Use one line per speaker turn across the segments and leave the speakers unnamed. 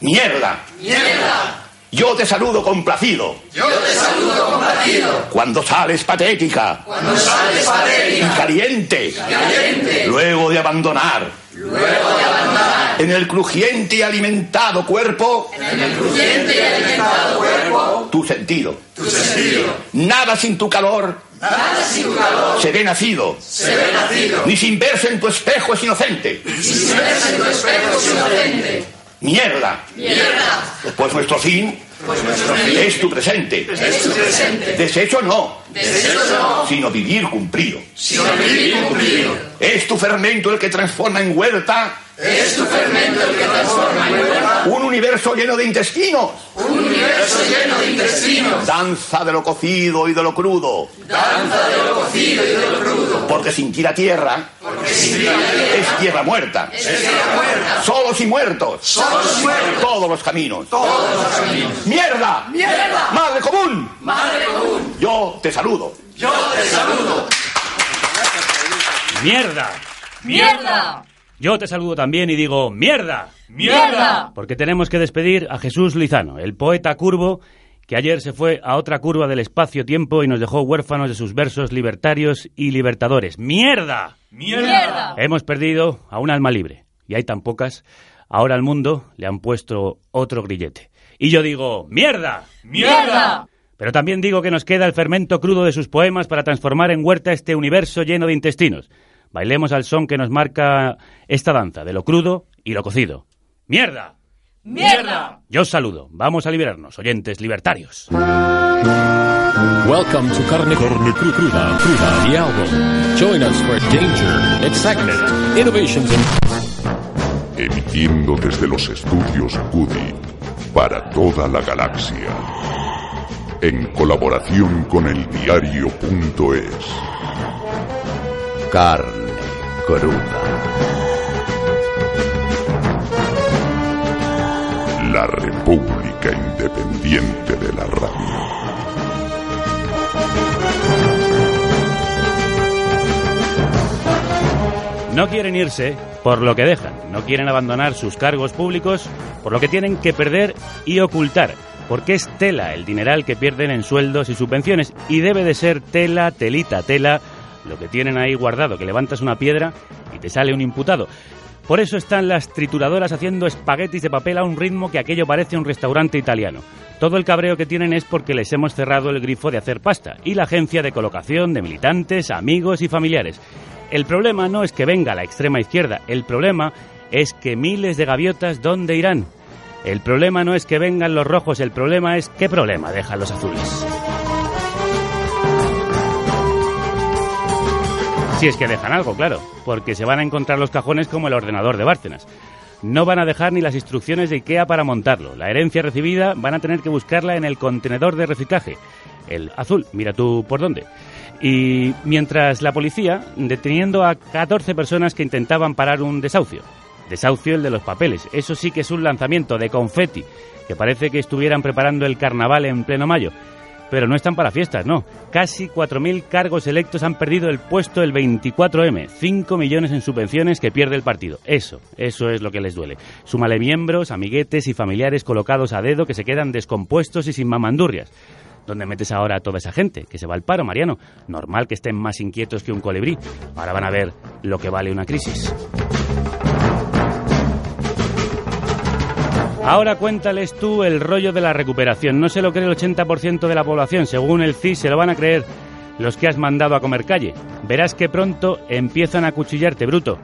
¡Mierda!
¡Mierda!
Yo te saludo complacido.
Yo te saludo complacido.
Cuando sales patética.
Cuando sales patética.
Y caliente.
Caliente.
Luego de abandonar.
Luego de abandonar.
En el crujiente y alimentado cuerpo.
En el crujiente y alimentado cuerpo.
Tu sentido.
Tu sentido.
Nada sin tu calor.
Nada sin tu calor.
Se ve nacido.
Se ve nacido.
Ni sin verse en tu espejo es inocente.
Ni sin verse en tu espejo es inocente.
Mierda.
Mierda.
Pues nuestro fin
Pues nuestro
es tu presente.
es tu presente.
Desecho no,
Desecho no.
sino vivir cumplido.
Sino vivir cumplido.
Es tu fermento el que transforma en huerta
Es tu fermento el que transforma en huerta
un universo lleno de intestinos.
un universo lleno de intestinos.
Danza de lo cocido y de lo crudo.
Danza de lo cocido y de lo crudo.
Porque sin ti la tierra es tierra muerta.
es tierra muerta.
Solos y muertos.
Solos y muertos.
Todos los caminos.
Todos los caminos.
¡Mierda!
¡Mierda!
¡Madre común!
Madre común.
Yo te saludo.
Yo te saludo.
¡Mierda!
¡Mierda!
Yo te saludo también y digo ¡Mierda!
¡Mierda!
Porque tenemos que despedir a Jesús Lizano, el poeta curvo que ayer se fue a otra curva del espacio-tiempo y nos dejó huérfanos de sus versos libertarios y libertadores. ¡Mierda!
¡Mierda!
Hemos perdido a un alma libre, y hay tan pocas. Ahora al mundo le han puesto otro grillete. Y yo digo, ¡mierda!
¡Mierda!
Pero también digo que nos queda el fermento crudo de sus poemas para transformar en huerta este universo lleno de intestinos. Bailemos al son que nos marca esta danza, de lo crudo y lo cocido. ¡Mierda!
¡Mierda!
Yo os saludo. Vamos a liberarnos, oyentes libertarios.
Welcome to Carne, Carne Cru- Cruda, Cruda, the album. Join us for danger, excitement, innovations, and
emitiendo desde los estudios Cudi para toda la galaxia, en colaboración con el diario.es.
Carne cruda.
La República Independiente de la Radio.
No quieren irse por lo que dejan, no quieren abandonar sus cargos públicos por lo que tienen que perder y ocultar, porque es tela el dineral que pierden en sueldos y subvenciones y debe de ser tela, telita, tela, lo que tienen ahí guardado, que levantas una piedra y te sale un imputado. Por eso están las trituradoras haciendo espaguetis de papel a un ritmo que aquello parece un restaurante italiano. Todo el cabreo que tienen es porque les hemos cerrado el grifo de hacer pasta y la agencia de colocación de militantes, amigos y familiares. El problema no es que venga la extrema izquierda, el problema es que miles de gaviotas ¿dónde irán? El problema no es que vengan los rojos, el problema es qué problema dejan los azules. Si es que dejan algo, claro, porque se van a encontrar los cajones como el ordenador de Bárcenas. No van a dejar ni las instrucciones de IKEA para montarlo. La herencia recibida van a tener que buscarla en el contenedor de reciclaje. El azul, mira tú por dónde. Y mientras la policía deteniendo a 14 personas que intentaban parar un desahucio. Desahucio el de los papeles. Eso sí que es un lanzamiento de confeti, que parece que estuvieran preparando el carnaval en pleno mayo. Pero no están para fiestas, no. Casi 4.000 cargos electos han perdido el puesto el 24M. 5 millones en subvenciones que pierde el partido. Eso, eso es lo que les duele. Súmale miembros, amiguetes y familiares colocados a dedo que se quedan descompuestos y sin mamandurrias. ¿Dónde metes ahora a toda esa gente? Que se va al paro, Mariano. Normal que estén más inquietos que un colibrí. Ahora van a ver lo que vale una crisis. Ahora cuéntales tú el rollo de la recuperación. No se lo cree el 80% de la población. Según el CIS, se lo van a creer los que has mandado a comer calle. Verás que pronto empiezan a cuchillarte, bruto.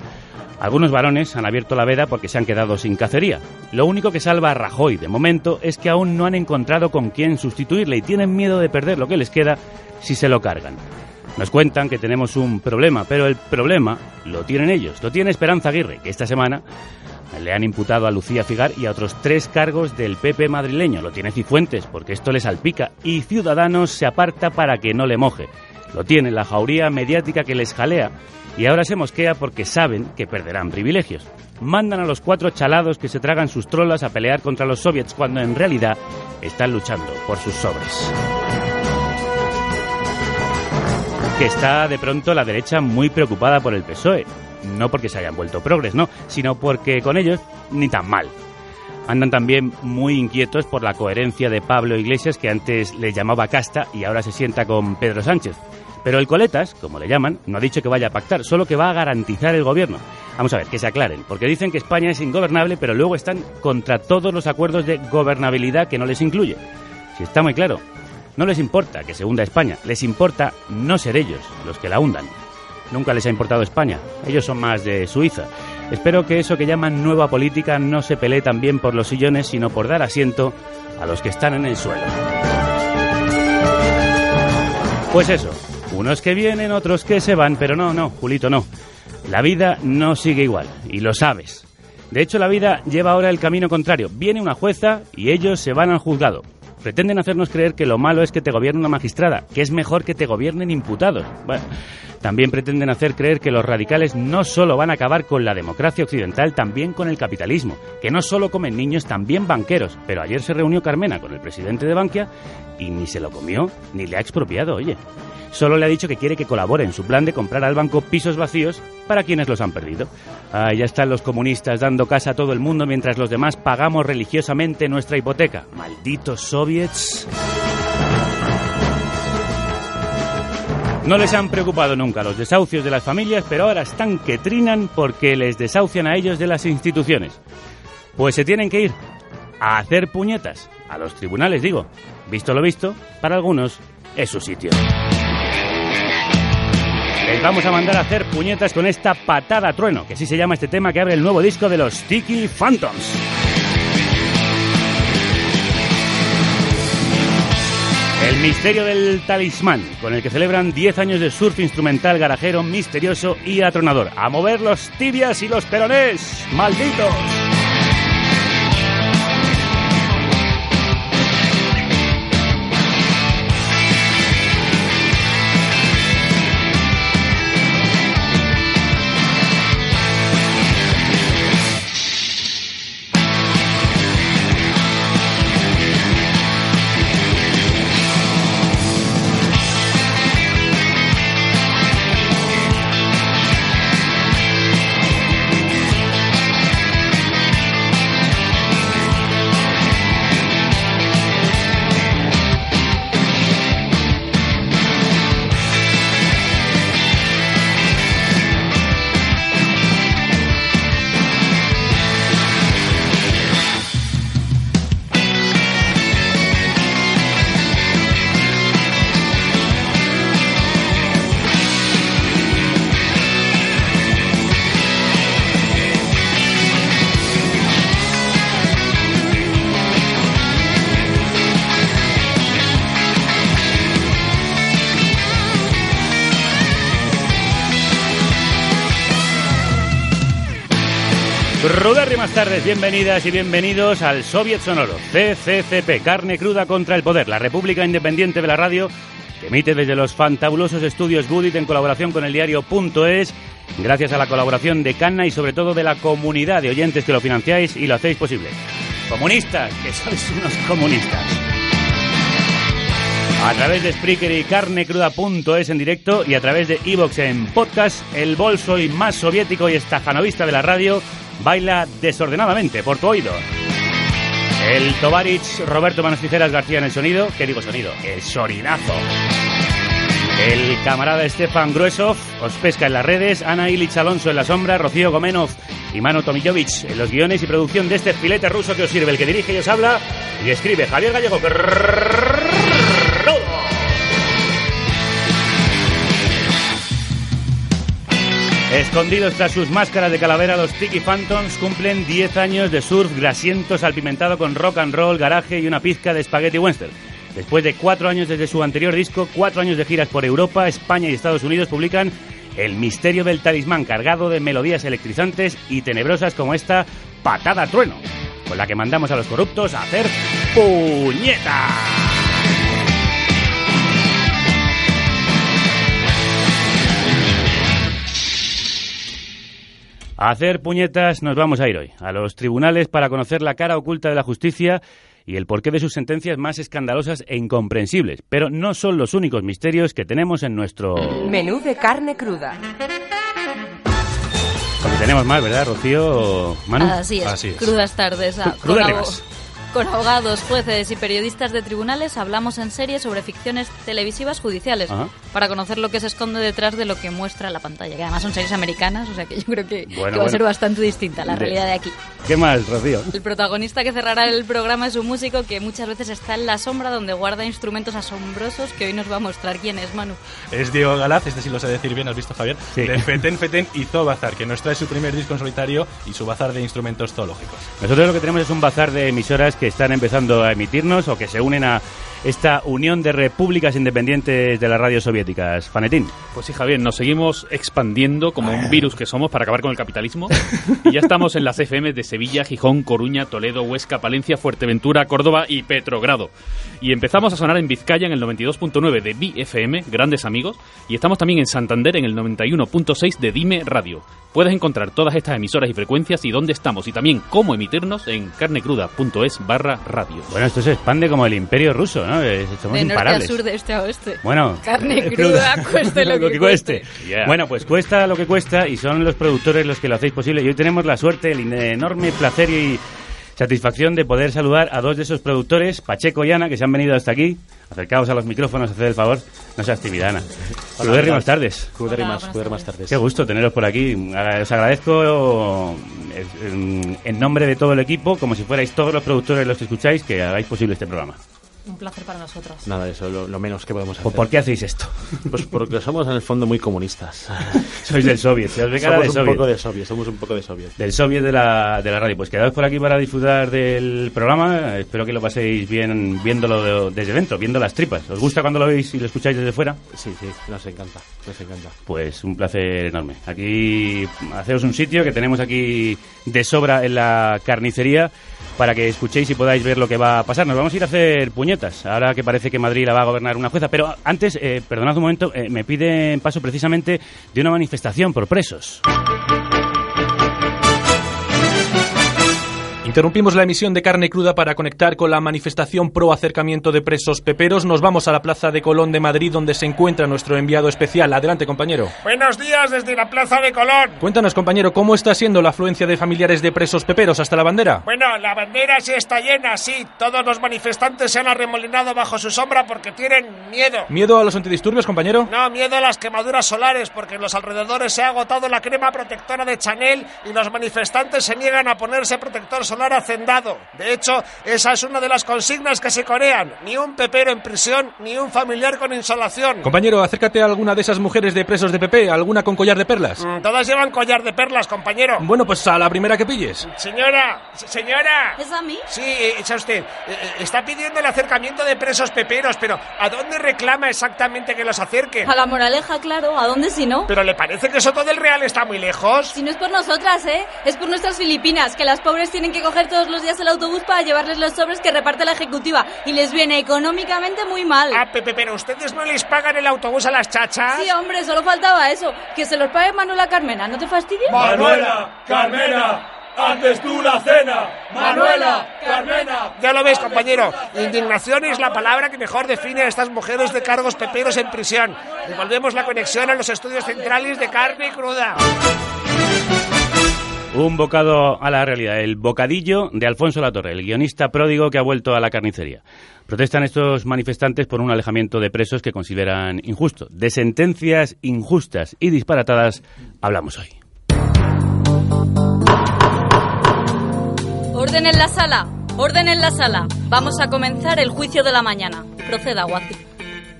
Algunos varones han abierto la veda porque se han quedado sin cacería. Lo único que salva a Rajoy de momento es que aún no han encontrado con quién sustituirle y tienen miedo de perder lo que les queda si se lo cargan. Nos cuentan que tenemos un problema, pero el problema lo tienen ellos. Lo tiene Esperanza Aguirre, que esta semana le han imputado a Lucía Figar y a otros tres cargos del PP madrileño. Lo tiene Cifuentes, porque esto le salpica. Y Ciudadanos se aparta para que no le moje. Lo tiene la jauría mediática que les jalea. Y ahora se mosquea porque saben que perderán privilegios. Mandan a los cuatro chalados que se tragan sus trolas a pelear contra los soviets cuando en realidad están luchando por sus sobres. Que está de pronto la derecha muy preocupada por el PSOE no porque se hayan vuelto progres, no, sino porque con ellos ni tan mal. Andan también muy inquietos por la coherencia de Pablo Iglesias, que antes le llamaba casta y ahora se sienta con Pedro Sánchez. Pero el Coletas, como le llaman, no ha dicho que vaya a pactar, solo que va a garantizar el gobierno. Vamos a ver, que se aclaren, porque dicen que España es ingobernable, pero luego están contra todos los acuerdos de gobernabilidad que no les incluye. Si está muy claro, no les importa que se hunda España, les importa no ser ellos los que la hundan. Nunca les ha importado España, ellos son más de Suiza. Espero que eso que llaman nueva política no se pelee también por los sillones, sino por dar asiento a los que están en el suelo. Pues eso, unos que vienen, otros que se van, pero no, no, Julito, no. La vida no sigue igual, y lo sabes. De hecho, la vida lleva ahora el camino contrario. Viene una jueza y ellos se van al juzgado. Pretenden hacernos creer que lo malo es que te gobierne una magistrada, que es mejor que te gobiernen imputados. También pretenden hacer creer que los radicales no solo van a acabar con la democracia occidental, también con el capitalismo, que no solo comen niños, también banqueros. Pero ayer se reunió Carmena con el presidente de Bankia y ni se lo comió, ni le ha expropiado, oye. Solo le ha dicho que quiere que colabore en su plan de comprar al banco pisos vacíos para quienes los han perdido. Ah, ya están los comunistas dando casa a todo el mundo mientras los demás pagamos religiosamente nuestra hipoteca. Malditos soviets. No les han preocupado nunca los desahucios de las familias, pero ahora están que trinan porque les desahucian a ellos de las instituciones. Pues se tienen que ir a hacer puñetas, a los tribunales digo. Visto lo visto, para algunos es su sitio. Les vamos a mandar a hacer puñetas con esta patada trueno, que así se llama este tema que abre el nuevo disco de los Sticky Phantoms. El misterio del talismán, con el que celebran 10 años de surf instrumental garajero, misterioso y atronador. A mover los tibias y los peronés, malditos. Rudérrimas tardes, bienvenidas y bienvenidos al Soviet Sonoro, CCCP, carne cruda contra el poder, la República Independiente de la Radio, que emite desde los fantabulosos estudios Budit en colaboración con el diario Punto Es, gracias a la colaboración de Canna y sobre todo de la comunidad de oyentes que lo financiáis y lo hacéis posible. Comunistas, que sois unos comunistas. A través de Spreaker y carnecruda.es en directo y a través de Evox en podcast, el bolso y más soviético y estajanovista de la radio baila desordenadamente por tu oído. El Tovarich Roberto Manos Tijeras García en el sonido, ¿qué digo sonido? El sorinazo. El camarada Stefan Gruesov os pesca en las redes, Ana Ilich Alonso en la sombra, Rocío Gomenov y Mano Tomijovic en los guiones y producción de este filete ruso que os sirve, el que dirige y os habla y escribe Javier Gallego. Escondidos tras sus máscaras de calavera, los Tiki Phantoms cumplen 10 años de surf grasiento salpimentado con rock and roll, garaje y una pizca de spaghetti western. Después de cuatro años desde su anterior disco, cuatro años de giras por Europa, España y Estados Unidos, publican El misterio del talismán, cargado de melodías electrizantes y tenebrosas como esta Patada Trueno, con la que mandamos a los corruptos a hacer puñeta. A hacer puñetas nos vamos a ir hoy, a los tribunales para conocer la cara oculta de la justicia y el porqué de sus sentencias más escandalosas e incomprensibles. Pero no son los únicos misterios que tenemos en nuestro...
Menú de carne cruda.
tenemos más, ¿verdad, Rocío? Manu.
Así es,
Así es.
crudas tardes. ah,
Crudas
con, abogados, jueces y periodistas de tribunales hablamos en serie sobre ficciones televisivas judiciales
Ajá.
para conocer lo que se esconde detrás de lo que muestra la pantalla, que además son series americanas, o sea que yo creo que, que va
bueno.
a ser bastante distinta la realidad de aquí.
¿Qué más, Rocío?
El protagonista que cerrará el programa es un músico que muchas veces está en la sombra donde guarda instrumentos asombrosos que hoy nos va a mostrar quién es Manu.
Es Diego Galaz, este sí lo sé decir bien, ¿has visto Javier?
Sí.
De Feten Feten y Zobazar, que nos trae su primer disco en solitario y su bazar de instrumentos zoológicos.
Nosotros lo que tenemos es un bazar de emisoras que están empezando a emitirnos o que se unen a esta unión de repúblicas independientes de las radios soviéticas. Fanetín.
Pues sí, Javier, nos seguimos expandiendo como un virus que somos para acabar con el capitalismo. Y ya estamos en las FM de Sevilla, Gijón, Coruña, Toledo, Huesca, Palencia, Fuerteventura, Córdoba y Petrogrado. Y empezamos a sonar en Vizcaya en el 92.9 de BFM, grandes amigos. Y estamos también en Santander en el 91.6 de Dime Radio. Puedes encontrar todas estas emisoras y frecuencias y dónde estamos y también cómo emitirnos en carnecruda.es barra radio.
Bueno, esto se expande como el imperio ruso, ¿no? Eh, Somos
de norte a
imparables.
sur, de este a oeste.
Bueno,
Carne
eh,
cruda, cueste lo que cueste.
Yeah.
Bueno, pues cuesta lo que cuesta y son los productores los que lo hacéis posible. Y hoy tenemos la suerte, el enorme placer y satisfacción de poder saludar a dos de esos productores, Pacheco y Ana, que se han venido hasta aquí. Acercaos a los micrófonos, haced el favor. No seas tímida, Ana. Crudérrimas tardes.
Hola, buenas tardes.
Qué gusto teneros por aquí. Os agradezco eh, en, en nombre de todo el equipo, como si fuerais todos los productores los que escucháis, que hagáis posible este programa.
Un placer para nosotros.
Nada, eso lo, lo menos que podemos hacer.
¿Por, qué hacéis esto?
Pues porque somos en el fondo muy comunistas.
Sois del soviet, se os ve cara
somos
de
un
soviet.
poco de soviet, somos un poco de soviet.
Del soviet de la, de la radio. Pues quedaos por aquí para disfrutar del programa. Espero que lo paséis bien viéndolo de- desde dentro, viendo las tripas. ¿Os gusta cuando lo veis y lo escucháis desde fuera?
Sí, sí, nos encanta, nos encanta.
Pues un placer enorme. Aquí haceros un sitio que tenemos aquí de sobra en la carnicería para que escuchéis y podáis ver lo que va a pasar. Nos vamos a ir a hacer puñetas, ahora que parece que Madrid la va a gobernar una jueza. Pero antes, eh, perdonad un momento, eh, me piden paso precisamente de una manifestación por presos.
Interrumpimos la emisión de carne cruda para conectar con la manifestación pro acercamiento de presos peperos. Nos vamos a la Plaza de Colón de Madrid, donde se encuentra nuestro enviado especial. Adelante, compañero.
Buenos días desde la Plaza de Colón.
Cuéntanos, compañero, ¿cómo está siendo la afluencia de familiares de presos peperos hasta la bandera?
Bueno, la bandera sí está llena, sí. Todos los manifestantes se han arremolinado bajo su sombra porque tienen miedo.
¿Miedo a los antidisturbios, compañero?
No, miedo a las quemaduras solares porque en los alrededores se ha agotado la crema protectora de Chanel y los manifestantes se niegan a ponerse protector solar hacendado. De hecho, esa es una de las consignas que se corean. Ni un pepero en prisión, ni un familiar con insolación.
Compañero, acércate a alguna de esas mujeres de presos de PP, alguna con collar de perlas.
Mm, Todas llevan collar de perlas, compañero.
Bueno, pues a la primera que pilles.
Señora, se- señora.
¿Es a mí?
Sí, eh, echa usted. Eh, eh, Está pidiendo el acercamiento de presos peperos, pero ¿a dónde reclama exactamente que los acerque?
A la moraleja, claro. ¿A dónde si no?
¿Pero le parece que Soto del Real está muy lejos?
Si no es por nosotras, ¿eh? Es por nuestras Filipinas, que las pobres tienen que coger todos los días el autobús para llevarles los sobres que reparte la ejecutiva. Y les viene económicamente muy mal.
Ah, Pepe, pero ¿ustedes no les pagan el autobús a las chachas?
Sí, hombre, solo faltaba eso. Que se los pague Manuela Carmena, ¿no te fastidia?
Manuela, Carmena, antes tú la cena. Manuela, Carmena.
Ya lo ves, compañero. Indignación es la palabra que mejor define a estas mujeres de cargos peperos en prisión. Devolvemos la conexión a los estudios centrales de carne cruda.
Un bocado a la realidad, el bocadillo de Alfonso Latorre, el guionista pródigo que ha vuelto a la carnicería. Protestan estos manifestantes por un alejamiento de presos que consideran injusto. De sentencias injustas y disparatadas hablamos hoy.
Orden en la sala. Orden en la sala. Vamos a comenzar el juicio de la mañana. Proceda, Guazi.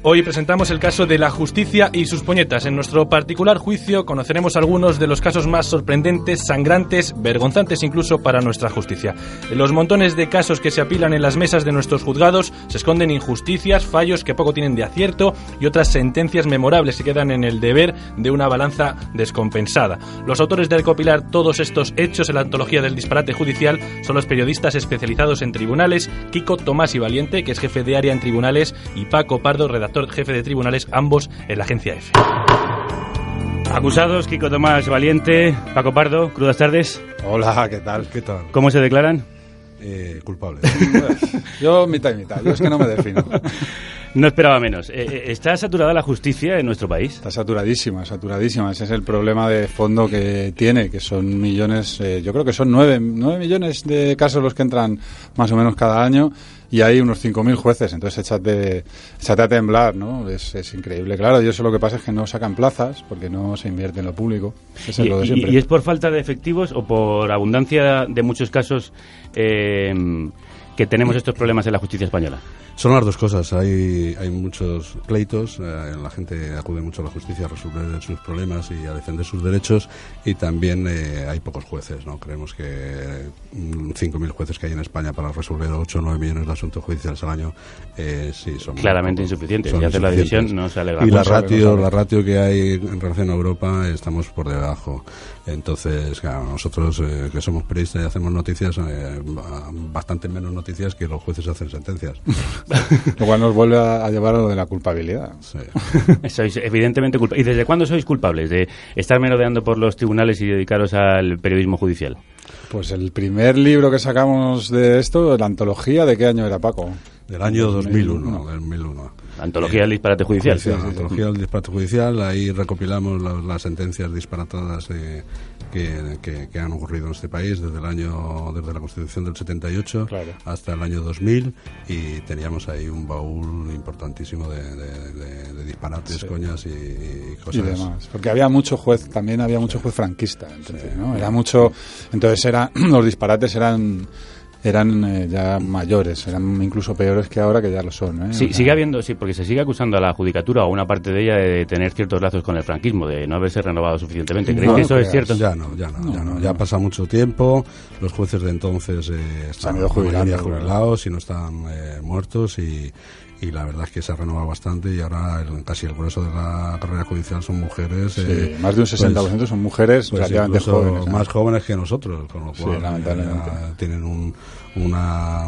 Hoy presentamos el caso de la justicia y sus puñetas. En nuestro particular juicio conoceremos algunos de los casos más sorprendentes, sangrantes, vergonzantes incluso para nuestra justicia. En los montones de casos que se apilan en las mesas de nuestros juzgados se esconden injusticias, fallos que poco tienen de acierto y otras sentencias memorables que quedan en el deber de una balanza descompensada. Los autores de recopilar todos estos hechos en la antología del disparate judicial son los periodistas especializados en tribunales, Kiko Tomás y Valiente, que es jefe de área en tribunales, y Paco Pardo, redactor jefe de tribunales, ambos en la agencia F.
Acusados, Kiko Tomás Valiente, Paco Pardo, crudas tardes.
Hola, ¿qué tal? ¿Qué tal?
¿Cómo se declaran?
Eh, culpable. Yo mitad y mitad, yo es que no me defino.
No esperaba menos. Eh, eh, ¿Está saturada la justicia en nuestro país?
Está saturadísima, saturadísima. Ese es el problema de fondo que tiene, que son millones, eh, yo creo que son nueve, nueve millones de casos los que entran más o menos cada año y hay unos 5.000 jueces, entonces échate, échate a temblar, ¿no? Es, es increíble. Claro, y eso lo que pasa es que no sacan plazas porque no se invierte en lo público. Eso es
¿Y,
lo de
y-
siempre.
y es por falta de efectivos o por abundancia de muchos casos eh, que tenemos estos problemas en la justicia española?
Son las dos cosas. Hay, hay muchos pleitos, eh, la gente acude mucho a la justicia a resolver sus problemas y a defender sus derechos y también eh, hay pocos jueces. no Creemos que mm, 5.000 jueces que hay en España para resolver 8 o 9 millones de asuntos judiciales al año, eh, sí, son
Claramente insuficientes.
Son
Y hacer la división no se alegra.
Y la ratio, la ratio que hay en relación a Europa estamos por debajo. Entonces, claro, nosotros eh, que somos periodistas y hacemos noticias, eh, ba- bastante menos noticias que los jueces hacen sentencias.
Lo cual nos vuelve a, a llevar a lo de la culpabilidad.
sois evidentemente culpables. ¿Y desde cuándo sois culpables de estar merodeando por los tribunales y dedicaros al periodismo judicial?
Pues el primer libro que sacamos de esto, la antología, ¿de qué año era, Paco?
Del año 2001. del 2001.
La antología del disparate judicial.
Judicial, la antología del disparate judicial, ahí recopilamos la- las sentencias disparatadas eh, que, que- que han ocurrido en este país desde el año, desde la Constitución del 78 hasta el año 2000 y teníamos ahí un baúl importantísimo de, de- de- de disparates,
Sí.
coñas y, y
y
cosas.
demás. Porque había mucho juez, también había mucho juez franquista, entonces, ¿no? Era mucho, entonces era, los disparates eran eran eh, ya mayores, eran incluso peores que ahora que ya lo son. ¿eh?
Sí,
O sea,
sigue habiendo, sí, porque se sigue acusando a la judicatura o a una parte de ella de tener ciertos lazos con el franquismo, de no haberse renovado suficientemente. ¿Creéis
No,
que eso es cierto?
Ya no, ya no, ya no. Ya ha pasado mucho tiempo. Los jueces de entonces eh, están
claro.
jubilados y no están eh, muertos y, y la verdad es que se ha renovado bastante y ahora el- casi el grueso de la carrera judicial son mujeres.
Sí,
eh,
más de un 60% son mujeres relativamente
incluso
jóvenes, ¿eh?
Más jóvenes que nosotros, con lo
Sí,
cual
lamentablemente.
eh, tienen un- una,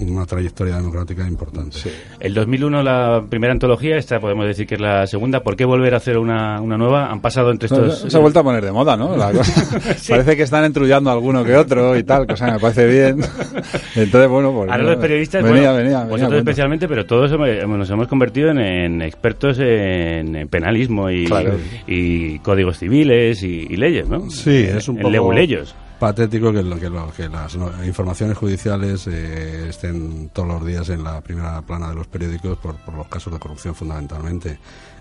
una trayectoria democrática importante.
El 2001 la primera antología, esta podemos decir que es la segunda. ¿Por qué volver a hacer una, una nueva? Han pasado entre estos...
se ha vuelto a poner de moda, ¿no? La cosa. Parece que están entrullando a alguno que otro y tal, cosa que me parece bien. Entonces, bueno, pues.
Ahora los periodistas,
venía,
bueno,
venía, venía,
vosotros
cuenta.
especialmente, pero todos hemos- nos hemos convertido en, en expertos en, en penalismo y,
Claro.
y códigos civiles y, y leyes, ¿no?
Sí, es un
En
poco
leguleyos.
Patético que, las informaciones judiciales eh, estén todos los días en la primera plana de los periódicos por, por los casos de corrupción fundamentalmente.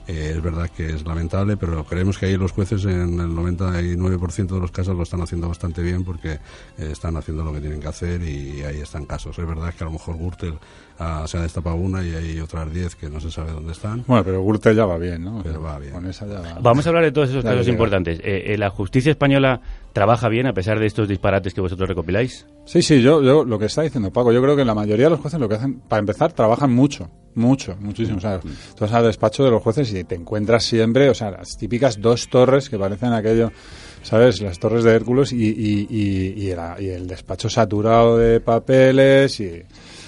Eh, es verdad que es lamentable, pero creemos que ahí los jueces en el 99% de los casos lo están haciendo bastante bien porque eh, están haciendo lo que tienen que hacer y ahí están casos. Es verdad que a lo mejor Gürtel ah, se ha destapado una y hay otras 10 que no se sabe dónde están.
Bueno, pero Gürtel ya va bien, ¿no?
Pero va bien.
Con esa ya va.
Vamos a hablar de todos esos casos importantes. Eh, eh, ¿La justicia española trabaja bien a pesar de estos disparates que vosotros recopiláis?
Sí, sí, yo, yo lo que está diciendo Paco, yo creo que la mayoría de los jueces lo que hacen, para empezar, trabajan mucho, mucho, muchísimo. O sea, tú vas al despacho de los jueces y te encuentras siempre, o sea, las típicas dos torres que parecen aquello, ¿sabes? Las torres de Hércules y, y, y, y el, y el despacho saturado de papeles y...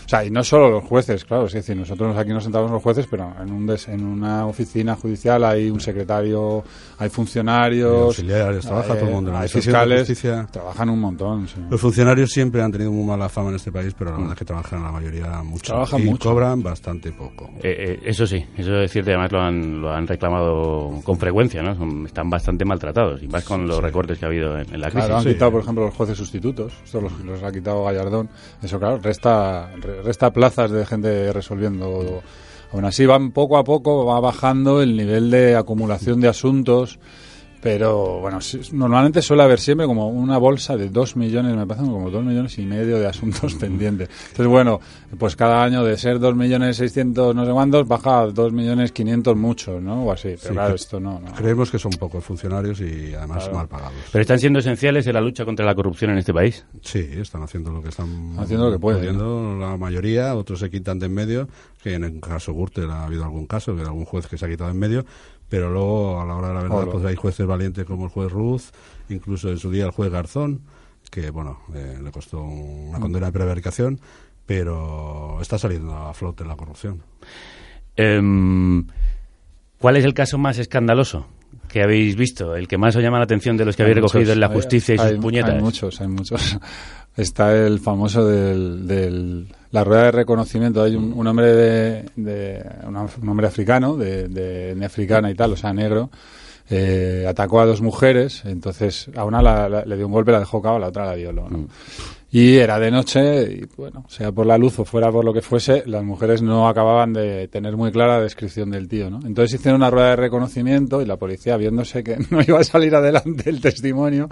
O sea, y no solo los jueces, claro, es decir, nosotros aquí nos sentamos los jueces, pero en, un des- en una oficina judicial hay un secretario, hay funcionarios,
Hay auxiliares, trabaja
hay-
todo el mundo en la
hay fiscales,
Justicia.
trabajan un montón, sí.
Los funcionarios siempre han tenido muy mala fama en este país, pero la verdad es que trabajan la mayoría mucho.
Trabajan
y
mucho.
cobran bastante poco.
Eh, eh, eso sí, eso es y además lo han, lo han reclamado con frecuencia, ¿no? Son- están bastante maltratados, y más con los recortes que ha habido en, en la crisis.
Claro, han quitado, por ejemplo, los jueces sustitutos. Esto los, los ha quitado Gallardón. Eso, claro, resta, re- resta plazas de gente resolviendo. Aún así, van poco a poco, va bajando el nivel de acumulación de asuntos. Pero bueno, sí, normalmente suele haber siempre como una bolsa de dos millones, me parece como dos millones y medio de asuntos pendientes. Entonces, bueno, pues cada año de ser dos millones seiscientos no sé cuántos, baja a dos millones quinientos muchos, ¿no? O así. Pero
Sí,
claro, esto no. no.
Creemos que son pocos funcionarios y además
Claro.
mal pagados.
Pero están siendo esenciales en la lucha contra la corrupción en este país.
Sí, están haciendo lo que están
Haciendo lo que pueden,
pudiendo, la mayoría, otros se quitan de en medio, que en el caso Gürtel ha habido algún caso, de algún juez que se ha quitado de en medio, pero luego a la hora de la verdad
Hola.
pues hay jueces valientes como el juez Ruz, incluso en su día el juez Garzón, que bueno, eh, le costó una condena de prevaricación, pero está saliendo a flote la corrupción.
Em, ¿Cuál es el caso más escandaloso que habéis visto? El que más os llama la atención de los que
Hay
habéis recogido
muchos,
en la
hay-
justicia y sus
hay-
puñetas.
Hay muchos, hay muchos. Está el famoso del, del la rueda de reconocimiento. Hay un, un hombre de, de un hombre africano, de, de africana y tal, o sea, negro, eh, atacó a dos mujeres, entonces a una la- le dio un golpe, la dejó cao, la otra la violó. ¿no? Y era de noche, y bueno, sea por la luz o fuera por lo que fuese, las mujeres no acababan de tener muy clara la descripción del tío, ¿no? Entonces hicieron una rueda de reconocimiento y la policía, viéndose que no iba a salir adelante el testimonio,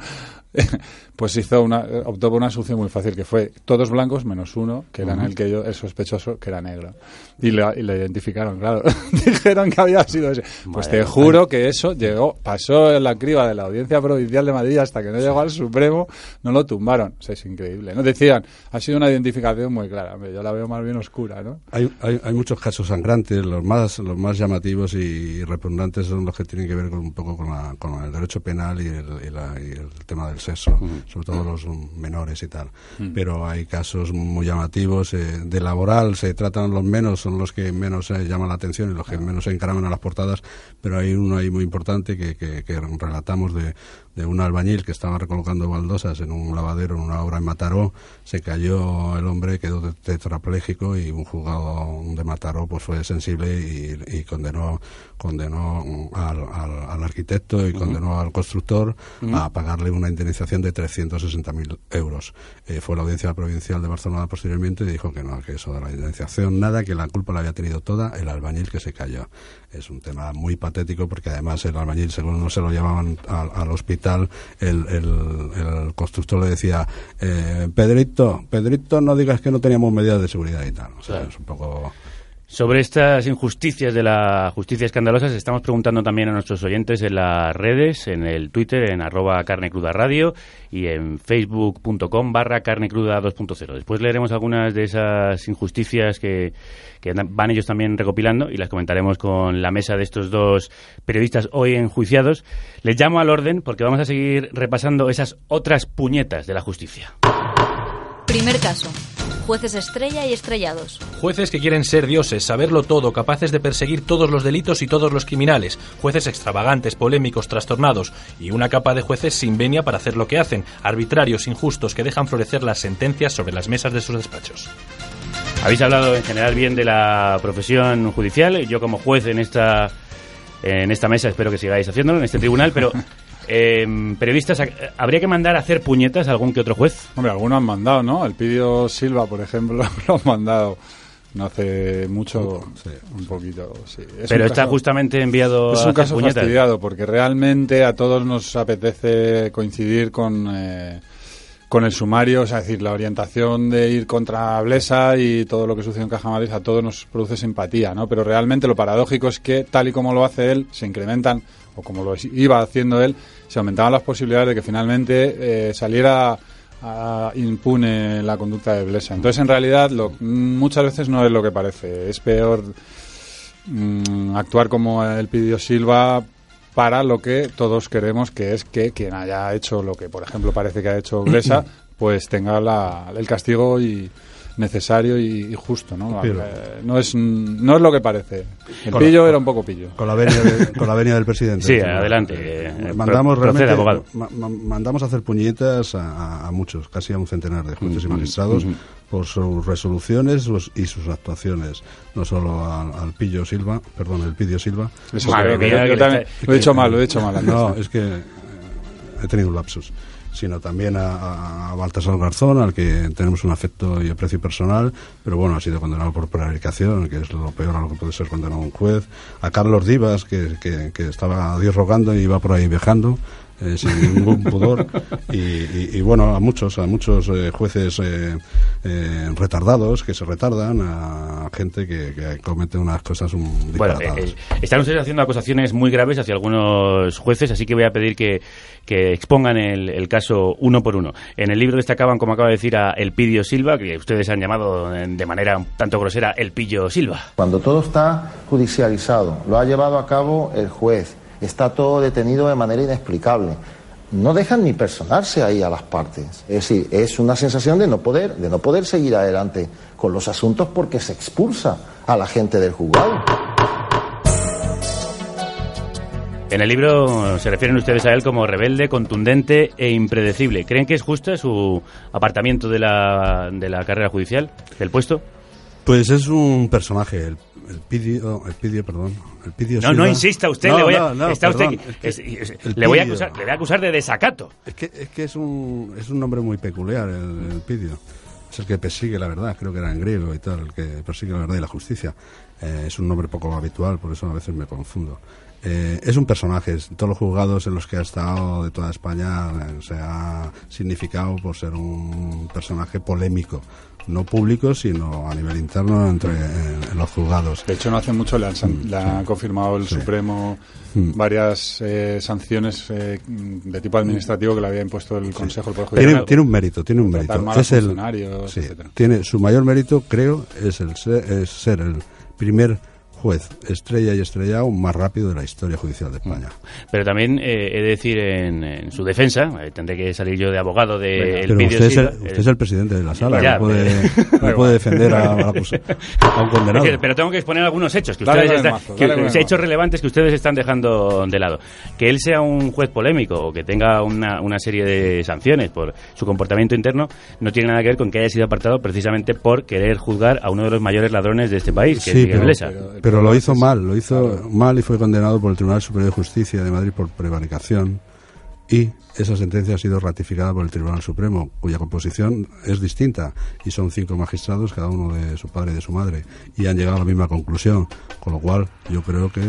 pues hizo una, optó por una solución muy fácil, que fue todos blancos menos uno, que
Ujú.
el que yo, el sospechoso, que era negro. Y lo, y lo identificaron, claro. Dijeron que había sido ese. Pues te juro que eso llegó, pasó en la criba de la Audiencia Provincial de Madrid hasta que no llegó al Supremo, no lo tumbaron. O sea, es increíble. ¿No? Decían, ha sido una identificación muy clara. Yo la veo más bien oscura, ¿no?
Hay, hay, hay muchos casos sangrantes, los más los más llamativos y repugnantes son los que tienen que ver con, un poco con, la- con el derecho penal y el, y la- y el tema del sexo, sobre todo los menores y tal.
Mm.
Pero hay casos muy llamativos. eh, de laboral se tratan los menos, son los que menos eh, llaman la atención y los que menos se encaraman a las portadas, pero hay uno ahí muy importante que, que, que relatamos de, de un albañil que estaba recolocando baldosas en un lavadero en una obra en Mataró, se cayó el hombre, quedó te- tetrapléjico y un juzgado de Mataró pues fue sensible y, y condenó condenó al, al- al arquitecto y condenó al constructor a pagarle una indemnización de 360.000 euros. Eh, fue la audiencia provincial de Barcelona posteriormente y dijo que no, que eso de la indemnización nada, que la culpa la había tenido toda el albañil que se cayó. Es un tema muy patético porque además el albañil, según no se lo llevaban al, al hospital, el, el- el constructor le decía, eh, Pedrito, Pedrito, no digas que no teníamos medidas de seguridad y tal. O sea,
Claro.
es un poco...
Sobre estas injusticias de la justicia escandalosa, estamos preguntando también a nuestros oyentes en las redes, en el Twitter, en arroba carne cruda radio y en facebook.com barra carne cruda 2.0. Después leeremos algunas de esas injusticias que, que van ellos también recopilando y las comentaremos con la mesa de estos dos periodistas hoy enjuiciados. Les llamo al orden porque vamos a seguir repasando esas otras puñetas de la justicia.
Primer caso. Jueces estrella y estrellados.
Jueces que quieren ser dioses, saberlo todo, capaces de perseguir todos los delitos y todos los criminales. Jueces extravagantes, polémicos, trastornados. Y una capa de jueces sin venia para hacer lo que hacen. Arbitrarios, injustos, que dejan florecer las sentencias sobre las mesas de sus despachos.
Habéis hablado en general bien de la profesión judicial. Yo como juez en esta en esta mesa espero que sigáis haciéndolo en este tribunal, pero eh, periodistas habría que mandar a hacer puñetas a algún que otro juez.
Hombre, algunos han mandado, ¿no? El Pidio Silva, por ejemplo, lo han mandado no hace mucho, un poquito, sí. Es
pero está
caso-
justamente enviado
Es
a
un
hacer
caso
puñetas.
fastidiado porque realmente a todos nos apetece coincidir con, eh, con el sumario, o sea, es decir, la orientación de ir contra Blesa y todo lo que sucedió en Caja Madrid a todos nos produce simpatía, ¿no? Pero realmente lo paradójico es que tal y como lo hace él, se incrementan, o como lo iba haciendo él, se aumentaban las posibilidades de que finalmente eh, saliera a- impune la conducta de Blesa. Entonces, en realidad, lo, muchas veces no es lo que parece. Es peor mm, actuar como el pidió Silva para lo que todos queremos, que es que quien haya hecho lo que, por ejemplo, parece que ha hecho Blesa, pues tenga la- el castigo y necesario y, y justo, ¿no?
Pero-
Eh, no es no es lo que parece. El
Con la-
pillo era un poco pillo.
Con la venia, de- con la venia del presidente.
Sí, adelante, eh,
mandamos
pro-
realmente,
abogado.
ma- ma- mandamos a hacer puñetas a, a- a muchos, casi a un centenar de jueces y magistrados por sus resoluciones sus- y sus actuaciones, no solo al, al Pillo Silva, perdón, el Pidio Silva.
Eso Madre creo que- mía, que yo también- lo he dicho mal, lo he dicho mal antes.
No, es que eh, he tenido un lapsus sino también a, Baltasar Garzón, al que tenemos un afecto y aprecio personal, pero bueno, ha sido condenado por prevaricación, que es lo peor a lo que puede ser condenado un juez, a Carlos Divas, que, que, que estaba rogando y iba por ahí viajando, eh, sin ningún pudor, y, y- y bueno, a muchos, a muchos eh, jueces eh, eh, retardados, que se retardan, a gente que, que comete unas cosas un,
Bueno, están ustedes haciendo acusaciones muy graves hacia algunos jueces, así que voy a pedir que, que expongan el, el caso uno por uno. En el libro destacaban, como acaba de decir, a Elpidio Silva, que ustedes han llamado de manera un tanto grosera El Pillo Silva.
Cuando todo está judicializado, lo ha llevado a cabo el juez, está todo detenido de manera inexplicable. No dejan ni personarse ahí a las partes. Es decir, es una sensación de no poder, de no poder seguir adelante con los asuntos porque se expulsa a la gente del juzgado.
En el libro se refieren ustedes a él como rebelde, contundente e impredecible. ¿Creen que es justo su apartamiento de la, de la carrera judicial, del puesto?
Pues es un personaje, el, el Pidio, el Pidio, perdón, el Pidio
No, no insista usted,
No,
le voy a,
no, no,
está usted
perdón,
aquí-
es que
es- es-
el
le voy a acusar, le voy a acusar de desacato.
Es que es, que es un, es un nombre muy peculiar, el, el Pidio. Es el que persigue la verdad, creo que era en griego y tal, el que persigue la verdad y la justicia. Eh, es un nombre poco habitual, por eso a veces me confundo. Eh, es un personaje, es- todos los juzgados en los que ha estado de toda España eh, se ha significado por ser un personaje polémico, no público, sino a nivel interno entre en, en los juzgados.
De hecho, no hace mucho le han, le ha confirmado el
Sí.
Supremo
Mm.
varias eh, sanciones eh, de tipo administrativo que le había impuesto el Consejo del Poder
Tiene,
Judicial.
tiene un mérito, tiene un mérito. Es el, tiene su mayor mérito, creo, es el ser, es ser el primer juez estrella y estrellado más rápido de la historia judicial de España.
Pero también eh, he de decir en, en su defensa, eh, tendré que salir yo de abogado de
Venga.
el
Pero
Pidio
usted es, el,
Silva,
usted es el presidente de la sala,
Ya,
no puede,
pero-
no puede defender a, un condenado.
Decir, pero tengo que exponer algunos hechos que ustedes están,
mazo,
que- hechos relevantes que ustedes están dejando de lado. Que él sea un juez polémico o que tenga una, una serie de sanciones por su comportamiento interno no tiene nada que ver con que haya sido apartado precisamente por querer juzgar a uno de los mayores ladrones de este país, que es Miguel
pero,
Blesa.
pero lo hizo mal, lo hizo mal y fue condenado por el Tribunal Superior de Justicia de Madrid por prevaricación y esa sentencia ha sido ratificada por el Tribunal Supremo, cuya composición es distinta y son cinco magistrados, cada uno de su padre y de su madre, y han llegado a la misma conclusión, con lo cual yo creo que,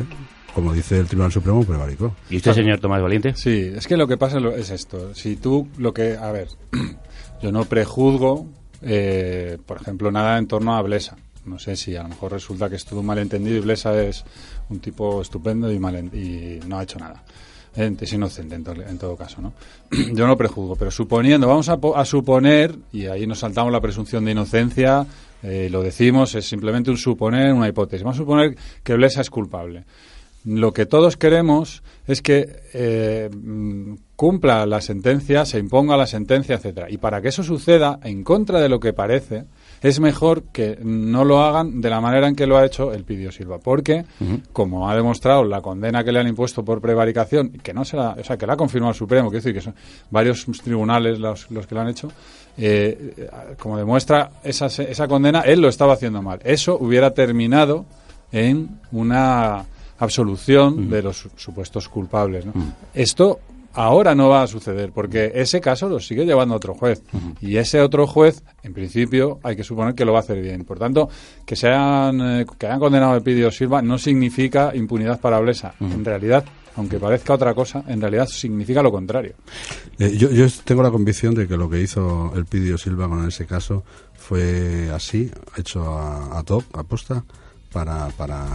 como dice el Tribunal Supremo, prevaricó.
¿Y usted, señor Tomás Valiente?
Sí, es que lo que pasa lo- es esto. Si tú lo que... A ver, yo no prejuzgo, eh, por ejemplo, nada en torno a Blesa. No sé si a lo mejor resulta que estuvo un malentendido y Blesa es un tipo estupendo y, malen- y no ha hecho nada. Es inocente en, en todo caso, ¿no? Yo no prejuzgo, pero suponiendo, vamos a, a suponer, y ahí nos saltamos la presunción de inocencia, eh, lo decimos, es simplemente un suponer, una hipótesis. Vamos a suponer que Blesa es culpable. Lo que todos queremos es que eh, mm, cumpla la sentencia, se imponga la sentencia, etcétera. Y para que eso suceda, en contra de lo que parece, es mejor que no lo hagan de la manera en que lo ha hecho el Pidio Silva, porque como ha demostrado la condena que le han impuesto por prevaricación, que no se la, o sea, que la ha confirmado el Supremo, quiero decir que son varios tribunales los, los que lo han hecho, eh, como demuestra esa, esa condena, él lo estaba haciendo mal. Eso hubiera terminado en una absolución de los su- supuestos culpables. ¿no? Esto ahora no va a suceder porque ese caso lo sigue llevando otro juez y ese otro juez, en principio, hay que suponer que lo va a hacer bien. Por tanto, que sean eh, que hayan condenado a Pidio Silva no significa impunidad para Blesa. En realidad, aunque parezca otra cosa, en realidad significa lo contrario.
Eh, yo, yo tengo la convicción de que lo que hizo el Pidio Silva con ese caso fue así, hecho a, a top, a posta, para, para,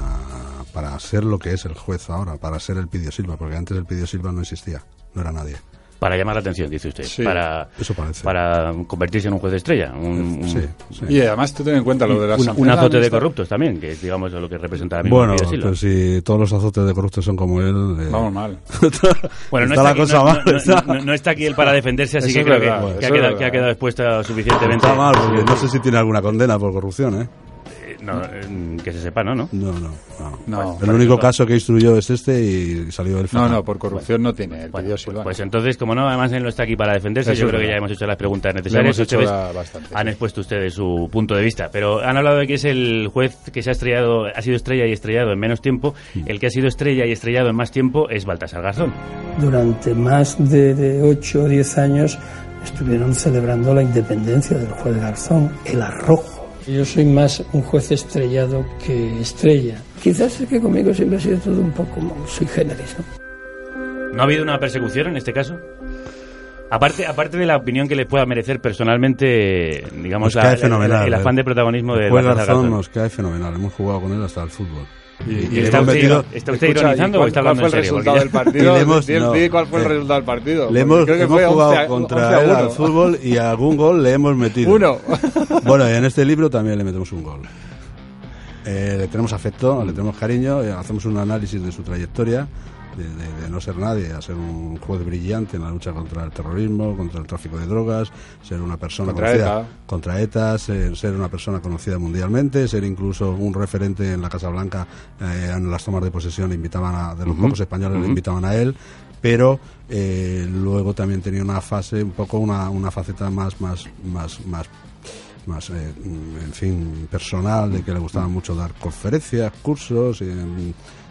para ser lo que es el juez ahora, para ser el Pidio Silva, porque antes el Pidio Silva no existía, no era nadie.
Para llamar la atención, dice usted.
Sí,
para,
eso parece.
para convertirse en un juez de estrella. Un,
Sí,
un-
sí.
Y además tú ten en cuenta lo de las
un, un azote de corruptos también, que es, digamos lo que representa mismo
Bueno, pues si todos los azotes de corruptos son como él... eh,
Vamos mal.
Bueno, no
está
está,
la
aquí,
cosa
no,
mal.
no- no-
está-
no- no está aquí él para defenderse, así
Eso
que creo
verdad,
que, que ha quedado, que ha quedado expuesta suficientemente.
Está mal, porque no sé si tiene alguna condena por corrupción, ¿eh?
No, eh, que se sepa, ¿no? ¿no?
No, no, no.
No,
el único caso que instruyó es este y salió el
No, no, por corrupción no tiene el Pidio Silva.
Pues entonces, como no, además él no está aquí para defenderse,
Eso
yo creo que ya hemos hecho las preguntas necesarias.
hemos hecho
Ustedes
la- bastante,
han expuesto ustedes su punto de vista, pero han hablado de que es el juez que se ha estrellado, ha sido estrella y estrellado en menos tiempo. El que ha sido estrella y estrellado en más tiempo es Baltasar Garzón.
Durante más de, de 8 o 10 años estuvieron celebrando la independencia del juez Garzón, el arrojo. Yo soy más un juez estrellado que estrella. Quizás es que conmigo siempre ha sido todo un poco sui generis, ¿no?
¿No ha habido una persecución en este caso? Aparte, aparte de la opinión que le pueda merecer personalmente, digamos,
Nos
la-
cae
la-
fenomenal.
el afán
¿eh?
de protagonismo de
El Garzón. nos cae fenomenal. Hemos jugado con él hasta el fútbol.
¿Y
le
está usted-
metido-
está usted
Escucha,
ironizando
¿y
o está
cuál-
hablando
cuál fue
en
el
serio?
resultado del partido?
Y hemos- no.
cuál fue el resultado del partido.
Le hemos,
creo que
hemos
fue
jugado
11 a-
contra
11 a
él al fútbol y algún gol le hemos metido.
Uno.
Bueno, y en este libro también le metemos un gol. Eh, le tenemos afecto, le tenemos cariño, eh, hacemos un análisis de su trayectoria, de, de- de no ser nadie a ser un juez brillante en la lucha contra el terrorismo, contra el tráfico de drogas, ser una persona
Contra
conocida
ETA.
contra ETA, ser, ser una persona conocida mundialmente, ser incluso un referente en la Casa Blanca eh, en las tomas de posesión, le invitaban a, de los pocos españoles le
ujú.
invitaban a él, pero eh, luego también tenía una fase, un poco una, una faceta más, más, más, más más, eh, en fin, personal, de que le gustaba mucho dar conferencias, cursos, mm,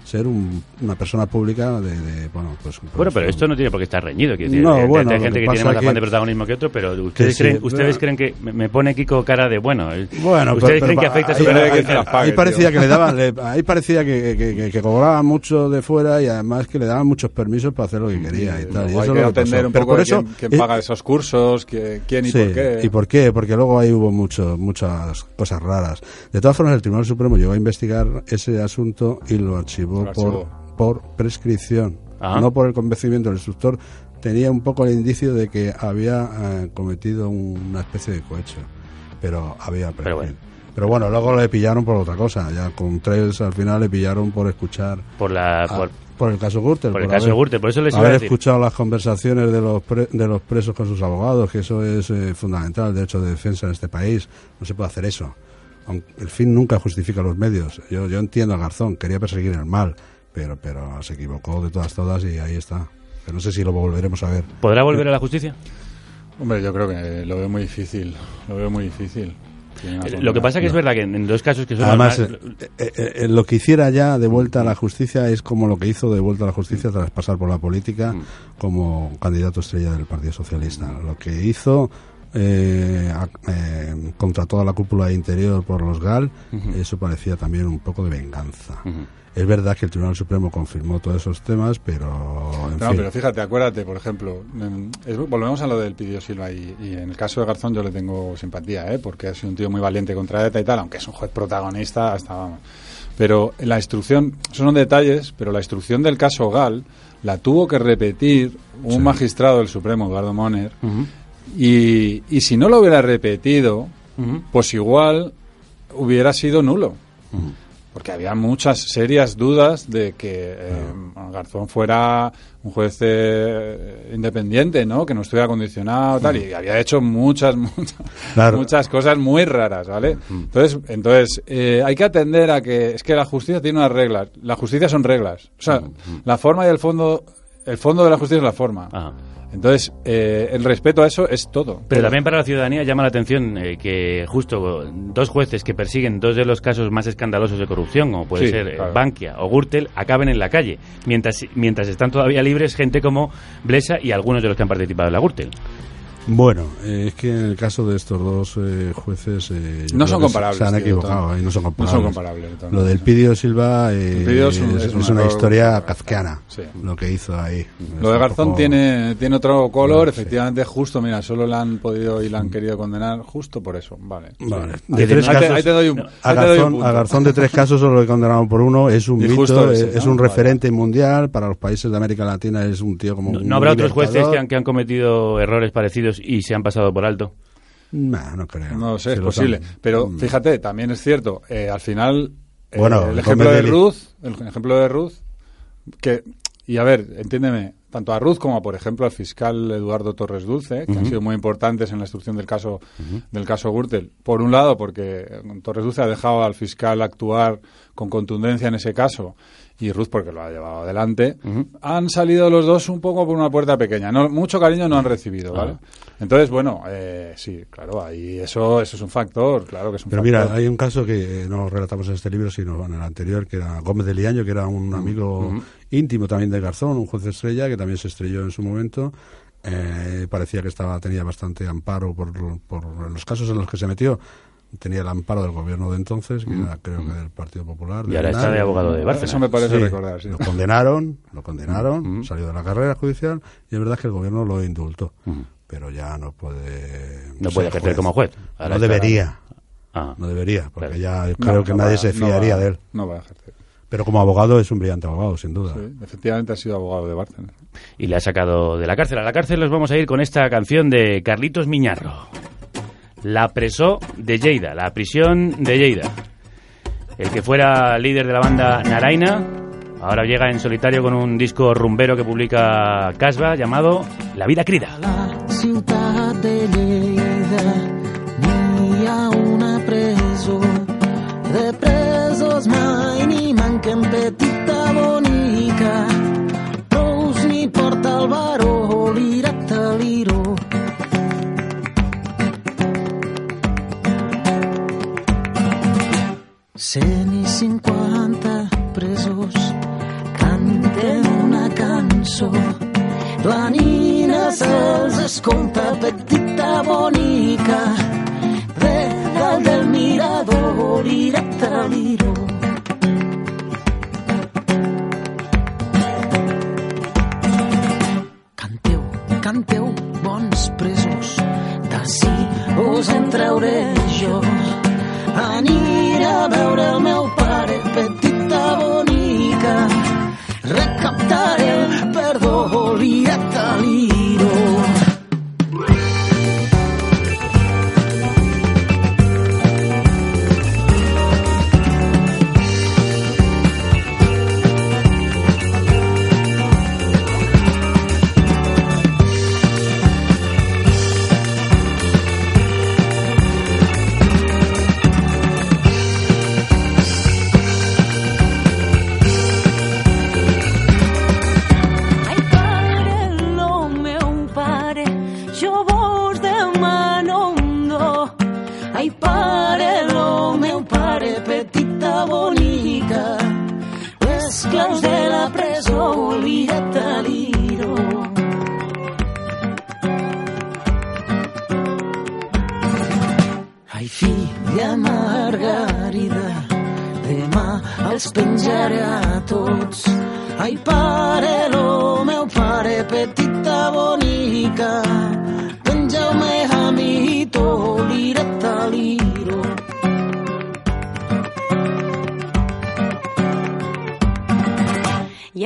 ser un- una persona pública de, de, bueno, pues...
Bueno,
pues,
pero esto no tiene por qué estar reñido. quiero decir,
No, bueno,
hay gente
que
que, tiene más afán
que-
de protagonismo que otro, pero ustedes,
sí,
creen,
pero-
ustedes creen que... Me pone Kiko cara de, bueno, eh,
Bueno,
ustedes
pero-
creen que afecta
ahí,
su...
ahí- ahí parecía que le daban, le- ahí parecía que, que, que, que cobraba mucho de fuera y además que le daban muchos permisos para hacer lo que quería y tal. y eso
hay que
lo que
atender un
Pero
poco
por
de
eso,
quién, quién
eh,
paga esos cursos, quién, quién y
Sí,
por qué.
¿Y por qué? Porque luego ahí hubo mucho, muchas cosas raras. De todas formas, el Tribunal Supremo llegó a investigar ese asunto y lo archivó, Por, prescripción, no por el convencimiento. El instructor tenía un poco el indicio de que había eh, cometido una especie de cohecho, pero había
Pero bueno.
Pero bueno, luego le pillaron por otra cosa. Ya con tres al final le pillaron por escuchar.
Por la...
a-
por-
por el caso Gürtel.
por el caso Gürtel, por eso les iba
haber
a decir.
escuchado las conversaciones de los, pre- de los presos con sus abogados, que eso es eh, fundamental, el derecho de defensa en este país. No se puede hacer eso. Aunque el fin nunca justifica los medios. Yo, yo entiendo a Garzón, quería perseguir el mal, pero, pero se equivocó de todas, todas y ahí está. Pero no sé si lo volveremos a ver.
¿Podrá volver a la justicia?
Hombre, yo creo que lo veo muy difícil. Lo veo muy difícil.
Eh, Lo que pasa que es
No.
verdad que en, en dos casos que son...
Además,
más-
eh, eh, eh, lo que hiciera ya de vuelta a la justicia es como lo que hizo de vuelta a la justicia tras pasar por la política como candidato estrella del Partido Socialista. Lo que hizo eh, a- eh, contra toda la cúpula interior por los GAL, eso parecía también un poco de venganza. Es verdad que el Tribunal Supremo confirmó todos esos temas, pero en
No,
fin.
pero fíjate, acuérdate, por ejemplo, em, es- volvemos a lo del Pidio Silva y, y en el caso de Garzón yo le tengo simpatía, ¿eh? porque ha sido un tío muy valiente contra ETA y tal, aunque es un juez protagonista hasta vamos. Pero la instrucción, esos son detalles, pero la instrucción del caso Gal la tuvo que repetir un magistrado del Supremo, Eduardo Moner, y, y si no lo hubiera repetido, pues igual hubiera sido nulo. Porque había muchas serias dudas de que eh, Garzón fuera un juez eh, independiente, ¿no? Que no estuviera condicionado, tal, y había hecho muchas, muchas,
Claro.
muchas cosas muy raras, ¿vale? Entonces, entonces eh, hay que atender a que es que la justicia tiene unas reglas. La justicia son reglas. O sea, la forma y el fondo, el fondo de la justicia es la forma. Entonces, eh, el respeto a eso es todo.
Pero también para la ciudadanía llama la atención eh, que justo dos jueces que persiguen dos de los casos más escandalosos de corrupción, como puede
Sí,
ser eh,
claro.
Bankia o Gürtel, acaben en la calle, mientras, mientras están todavía libres gente como Blesa y algunos de los que han participado en la Gürtel.
Bueno, eh, es que en el caso de estos dos eh, jueces eh, yo
No son comparables,
Se han
tío,
equivocado y no son
No son
comparables.
comparables, Tom.
Lo del Pidio Silva eh,
El Pidio es un-
es,
es un
es una
error
historia kafkiana,
Sí.
lo que hizo ahí.
Lo
Es
de Garzón
poco-
tiene, tiene otro color, efectivamente, justo, mira, solo le han podido y le han querido condenar justo por eso, vale.
Vale.
Sí.
De tres
ahí te-
casos,
ahí te doy un,
a,
te doy un
Garzón,
punto.
a Garzón de tres casos solo le condenaron por uno, es un
Y
mito,
ese,
es
¿no?
un
Vale.
referente mundial para los países de América Latina, es un tío como
¿No,
un
no habrá otros jueces
libertador.
que han, que han cometido errores parecidos y se han pasado por alto?
Nah, no creo.
No lo sé, es posible.
han-
Pero
Mm.
fíjate, también es cierto, eh, al final, eh,
Bueno,
el ejemplo de Ruth, el ejemplo de Ruth, que, y a ver, entiéndeme, tanto a Ruth como, por ejemplo, al fiscal Eduardo Torres Dulce, que han sido muy importantes en la instrucción del caso, del caso Gürtel. Por un lado, porque Torres Dulce ha dejado al fiscal actuar con contundencia en ese caso, y Ruth porque lo ha llevado adelante, han salido los dos un poco por una puerta pequeña. No, mucho cariño no han recibido, ¿vale? Entonces, bueno, eh, sí, claro, ahí eso, eso es un factor, claro que es un
Pero
factor.
mira, hay un caso que no relatamos en este libro, sino en el anterior, que era Gómez de Liaño, que era un amigo íntimo también de Garzón, un juez estrella, que también se estrelló en su momento. Eh, parecía que estaba tenía bastante amparo por, por los casos en los que se metió. Tenía el amparo del gobierno de entonces, que era creo que del Partido Popular.
Y ahora está de abogado de Bárcenas.
Eso me parece recordar, sí.
Lo condenaron, lo condenaron, salió de la carrera judicial y es verdad que el gobierno lo indultó. Pero ya no puede...
No puede ejercer como juez. Ahora
no debería.
Ah.
No debería, porque
Claro.
ya
No,
creo que
no
nadie
va-
se
no
fiaría
va-
de él.
No va a ejercer.
Pero como abogado es un brillante abogado, sin duda.
Sí, efectivamente ha sido abogado de Bárcenas.
Y le ha sacado de la cárcel. A la cárcel nos vamos a ir con esta canción de Carlitos Miñarro. La presó de Lleida, la prisión de Lleida. El que fuera líder de la banda Naraina, ahora llega en solitario con un disco rumbero que publica Casba llamado La vida crida.
ciutat de Lleida una presó de presos mai ni manquen petita bonica Tous ni porta el baró l'irac de l'iró 150 presos canten una cançó. La nina se'ls escolta petita bonica de dalt del mirador directe a l'iro. Canteu, canteu, bons presos, d'ací us en trauré jo. Aniré a veure el meu pare, petita bonica, recaptaré el perdó directe les claus de la presó, oblida't a l'iro. Ai, filla Margarida, demà els penjaré a tots. Ai, pare, lo meu pare, petita bonica,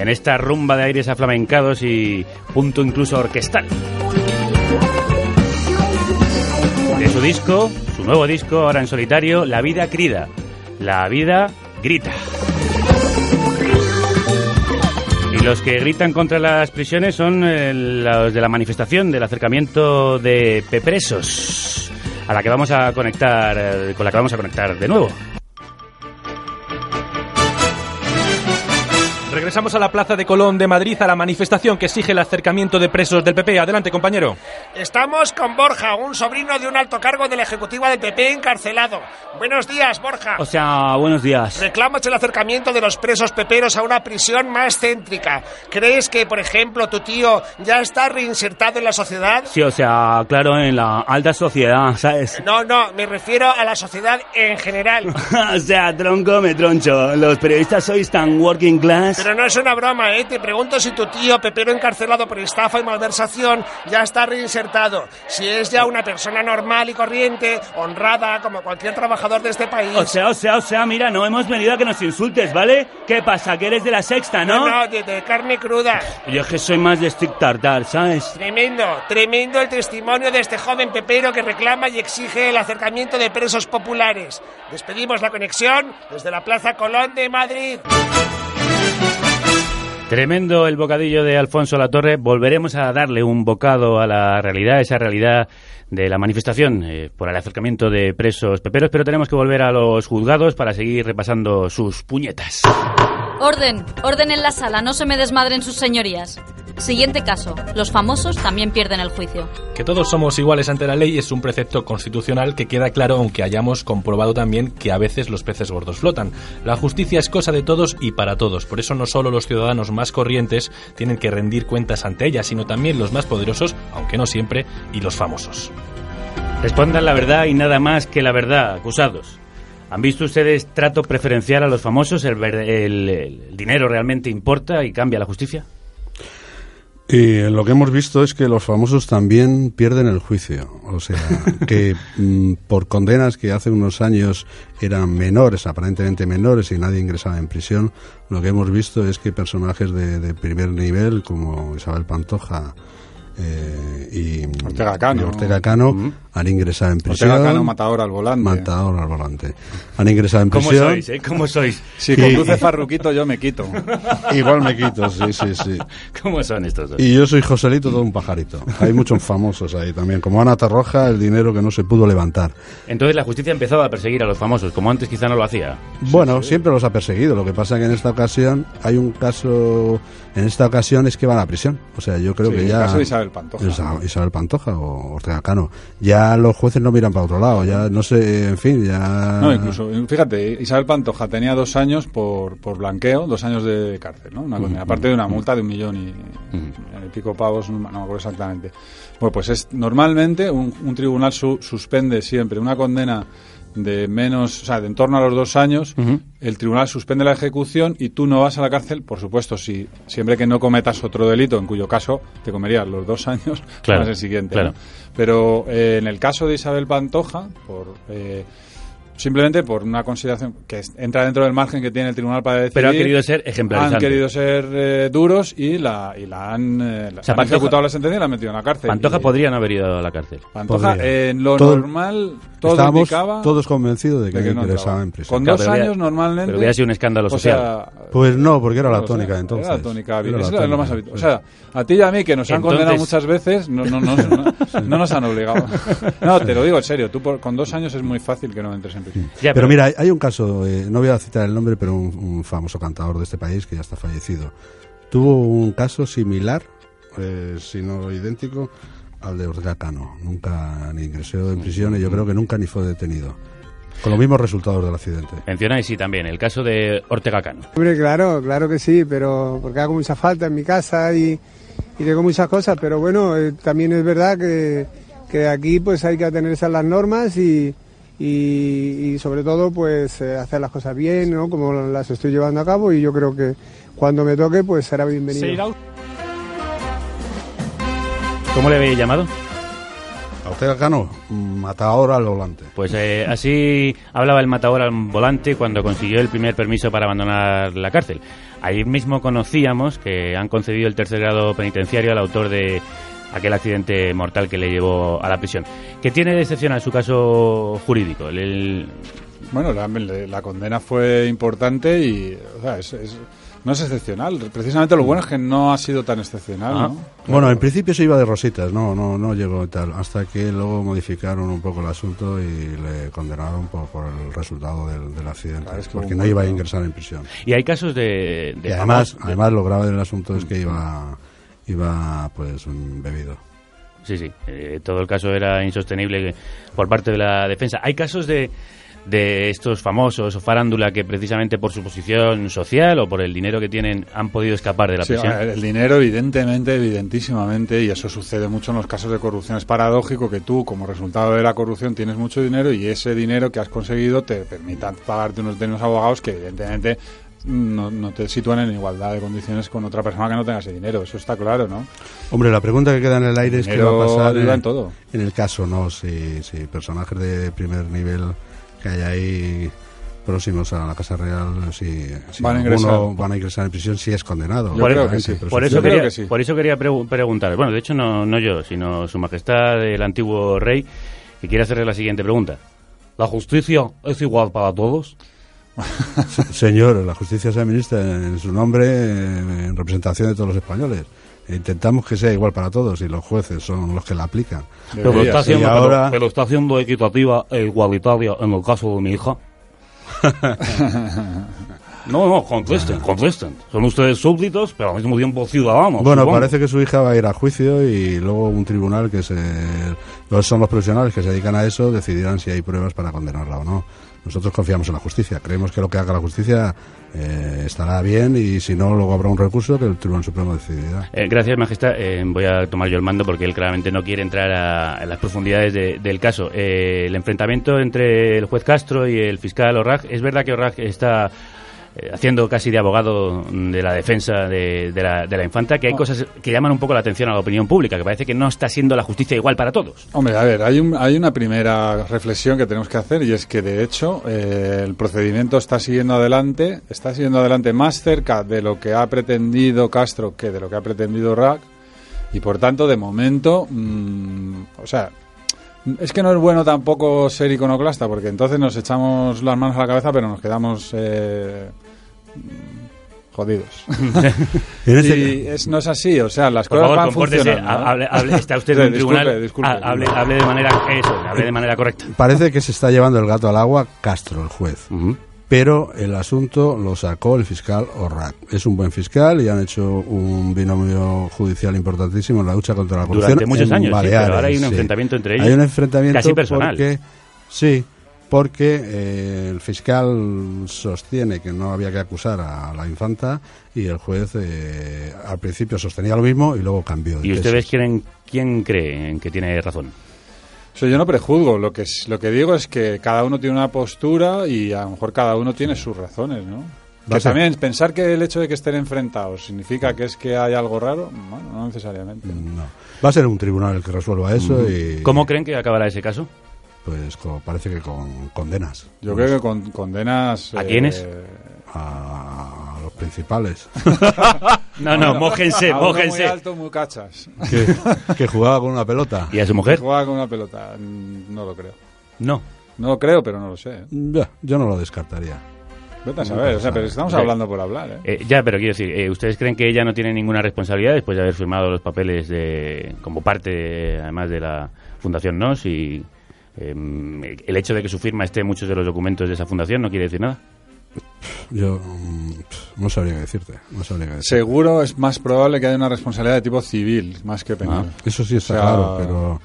en esta rumba de aires aflamencados y punto incluso orquestal. De su disco, su nuevo disco, ahora en solitario, La vida crida, la vida grita. Y los que gritan contra las prisiones son eh, los de la manifestación del acercamiento de presos, a la que vamos a conectar, eh, con la que vamos a conectar de nuevo.
Regresamos a la Plaza de Colón de Madrid a la manifestación que exige el acercamiento de presos del PP. Adelante, compañero.
Estamos con Borja, un sobrino de un alto cargo de la ejecutiva del PP encarcelado. Buenos días, Borja.
O sea, buenos días.
Reclamas el acercamiento de los presos peperos a una prisión más céntrica. ¿Crees que, por ejemplo, tu tío ya está reinsertado en la sociedad?
Sí, o sea, claro, en la alta sociedad, ¿sabes?
No, no, me refiero a la sociedad en general.
o sea, tronco me troncho. Los periodistas sois tan working class.
Pero no es una broma, ¿eh? Te pregunto si tu tío, pepero encarcelado por estafa y malversación, ya está reinsertado. Si es ya una persona normal y corriente, honrada, como cualquier trabajador de este país.
O sea, o sea, o sea, mira, no hemos venido a que nos insultes, ¿vale? ¿Qué pasa? Que eres de la sexta, ¿no?
No, de, de carne cruda.
Yo es que soy más de stick tartar, ¿sabes?
Tremendo, tremendo el testimonio de este joven pepero que reclama y exige el acercamiento de presos populares. Despedimos la conexión desde la Plaza Colón de Madrid.
Tremendo el bocadillo de Alfonso Latorre. Volveremos a darle un bocado a la realidad, esa realidad de la manifestación eh, por el acercamiento de presos peperos, pero tenemos que volver a los juzgados para seguir repasando sus puñetas.
Orden, orden en la sala, no se me desmadren sus señorías. Siguiente caso, los famosos también pierden el juicio.
Que todos somos iguales ante la ley es un precepto constitucional que queda claro aunque hayamos comprobado también que a veces los peces gordos flotan. La justicia es cosa de todos y para todos, por eso no solo los ciudadanos más corrientes tienen que rendir cuentas ante ella, sino también los más poderosos, aunque no siempre, y los famosos.
Respondan la verdad y nada más que la verdad, acusados. ¿Han visto ustedes trato preferencial a los famosos? ¿El, el dinero realmente importa y cambia la justicia?
Y lo que hemos visto es que los famosos también pierden el juicio. O sea, que mm, por condenas que hace unos años eran menores, aparentemente menores, y nadie ingresaba en prisión, lo que hemos visto es que personajes de, de primer nivel, como Isabel Pantoja, eh, y
Ortega Cano.
de Ortega Cano han ingresado en prisión.
Ortega Cano, matador al volante.
Matador al volante. Han ingresado en
¿Cómo
prisión.
sois, eh? ¿Cómo sois?
Si conduce Farruquito, yo me quito.
Igual me quito, sí, sí, sí.
¿Cómo son estos dos?
Y yo soy Joselito, todo un pajarito. Hay muchos famosos ahí también, como Ana Tarroja, el dinero que no se pudo levantar.
Entonces la justicia ha empezado a perseguir a los famosos, como antes quizá no lo hacía.
Bueno, siempre los ha perseguido. Lo que pasa que en esta ocasión hay un caso. En esta ocasión es que van a prisión. O sea, yo creo
Sí,
que
el
ya.
caso de Isabel Pantoja.
Isa- Isabel Pantoja o Ortega Cano. Ya los jueces no miran para otro lado. Ya no sé, en fin, ya.
No, incluso, fíjate, Isabel Pantoja tenía dos años por, por blanqueo, dos años de cárcel, ¿no? Una condena, aparte de una multa de un millón y, y pico pavos, no me acuerdo exactamente. Bueno, pues es normalmente un, un tribunal su- suspende siempre una condena de menos, o sea, de en torno a los dos años, el tribunal suspende la ejecución y tú no vas a la cárcel, por supuesto, si siempre que no cometas otro delito, en cuyo caso te comerías los dos años
Claro,
más el siguiente.
claro.
¿no? Pero eh, en el caso de Isabel Pantoja, por eh, simplemente por una consideración que entra dentro del margen que tiene el tribunal para decidir.
Pero ha querido ser ejemplarizante.
Han querido ser eh, duros y la, y la han, eh, la-
O sea,
han
Pantoja-
ejecutado la sentencia y la han metido en la cárcel.
Pantoja
Y-
podría no haber ido a la cárcel.
Pantoja, eh, en lo
Todo-
normal, todo
Estábamos
indicaba
todos convencidos de que,
de que no
ingresaba
entraba.
en prisión.
Con
Claro,
dos años normalmente.
pero hubiera sido un escándalo
o
social.
sea,
Pues no, porque era la
sea,
tónica entonces.
Era la tónica,
Era la
eso es lo más habitual. O sea, a ti y a mí, que nos han
Entonces-
condenado muchas veces, no, no, no, no, no nos han obligado. No, te lo digo en serio, tú por- con dos años es muy fácil que no entres en prisión.
Pero, mira, hay- hay un caso, eh, no voy a citar el nombre, pero un, un famoso cantador de este país que ya está fallecido. Tuvo un caso similar, eh, si no idéntico, al de Ortega Cano. Nunca ni ingresó en prisión y yo creo que nunca ni fue detenido. Con los mismos resultados del accidente.
Mencionáis, sí, también, el caso de Ortega Cano.
Hombre, claro, claro que sí, pero porque hago mucha falta en mi casa y, y tengo muchas cosas, pero bueno, eh, también es verdad que, que aquí pues hay que atenerse a las normas y, y, y sobre todo pues eh, hacer las cosas bien, ¿no? Como las estoy llevando a cabo y yo creo que cuando me toque pues será bienvenido.
¿Cómo le habéis llamado?
A Ortega Cano, matador al volante.
Pues eh, así hablaba el matador al volante cuando consiguió el primer permiso para abandonar la cárcel. Ahí mismo conocíamos que han concedido el tercer grado penitenciario al autor de aquel accidente mortal que le llevó a la prisión. ¿Qué tiene de excepcional su caso jurídico? El- el-
Bueno, la, la condena fue importante y o sea, es- es- no es excepcional. Precisamente lo bueno es que no ha sido tan excepcional,
Ah.
¿no?
Bueno, en principio se iba de rositas, no, no, no llegó tal, hasta que luego modificaron un poco el asunto y le condenaron por, por el resultado del, del accidente,
Claro, es que
porque no iba a ingresar en prisión.
Y hay casos de... de
Y además,
de-
además lo grave del asunto es que iba, iba pues un bebido.
Sí, sí. eh, todo el caso era insostenible por parte de la defensa. Hay casos de, de estos famosos o farándula que precisamente por su posición social o por el dinero que tienen han podido escapar de la
Sí,
prisión.
el dinero, evidentemente, evidentísimamente, y eso sucede mucho en los casos de corrupción. Es paradójico que tú, como resultado de la corrupción, tienes mucho dinero y ese dinero que has conseguido te permita pagarte unos, de unos abogados que, evidentemente, no, no te sitúan en igualdad de condiciones con otra persona que no tenga ese dinero. Eso está claro, ¿no?
Hombre, la pregunta que queda en el aire es qué va a pasar en,
en todo.
en el caso, ¿no? Si, si personajes de primer nivel que hay ahí próximos a la Casa Real, si, si
Van a ingresar.
van a ingresar en prisión, si es condenado.
Por,
lógicamente,
eso,
pero
por eso quería, por eso quería pregu- preguntar. Bueno, de hecho, no, no yo, sino Su Majestad, el antiguo rey, que quiere hacerle la siguiente pregunta. ¿La justicia es igual para todos?
Señor, la justicia se administra en su nombre, eh, en representación de todos los españoles. Intentamos que sea igual para todos y los jueces son los que la aplican.
Pero lo, está haciendo,
ahora,
pero, pero está haciendo equitativa e igualitaria en el caso de mi hija. No, no, contesten, contesten. Son ustedes súbditos, pero al mismo tiempo ciudadanos.
bueno,
supongo.
parece que su hija va a ir a juicio y luego un tribunal que se, son los profesionales que se dedican a eso decidirán si hay pruebas para condenarla o no. Nosotros confiamos en la justicia, creemos que lo que haga la justicia eh, estará bien y si no, luego habrá un recurso que el Tribunal Supremo decidirá.
Eh, gracias, Majestad. Eh, voy a tomar yo el mando porque él claramente no quiere entrar a, las profundidades de- del caso. Eh, el enfrentamiento entre el juez Castro y el fiscal Orrag, es verdad que Orrag está eh, haciendo casi de abogado de la defensa de, de la, de la infanta, que hay cosas que llaman un poco la atención a la opinión pública, que parece que no está siendo la justicia igual para todos.
Hombre, a ver, hay, un- hay una primera reflexión que tenemos que hacer y es que, de hecho, eh, el procedimiento está siguiendo adelante, está siguiendo adelante más cerca de lo que ha pretendido Castro que de lo que ha pretendido Rack y, por tanto, de momento, mm, o sea, es que no es bueno tampoco ser iconoclasta, porque entonces nos echamos las manos a la cabeza, pero nos quedamos eh, jodidos. Y es, no es así, o sea, las
Por
cosas
favor,
van funcionando. ¿no?
Hable- hable- está usted en un
disculpe,
tribunal.
disculpe.
Ha- hable, hable de manera eso, hable de manera correcta.
Parece que se está llevando el gato al agua Castro, el juez. Pero el asunto lo sacó el fiscal Orrat. Es un buen fiscal y han hecho un binomio judicial importantísimo en la lucha contra la corrupción.
Durante muchos
en
años, sí,
Baleares,
pero ahora hay un
sí.
enfrentamiento entre ellos.
Hay un enfrentamiento
Casi personal.
porque sí, porque eh, el fiscal sostiene que no había que acusar a la infanta y el juez eh, al principio sostenía lo mismo y luego cambió. de
¿Y ustedes quieren, quién creen que tiene razón?
O sea, yo no prejuzgo, lo que, es- lo que digo es que cada uno tiene una postura y a lo mejor cada uno tiene sus razones, ¿no? Que también pensar que el hecho de que estén enfrentados significa que es que hay algo raro, bueno, no necesariamente.
No. Va a ser un tribunal el que resuelva eso y
¿Cómo creen que acabará ese caso?
pues co- parece que con condenas.
Yo creo que con condenas...
¿A
eh,
quiénes?
A principales.
No, no, mójense, mójense.
muy alto, muy cachas.
que, que jugaba con una pelota.
¿Y a su
Que
mujer?
jugaba con una pelota, no lo creo.
No.
No lo creo, pero no lo sé. ¿eh?
Ya, yo no lo descartaría.
Vete a saber, o sea, pero estamos hablando por hablar, ¿eh?
Eh, ya, pero quiero decir, eh, ¿ustedes creen que ella no tiene ninguna responsabilidad después de haber firmado los papeles de, como parte, además de la Fundación NOS? Y eh, el hecho de que su firma esté en muchos de los documentos de esa fundación no quiere decir nada.
Yo mm, no sabría qué decirte. No sabría qué decirte.
Seguro es más probable que haya una responsabilidad de tipo civil, más que penal.
Ah, eso sí está
O sea,
claro, pero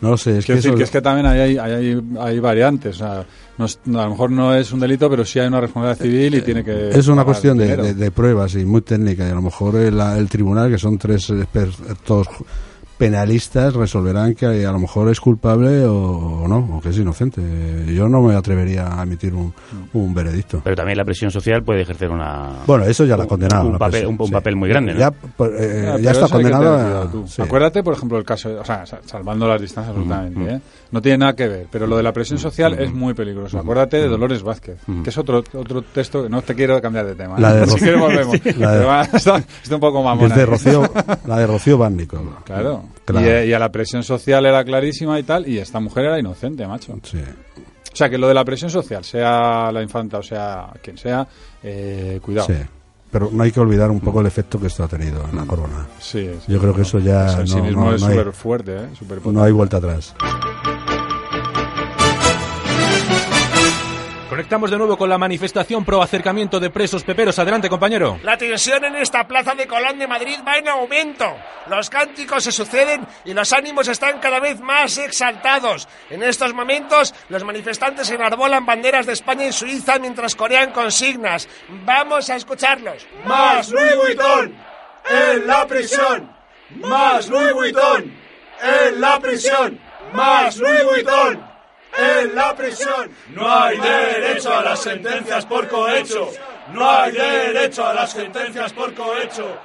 no lo sé. Es que
decir
eso-
que es que también hay, hay, hay, hay variantes. O sea, no es- no, a lo mejor no es un delito, pero sí hay una responsabilidad civil y tiene que.
es una cuestión de,
dinero.
de- de pruebas y muy técnica y a lo mejor el, el tribunal que son tres expertos penalistas resolverán que a lo mejor es culpable o, o no o que es inocente yo no me atrevería a emitir un, un veredicto
Pero también la presión social puede ejercer una.
bueno eso ya la ha condenado
Un,
la
papel,
presión,
un, un
sí.
papel muy grande, ¿no?
ya, pues, eh,
Ya,
ya está
eso hay que
condenado
tener
a-
cuidado tú.
sí.
Acuérdate, por ejemplo, el caso, o sea, sa- salvando las distancias absolutamente, ¿eh? no tiene nada que ver, pero lo de la presión social es muy peligroso. Acuérdate de Dolores Vázquez, que es otro otro texto que no te quiero cambiar de tema. ¿eh?
La de Rocío. Sí. La de-
Pero va, está, está un poco mamona.
es de
¿eh?
Rocío, la de Rocío Bárnico.
Claro.
Claro.
Y, eh, y a la presión social era clarísima y tal, y esta mujer era inocente, macho.
Sí.
O sea, que lo de la presión social, sea la infanta o sea quien sea, eh, cuidado.
Sí. Pero no hay que olvidar un poco el efecto que esto ha tenido en la corona.
Sí, sí,
Yo creo que eso ya
sí
no,
mismo
no-
es
no hay-
súper fuerte, ¿eh? Súper
no hay vuelta atrás.
Conectamos de nuevo con la manifestación pro acercamiento de presos peperos. Adelante, compañero.
La tensión en esta plaza de Colón de Madrid va en aumento. Los cánticos se suceden y los ánimos están cada vez más exaltados. En estos momentos, los manifestantes enarbolan banderas de España y Suiza mientras corean consignas. Vamos a escucharlos.
Más Louis Vuitton en la prisión. Más Louis Vuitton en la prisión. Más Louis Vuitton en la prisión. No hay derecho a las sentencias por cohecho. No hay derecho a las sentencias por cohecho.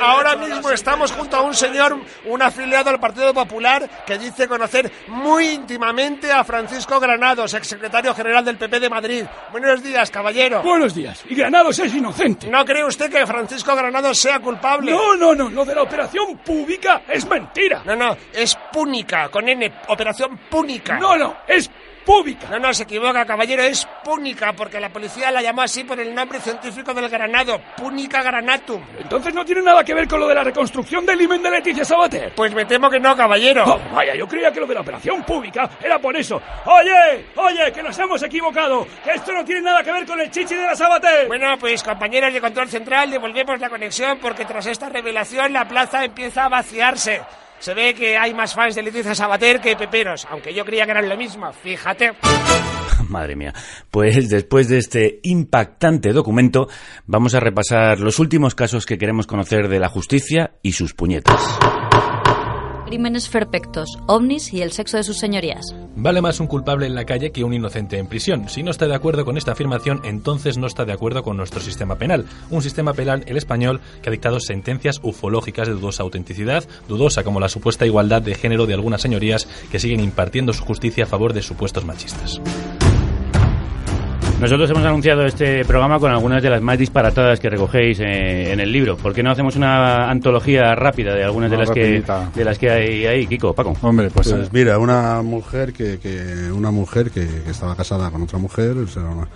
Ahora mismo estamos junto a un señor, un afiliado al Partido Popular, que dice conocer muy íntimamente a Francisco Granados, exsecretario general del PP de Madrid. Buenos días, caballero.
Buenos días. Y Granados es inocente.
¿No cree usted que Francisco Granados sea culpable?
No, no, no. Lo de la operación pública es mentira.
No, no, es púnica, con N, operación púnica.
No, no, es pública.
No, no, se equivoca, caballero, es púnica, porque la policía la llamó así por el nombre científico del granado, Púnica granatum.
Entonces no tiene nada que ver con lo de la reconstrucción del himen de Leticia Sabater.
Pues me temo que no, caballero.
Oh, vaya, yo creía que lo de la operación pública era por eso. Oye, oye, que nos hemos equivocado. Que esto no tiene nada que ver con el chichi de la Sabater.
Bueno, pues compañeros de control central, devolvemos la conexión porque tras esta revelación la plaza empieza a vaciarse. Se ve que hay más fans de Leticia Sabater que peperos, aunque yo creía que eran lo mismo, fíjate.
Madre mía. Pues después de este impactante documento, vamos a repasar los últimos casos que queremos conocer de la justicia y sus puñetas.
Crímenes perfectos, ovnis y el sexo de sus señorías.
Vale más un culpable en la calle que un inocente en prisión. Si no está de acuerdo con esta afirmación, entonces no está de acuerdo con nuestro sistema penal. Un sistema penal, el español, que ha dictado sentencias ufológicas de dudosa autenticidad, dudosa como la supuesta igualdad de género de algunas señorías que siguen impartiendo su justicia a favor de supuestos machistas.
Nosotros hemos anunciado este programa con algunas de las más disparatadas que recogéis eh, en el libro. ¿Por qué no hacemos una antología rápida de algunas de las que de las que hay ahí, Kiko, Paco?
Hombre, pues,
Pues mira, una mujer que, que una mujer que, que estaba casada con otra mujer, o sea, una,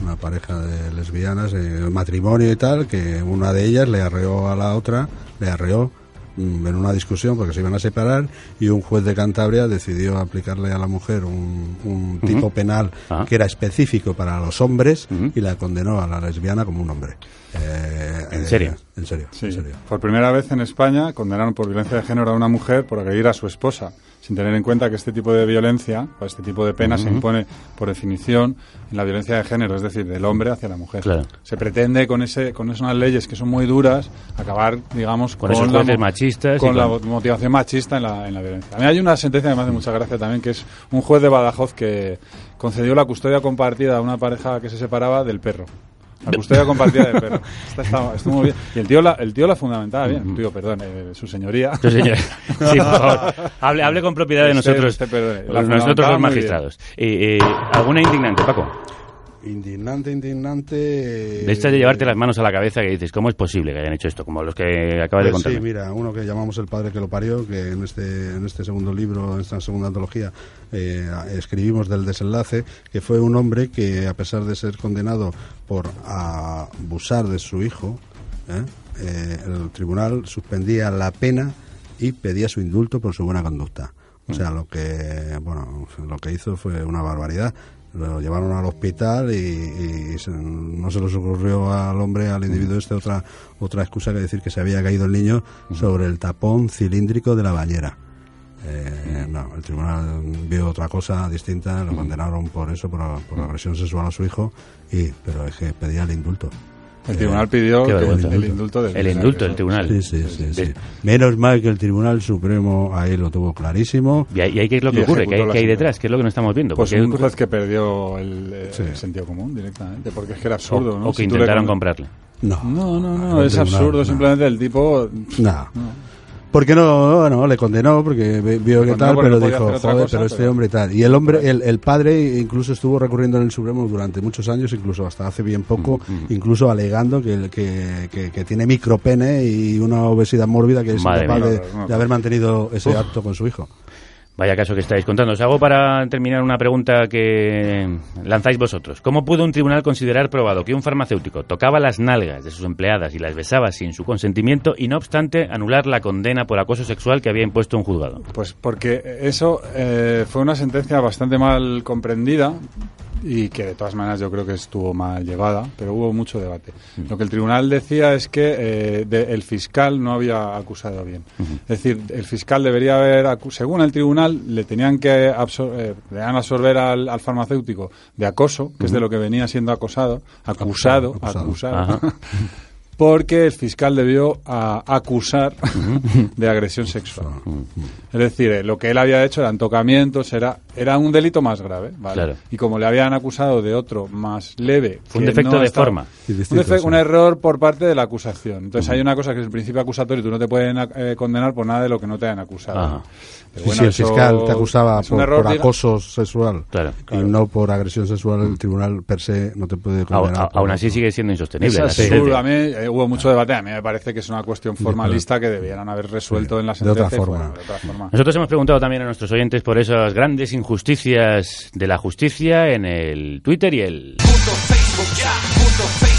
una pareja de lesbianas, eh, matrimonio y tal, que una de ellas le arreó a la otra, le arreó en una discusión porque se iban a separar y un juez de Cantabria decidió aplicarle a la mujer un, un tipo penal
Ah.
que era específico para los hombres y la condenó a la lesbiana como un hombre. Eh,
¿En
eh,
serio?
En serio,
Sí,
en serio.
por primera vez en España condenaron por violencia de género a una mujer por agredir a su esposa, sin tener en cuenta que este tipo de violencia o este tipo de pena se impone por definición en la violencia de género, es decir, del hombre hacia la mujer.
Claro.
Se pretende con ese con esas leyes que son muy duras acabar, digamos,
Con
la
machistas
con la
con-
motivación machista en la, en la violencia. A mí hay una sentencia que me hace mucha gracia también, que es un juez de Badajoz que concedió la custodia compartida a una pareja que se separaba del perro. La custodia compartida del perro. Esta está, estuvo muy bien. Y el tío la, el tío la fundamentaba bien. Tío, perdón, eh, su señoría.
Su señor- Sí, por favor. Hable, hable con propiedad de
Este-
nosotros,
este, perdone, la
nosotros los magistrados. Eh, eh, ¿Alguna indignante, Paco?
Indignante, indignante.
De estas de llevarte las manos a la cabeza que dices, ¿cómo es posible que hayan hecho esto? Como los que acabas de
Pues
contar.
sí, mira, uno que llamamos El Padre que lo parió, que en este, en este segundo libro, en esta segunda antología, eh, escribimos del desenlace, que fue un hombre que, a pesar de ser condenado por abusar de su hijo, ¿eh? Eh, el tribunal suspendía la pena y pedía su indulto por su buena conducta. O sea, lo que, bueno, lo que hizo fue una barbaridad. Lo llevaron al hospital y, y se- no se les ocurrió al hombre, al individuo este, otra, otra excusa que decir que se había caído el niño sobre el tapón cilíndrico de la bañera. Eh, no, el tribunal vio otra cosa distinta, lo condenaron por eso, por, por agresión sexual a su hijo, y pero es que pedía el indulto.
El tribunal pidió
vergüenza.
el indulto del
El indulto del tribunal.
Sí, sí, sí, sí. Menos mal que el Tribunal Supremo ahí lo tuvo clarísimo.
¿Y ahí, y ahí qué es lo que ocurre? ¿Qué hay, qué hay detrás? ¿Qué es lo que no estamos viendo?
Pues
¿Por qué
un juez que perdió el, eh,
Sí.
el sentido común directamente, porque es que era absurdo,
O-
¿no?
o que
Si le
intentaron
con-
comprarle.
No,
No, no, no,
El
es
tribunal,
absurdo,
no.
simplemente el tipo...
No. Porque no, bueno, le condenó porque vio que tal, pero
no
dijo, joder,
cosa,
pero este
pero-
hombre tal. Y el hombre, el, el padre incluso estuvo recurriendo en el Supremo durante muchos años, incluso hasta hace bien poco,
Mm,
incluso alegando que, que, que, que tiene micropene y una obesidad mórbida que es
Madre
incapaz
mía.
de, de haber mantenido ese
Uf.
acto con su hijo.
Vaya caso que estáis contando. Os hago para terminar una pregunta que lanzáis vosotros. ¿Cómo pudo un tribunal considerar probado que un farmacéutico tocaba las nalgas de sus empleadas y las besaba sin su consentimiento y no obstante anular la condena por acoso sexual que había impuesto un juzgado?
Pues porque eso eh, fue una sentencia bastante mal comprendida y que de todas maneras yo creo que estuvo mal llevada, pero hubo mucho debate. Lo que el tribunal decía es que eh, de- el fiscal no había acusado bien. Es decir, el fiscal debería haber, según el tribunal, le tenían que absor- eh, le absorber al, al farmacéutico de acoso, que es de lo que venía siendo acosado, acusado,
Acusado.
Porque el fiscal debió a- acusar de agresión sexual. Es decir, eh, lo que él había hecho eran tocamientos, era, era un delito más grave. ¿vale?
Claro.
Y como le habían acusado de otro más leve.
Fue un defecto
no
de
estaba-
forma.
Y
Un, un error por parte de la acusación. Entonces hay una cosa que es el principio acusatorio, tú no te pueden eh, condenar por nada de lo que no te hayan acusado.
Ajá.
Pero
Sí,
bueno,
sí, el fiscal te acusaba por,
error,
por
diga-
acoso sexual
Claro.
y no por agresión sexual, el tribunal per se no te puede condenar.
aún así sigue siendo insostenible.
Es absurdo.
sentencia.
A mí eh, hubo mucho debate. A mí me parece que es una cuestión formalista que debieran haber resuelto en la
de otra
sentencia. y
forma.
fuera, de otra forma.
Nosotros hemos preguntado también a nuestros oyentes por esas grandes injusticias de la justicia en el Twitter y el...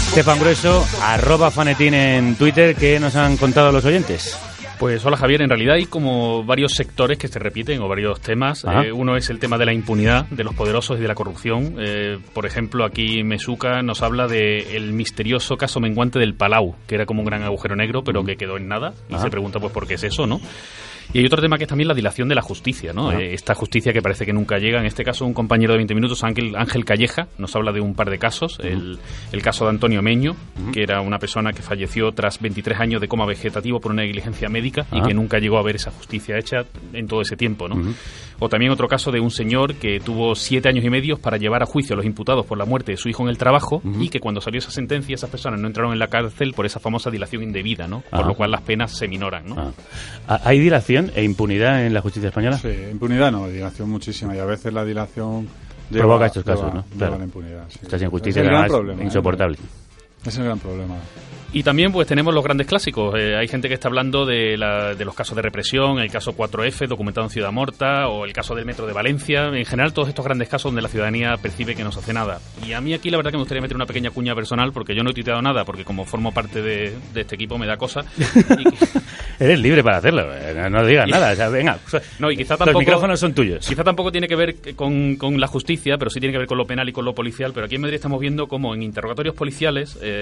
Estefan Grueso, arroba fanetín en Twitter, ¿qué nos han contado los oyentes?
Pues hola Javier, en realidad hay como varios sectores que se repiten o varios temas. Eh, uno es el tema de la impunidad de los poderosos y de la corrupción. Eh, por ejemplo, aquí Mesuca nos habla de el misterioso caso menguante del Palau, que era como un gran agujero negro, pero que quedó en nada. Y se pregunta pues por qué es eso, ¿no? Y hay otro tema que es también la dilación de la justicia, ¿no? Eh, esta justicia que parece que nunca llega. En este caso, un compañero de 20 minutos, Ángel, Ángel Calleja, nos habla de un par de casos. el, el caso de Antonio Meño, que era una persona que falleció tras 23 años de coma vegetativo por una negligencia médica y que nunca llegó a ver esa justicia hecha en todo ese tiempo, ¿no? O también otro caso de un señor que tuvo siete años y medio para llevar a juicio a los imputados por la muerte de su hijo en el trabajo y que cuando salió esa sentencia esas personas no entraron en la cárcel por esa famosa dilación indebida, ¿no? Por
Ajá.
lo cual las penas se minoran, ¿no?
Ah, ¿Hay dilación e impunidad en la justicia española?
Sí, impunidad no, dilación muchísima. Y a veces la dilación Lleva-
provoca estos
lleva-
casos, ¿no?
lleva
Claro.
la impunidad, sí.
Estas
Es
injusticias además,
problema, ¿eh? Es el gran problema.
Y también pues tenemos los grandes clásicos. Eh, hay gente que está hablando de, la- de los casos de represión, el caso 4F, documentado en Ciudad Morta, o el caso del metro de Valencia. En general, todos estos grandes casos donde la ciudadanía percibe que no se hace nada. Y a mí aquí la verdad que me gustaría meter una pequeña cuña personal, porque yo no he tuiteado nada, porque como formo parte de, de este equipo me da cosa.
Eres libre para hacerlo, eh, no, no digas nada. O sea, venga,
No, y quizá
los
tampoco...
micrófonos son tuyos.
Quizá tampoco tiene que ver con, con la justicia, pero sí tiene que ver con lo penal y con lo policial. Pero aquí en Madrid estamos viendo como en interrogatorios policiales eh,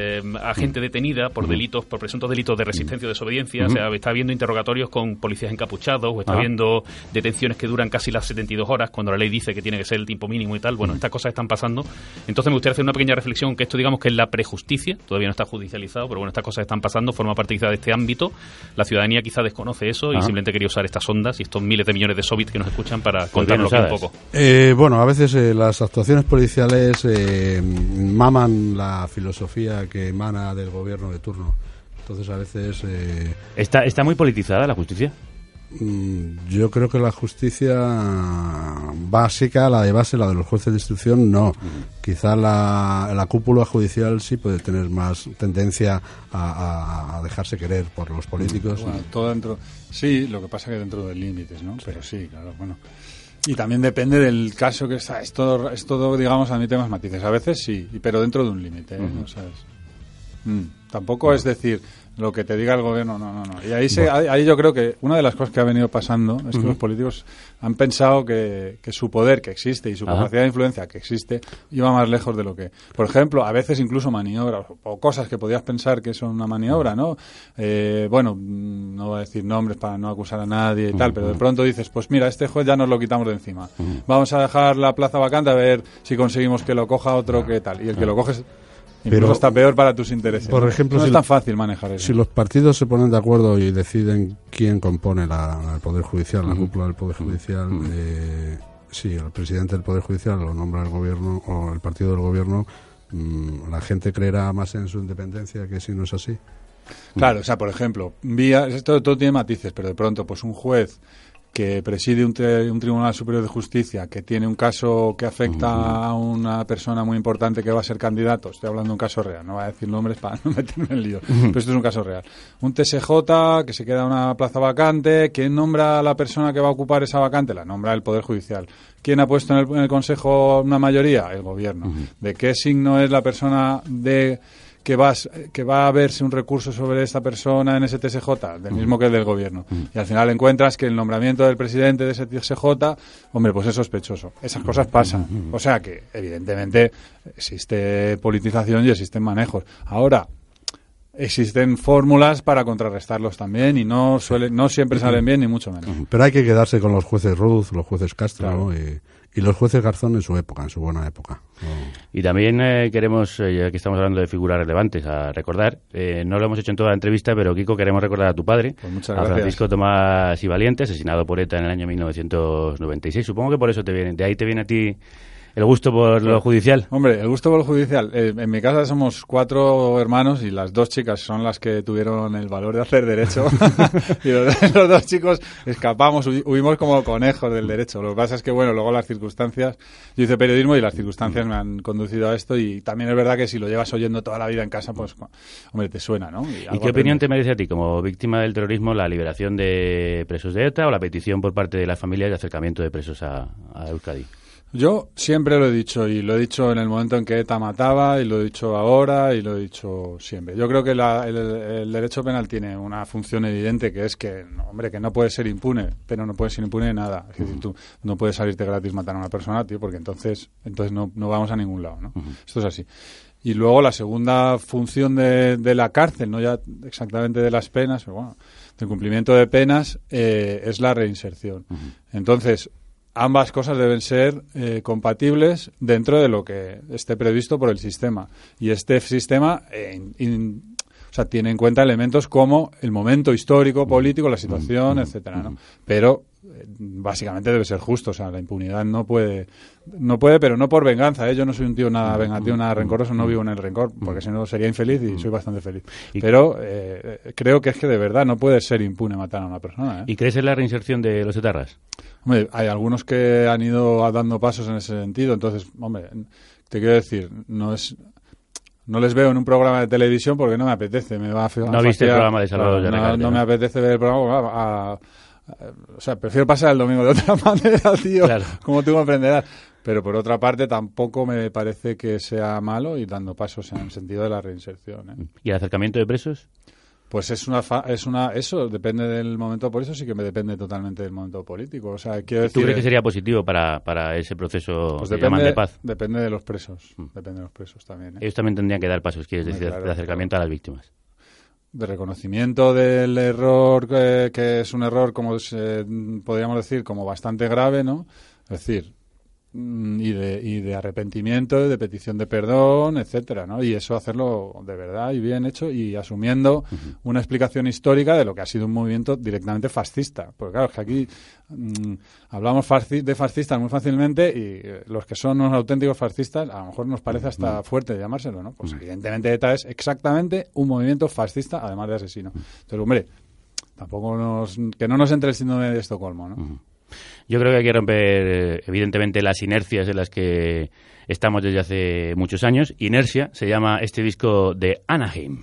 a gente detenida por delitos, por presuntos delitos de resistencia o desobediencia. O sea, está habiendo interrogatorios con policías encapuchados o está
Ah.
habiendo detenciones que duran casi las 72 horas cuando la ley dice que tiene que ser el tiempo mínimo y tal. Bueno, estas cosas están pasando. Entonces me gustaría hacer una pequeña reflexión que esto digamos que es la prejusticia. Todavía no está judicializado, pero bueno, estas cosas están pasando, forma parte quizá de este ámbito. La ciudadanía quizá desconoce eso y simplemente quería usar estas ondas y estos miles de millones de soviets que nos escuchan para
Pues
contarnos
bien
un poco.
Eh, bueno, a veces eh, las actuaciones policiales eh, maman la filosofía que emana del gobierno de turno. Entonces, a veces. eh,
¿Está, ¿Está muy politizada la justicia?
mm, yo creo que la justicia básica, la de base, la de los jueces de instrucción, no. Quizá la, la cúpula judicial sí puede tener más tendencia a, a- a dejarse querer por los políticos.
Bueno, todo dentro. Sí, lo que pasa que dentro de límites, ¿no? Pero sí, claro, bueno. Y también depende del caso que está. Es todo, es todo digamos, admite más matices. A veces sí, pero dentro de un límite, ¿eh?
Ujú.
O sea, es- Mm, Tampoco es decir lo que te diga el gobierno, no, no, no. Y ahí, se,
Bueno.
ahí, yo creo que una de las cosas que ha venido pasando es que los políticos han pensado que, que su poder que existe y su
Ajá.
capacidad de influencia que existe iba más lejos de lo que. Por ejemplo, a veces incluso maniobras o, o cosas que podías pensar que son una maniobra, ¿no? Eh, bueno, mm, no voy a decir nombres para no acusar a nadie y tal, pero de pronto dices, pues mira, este juez ya nos lo quitamos de encima. Vamos a dejar la plaza vacante a ver si conseguimos que lo coja otro que tal. Y el que lo coges incluso
Pero-
está peor para tus intereses.
Por ejemplo,
no
si
es tan fácil manejar eso.
Si los partidos se ponen de acuerdo y deciden quién compone la, el Poder Judicial, la
Ujú.
cúpula del Poder Judicial, eh, sí, el presidente del Poder Judicial lo nombra el gobierno o el partido del gobierno, mm, la gente creerá más en su independencia que si no es así.
Claro, o sea, por ejemplo, vía, esto todo tiene matices, pero de pronto, pues un juez que preside un, un Tribunal Superior de Justicia, que tiene un caso que afecta a una persona muy importante que va a ser candidato, estoy hablando de un caso real, no voy a decir nombres para no meterme en lío, pero esto es un caso real. Un TSJ que se queda una plaza vacante, ¿quién nombra a la persona que va a ocupar esa vacante? La nombra el Poder Judicial. ¿Quién ha puesto en el, en el Consejo una mayoría? El Gobierno. ¿De qué signo es la persona de que vas que va a verse un recurso sobre esta persona en ese TSJ, del mismo que el del gobierno. Y al final encuentras que el nombramiento del presidente de ese TSJ, hombre, pues es sospechoso. Esas cosas pasan. O sea que, evidentemente, existe politización y existen manejos. Ahora, existen fórmulas para contrarrestarlos también y no suelen, no siempre salen bien ni mucho menos.
Pero hay que quedarse con los jueces Ruz, los jueces Castro ¿no? y, y los jueces Garzón en su época, en su buena época.
Y también eh, queremos, eh, ya que estamos hablando de figuras relevantes, a recordar, eh, no lo hemos hecho en toda la entrevista, pero Kiko, queremos recordar a tu padre,
Pues
a. Francisco Tomás y Valiente, asesinado por ETA en el año 1996. Supongo que por eso te viene, de ahí te viene a ti el gusto por lo judicial.
Hombre, el gusto por lo judicial. Eh, en mi casa somos cuatro hermanos y las dos chicas son las que tuvieron el valor de hacer derecho. y los, los dos chicos escapamos, hui- huimos como conejos del derecho. Lo que pasa es que, bueno, luego las circunstancias. Yo hice periodismo y las circunstancias me han conducido a esto. Y también es verdad que si lo llevas oyendo toda la vida en casa, pues, hombre, te suena, ¿no?
¿Y qué opinión te merece a ti, como víctima del terrorismo, la liberación de presos de ETA o la petición por parte de las familias de acercamiento de presos a, a Euskadi?
Yo siempre lo he dicho y lo he dicho en el momento en que ETA mataba y lo he dicho ahora y lo he dicho siempre. Yo creo que la- el, el derecho penal tiene una función evidente que es que, no, hombre, que no puede ser impune, pero no puede ser impune de nada. Es decir, tú no puedes salirte gratis matar a una persona, tío, porque entonces, entonces no, no vamos a ningún lado, ¿no? Esto es así. Y luego la segunda función de, de la cárcel, no ya exactamente de las penas, pero bueno, del cumplimiento de penas, eh, es la reinserción. Entonces, ambas cosas deben ser eh, compatibles dentro de lo que esté previsto por el sistema. Y este sistema, eh, in- o sea, tiene en cuenta elementos como el momento histórico, político, la situación, etcétera, ¿no? Pero eh, básicamente debe ser justo, o sea, la impunidad no puede, no puede, pero no por venganza, ¿eh? yo no soy un tío nada vengativo, nada rencoroso, no vivo en el rencor, porque si no sería infeliz y soy bastante feliz. Pero eh, creo que es que de verdad no puede ser impune matar a una persona. ¿eh?
¿Y crees en la reinserción de los etarras?
Hombre, hay algunos que han ido dando pasos en ese sentido, entonces, hombre, te quiero decir, no es no les veo en un programa de televisión porque no me apetece. Me va a,
no viste el programa de Salvador
no, no, me apetece ver el programa. A, a, o sea, prefiero pasar el domingo de otra manera, tío, como tú comprenderás. Pero por otra parte, tampoco me parece que sea malo y dando pasos en el sentido de la reinserción. ¿eh?
¿Y el acercamiento de presos?
Pues es una, fa es una, eso depende del momento, por eso sí que me depende totalmente del momento político. O sea, quiero decir,
¿Tú crees que sería positivo para, para ese proceso
pues depende,
de paz?
Depende de los presos, depende de los presos también. ¿eh?
Ellos también tendrían que dar pasos, quieres decir,
claro,
de acercamiento a las víctimas.
De reconocimiento del error, que, que es un error, como se, podríamos decir, como bastante grave, ¿no? Es decir, y de, y de arrepentimiento, de petición de perdón, etcétera, ¿no? Y eso hacerlo de verdad y bien hecho y asumiendo una explicación histórica de lo que ha sido un movimiento directamente fascista. Porque claro, es que aquí mmm, hablamos fasci de fascistas muy fácilmente y eh, los que son unos auténticos fascistas a lo mejor nos parece hasta fuerte llamárselo, ¿no? Pues evidentemente ETA es exactamente un movimiento fascista, además de asesino. Entonces, hombre, tampoco nos, que no nos entre el síndrome de Estocolmo, ¿no?
Yo creo que hay que romper, evidentemente, las inercias en las que estamos desde hace muchos años. Inercia se llama este disco de Anaheim.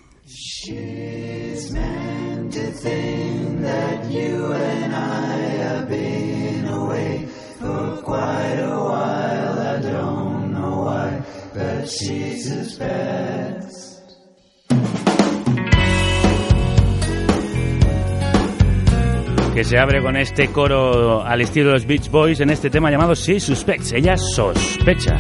Que se abre con este coro al estilo de los Beach Boys en este tema llamado She Suspects. Ella sospecha.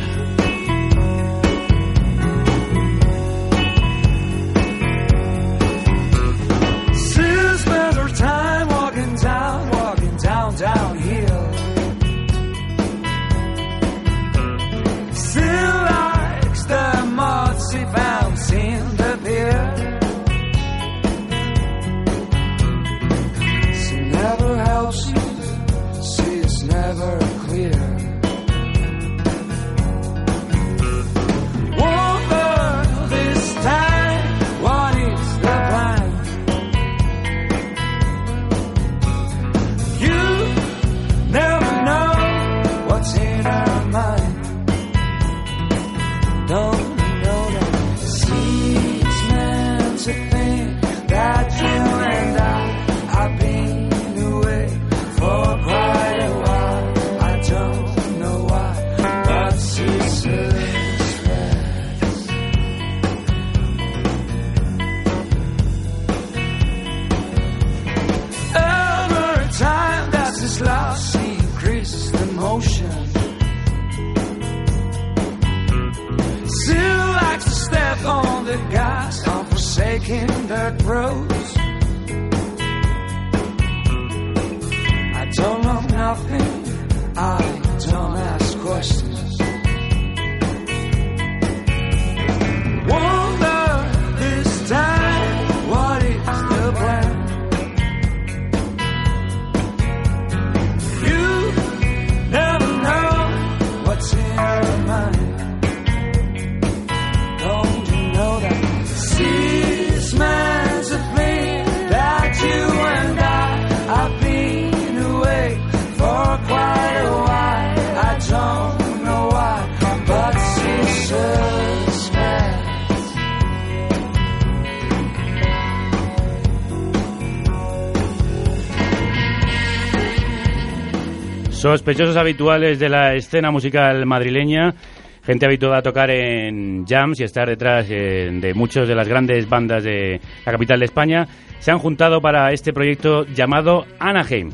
Sospechosos habituales de la escena musical madrileña, gente habituada a tocar en jams y estar detrás eh, de muchas de las grandes bandas de la capital de España, se han juntado para este proyecto llamado Anaheim.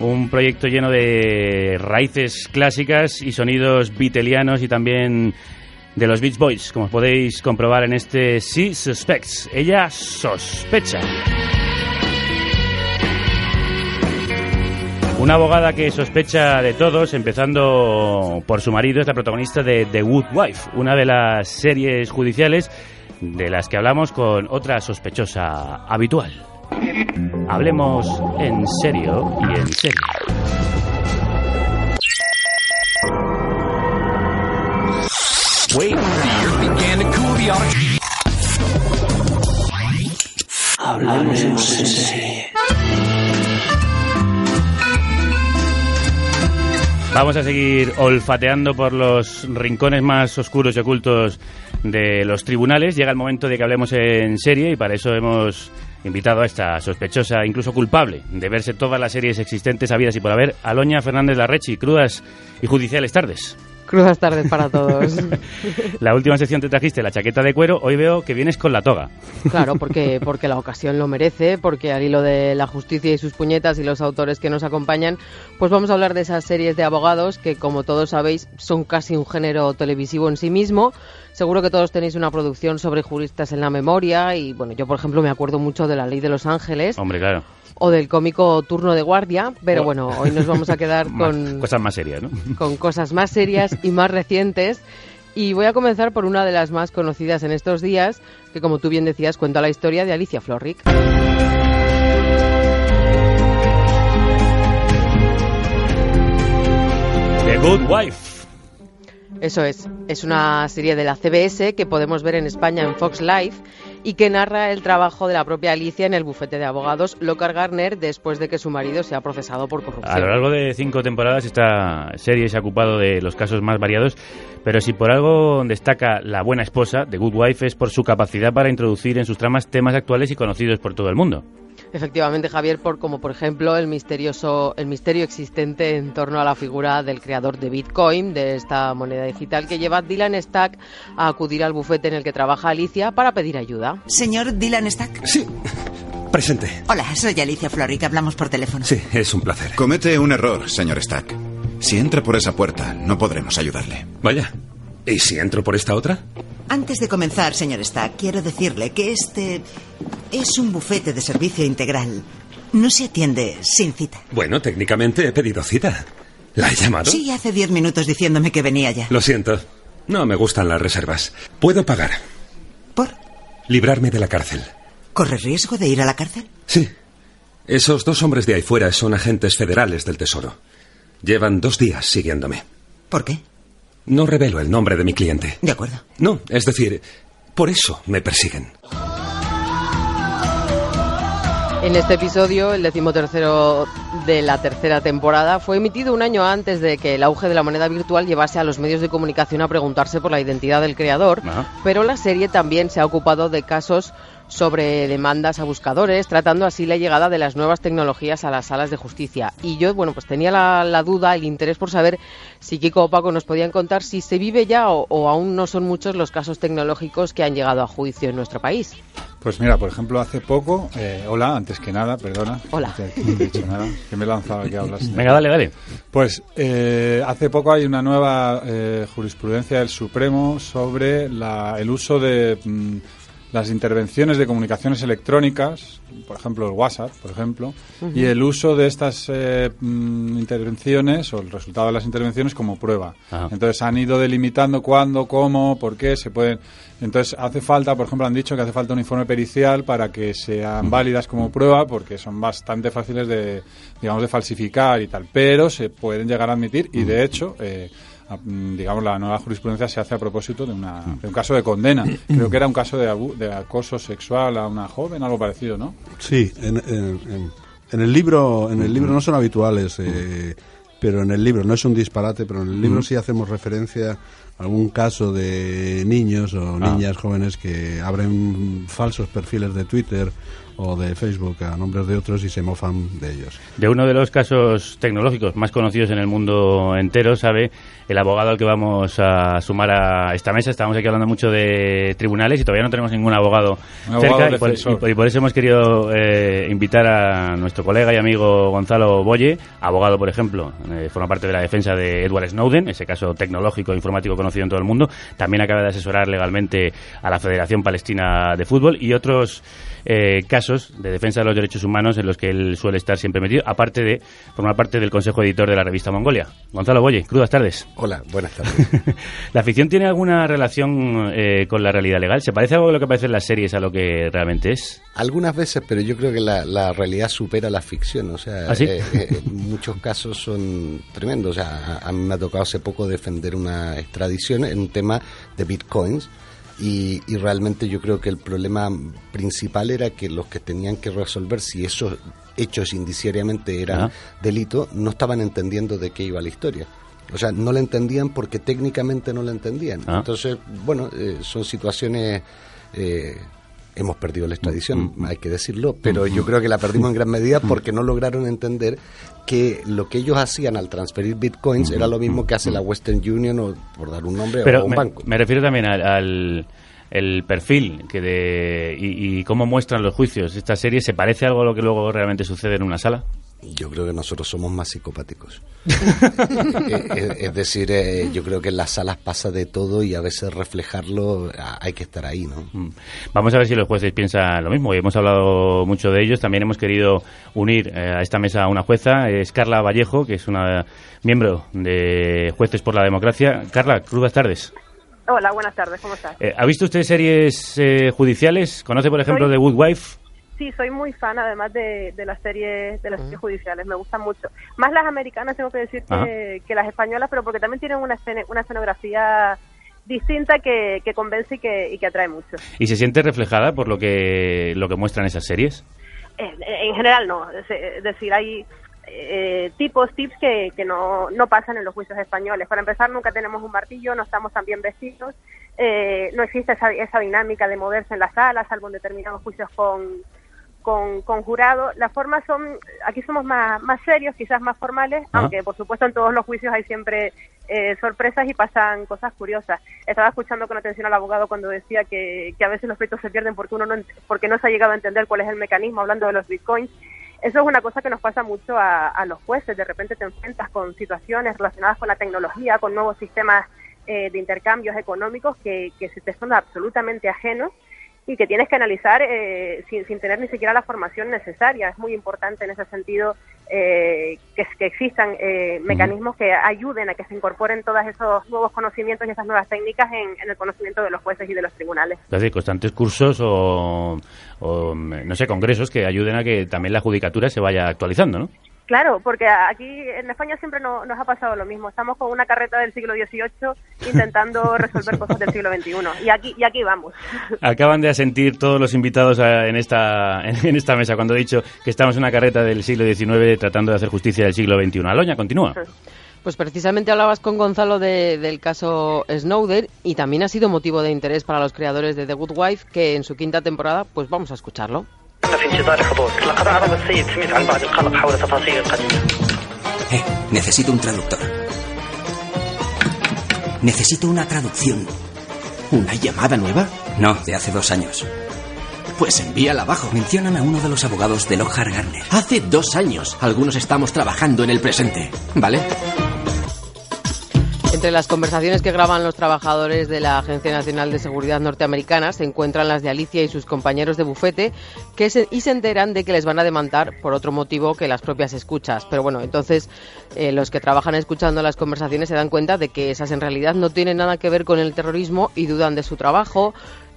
Un proyecto lleno de raíces clásicas y sonidos beatlianos y también de los Beach Boys, como podéis comprobar en este She Suspects. Ella sospecha. Una abogada que sospecha de todos, empezando por su marido, es la protagonista de The Good Wife, una de las series judiciales de las que hablamos con otra sospechosa habitual. Hablemos en serio y en serio.
Hablamos en serio.
Vamos a seguir olfateando por los rincones más oscuros y ocultos de los tribunales. Llega el momento de que hablemos en serie y para eso hemos invitado a esta sospechosa, incluso culpable, de verse todas las series existentes habidas y por haber, Aloña Fernández Larrechi, crudas y judiciales tardes.
Crudas tardes para todos.
La última sección te trajiste la chaqueta de cuero, hoy veo que vienes con la toga.
Claro, porque, porque la ocasión lo merece, porque al hilo de la justicia y sus puñetas y los autores que nos acompañan, pues vamos a hablar de esas series de abogados que, como todos sabéis, son casi un género televisivo en sí mismo. Seguro que todos tenéis una producción sobre juristas en la memoria y, bueno, yo, por ejemplo, me acuerdo mucho de La Ley de los Ángeles
Hombre, claro.
O del cómico Turno de Guardia, pero bueno, hoy nos vamos a quedar con
Cosas más serias, ¿no?
con cosas más serias y más recientes. Y voy a comenzar por una de las más conocidas en estos días, que como tú bien decías, cuenta la historia de Alicia Florrick.
The Good Wife.
Eso es, es una serie de la CBS que podemos ver en España en Fox Life y que narra el trabajo de la propia Alicia en el bufete de abogados Lockhart Garner después de que su marido sea procesado por corrupción.
A lo largo de cinco temporadas esta serie se ha ocupado de los casos más variados, pero si por algo destaca la buena esposa de Good Wife es por su capacidad para introducir en sus tramas temas actuales y conocidos por todo el mundo.
Efectivamente, Javier, por como por ejemplo el misterioso el misterio existente en torno a la figura del creador de Bitcoin, de esta moneda digital que lleva a Dylan Stack a acudir al bufete en el que trabaja Alicia para pedir ayuda.
Señor Dylan Stack.
Sí. Presente.
Hola, soy Alicia Florrick. Hablamos por teléfono.
Sí, es un placer.
Comete un error, señor Stack. Si entra por esa puerta, no podremos ayudarle.
Vaya. ¿Y si entro por esta otra?
Antes de comenzar, señor Stack, quiero decirle que este es un bufete de servicio integral. No se atiende sin cita.
Bueno, técnicamente he pedido cita. ¿La he llamado?
Sí, hace diez minutos diciéndome que venía ya.
Lo siento. No me gustan las reservas. Puedo pagar.
¿Por?
Librarme de la cárcel.
¿Corre riesgo de ir a la cárcel?
Sí. Esos dos hombres de ahí fuera son agentes federales del Tesoro. Llevan dos días siguiéndome.
¿Por qué?
No revelo el nombre de mi cliente.
De acuerdo.
No, es decir, por eso me persiguen.
En este episodio, el decimotercero de la tercera temporada, fue emitido un año antes de que el auge de la moneda virtual llevase a los medios de comunicación a preguntarse por la identidad del creador, pero la serie también se ha ocupado de casos sobre demandas a buscadores, tratando así la llegada de las nuevas tecnologías a las salas de justicia. Y yo, bueno, pues tenía la, la duda, el interés por saber si Kiko o Paco nos podían contar si se vive ya o, o aún no son muchos los casos tecnológicos que han llegado a juicio en nuestro país.
Pues mira, por ejemplo, hace poco, eh, hola, antes que nada, perdona.
Hola.
No te- he dicho nada, que me he lanzado aquí a hablar.
Venga, dale, dale.
Pues eh, hace poco hay una nueva eh, jurisprudencia del Supremo sobre la- el uso de mm, las intervenciones de comunicaciones electrónicas, por ejemplo el WhatsApp, por ejemplo, y el uso de estas eh, mm, intervenciones o el resultado de las intervenciones como prueba.
Ajá.
Entonces han ido delimitando cuándo, cómo, por qué se pueden. Entonces hace falta, por ejemplo, han dicho que hace falta un informe pericial para que sean válidas como prueba, porque son bastante fáciles de, digamos, de falsificar y tal. Pero se pueden llegar a admitir y de hecho. eh, digamos la nueva jurisprudencia se hace a propósito de, una, de un caso de condena creo que era un caso de, abu- de acoso sexual a una joven algo parecido no
Sí, en, en- en- en el libro, en el libro no son habituales, eh, pero en el libro no es un disparate, pero en el libro
Mm.
sí hacemos referencia a algún caso de niños o
Ah.
niñas jóvenes que abren falsos perfiles de Twitter o de Facebook a nombres de otros y se mofan de ellos.
De uno de los casos tecnológicos más conocidos en el mundo entero, sabe el abogado al que vamos a sumar a esta mesa. Estamos aquí hablando mucho de tribunales y todavía no tenemos ningún abogado cerca. por, y por- y por eso hemos querido eh, invitar a nuestro colega y amigo Gonzalo Boye, abogado, por ejemplo, eh, forma parte de la defensa de Edward Snowden, ese caso tecnológico e informático conocido en todo el mundo. También acaba de asesorar legalmente a la Federación Palestina de Fútbol y otros eh, casos de defensa de los derechos humanos en los que él suele estar siempre metido, aparte de formar parte del consejo editor de la revista Mongolia. Gonzalo Boye, crudas tardes.
Hola, buenas tardes.
¿La ficción tiene alguna relación eh, con la realidad legal? ¿Se parece algo de lo que aparece en las series a lo que realmente es?
Algunas veces, pero yo creo que la, la realidad supera la ficción. O sea,
¿Ah, sí?
eh, eh, muchos casos son tremendos. O sea, a, a mí me ha tocado hace poco defender una extradición en un tema de bitcoins. Y, y realmente yo creo que el problema principal era que los que tenían que resolver si esos hechos indiciariamente eran
Ajá.
delito no estaban entendiendo de qué iba la historia. O sea, no la entendían porque técnicamente no la entendían. Entonces, bueno, eh, son situaciones... eh, hemos perdido la extradición, hay que decirlo, pero yo creo que la perdimos en gran medida porque no lograron entender que lo que ellos hacían al transferir bitcoins era lo mismo que hace la Western Union o por dar un nombre o
Pero
un
me,
banco.
me refiero también al, al- el perfil que de, y, y cómo muestran los juicios. ¿Esta serie se parece a algo a lo que luego realmente sucede en una sala?
Yo creo que nosotros somos más psicopáticos. Eh, eh, es decir, eh, yo creo que en las salas pasa de todo y a veces reflejarlo hay que estar ahí, ¿no?
Mm. Vamos a ver si los jueces piensan lo mismo. Hoy hemos hablado mucho de ellos. También hemos querido unir eh, a esta mesa a una jueza. Es Carla Vallejo, que es una miembro de Jueces por la Democracia. Carla, crudas tardes.
Hola, buenas tardes, ¿cómo estás?
Eh, ¿Ha visto usted series eh, judiciales? ¿Conoce, por ejemplo,
Soy-
The Good Wife?
Sí, soy muy fan además de, de las series de las series judiciales, me gustan mucho. Más las americanas tengo que decir que, que las españolas, pero porque también tienen una, escena- una escenografía distinta que, que convence y que, y que atrae mucho.
¿Y se siente reflejada por lo que, lo que muestran esas series?
Eh, en general no, es es decir, hay eh, tipos, tips que, que no, no pasan en los juicios españoles. Para empezar, nunca tenemos un martillo, no estamos tan bien vestidos, eh, no existe esa, esa dinámica de moverse en la sala, salvo en determinados juicios con, con, con jurado. Las formas son, aquí somos más, más serios, quizás más formales,
Ajá.
aunque por supuesto en todos los juicios hay siempre eh, sorpresas y pasan cosas curiosas. Estaba escuchando con atención al abogado cuando decía que, que a veces los pleitos se pierden porque uno no, porque no se ha llegado a entender cuál es el mecanismo, hablando de los bitcoins. Eso es una cosa que nos pasa mucho a, a los jueces. De repente te enfrentas con situaciones relacionadas con la tecnología, con nuevos sistemas eh, de intercambios económicos que, que se te son absolutamente ajenos y que tienes que analizar eh, sin, sin tener ni siquiera la formación necesaria. Es muy importante en ese sentido eh, que, que existan eh, mecanismos que ayuden a que se incorporen todos esos nuevos conocimientos y esas nuevas técnicas en, en el conocimiento de los jueces y de los tribunales.
Es decir, constantes cursos o, o, no sé, congresos que ayuden a que también la judicatura se vaya actualizando, ¿no?
Claro, porque aquí en España siempre no- nos ha pasado lo mismo. Estamos con una carreta del siglo XVIII intentando resolver cosas del siglo XXI. Y aquí, y aquí vamos.
Acaban de asentir todos los invitados a- en esta, en esta mesa cuando he dicho que estamos en una carreta del siglo XIX tratando de hacer justicia del siglo XXI. Aloña, continúa.
Pues precisamente hablabas con Gonzalo de- del caso Snowden y también ha sido motivo de interés para los creadores de The Good Wife, que en su quinta temporada, pues vamos a escucharlo.
في انتظار حضورك لقد عرض السيد سميث عن بعض القلق حول تفاصيل القضية
Eh, necesito un traductor. Necesito una traducción. ¿Una llamada nueva? No, de hace dos años. Pues envíala abajo. Mencionan a uno de los abogados de Lockhart Garner. Hace dos años. Algunos estamos trabajando en el presente. ¿Vale?
Entre las conversaciones que graban los trabajadores de la Agencia Nacional de Seguridad norteamericana se encuentran las de Alicia y sus compañeros de bufete que se, y se enteran de que les van a demandar por otro motivo que las propias escuchas. Pero bueno, entonces eh, los que trabajan escuchando las conversaciones se dan cuenta de que esas en realidad no tienen nada que ver con el terrorismo y dudan de su trabajo.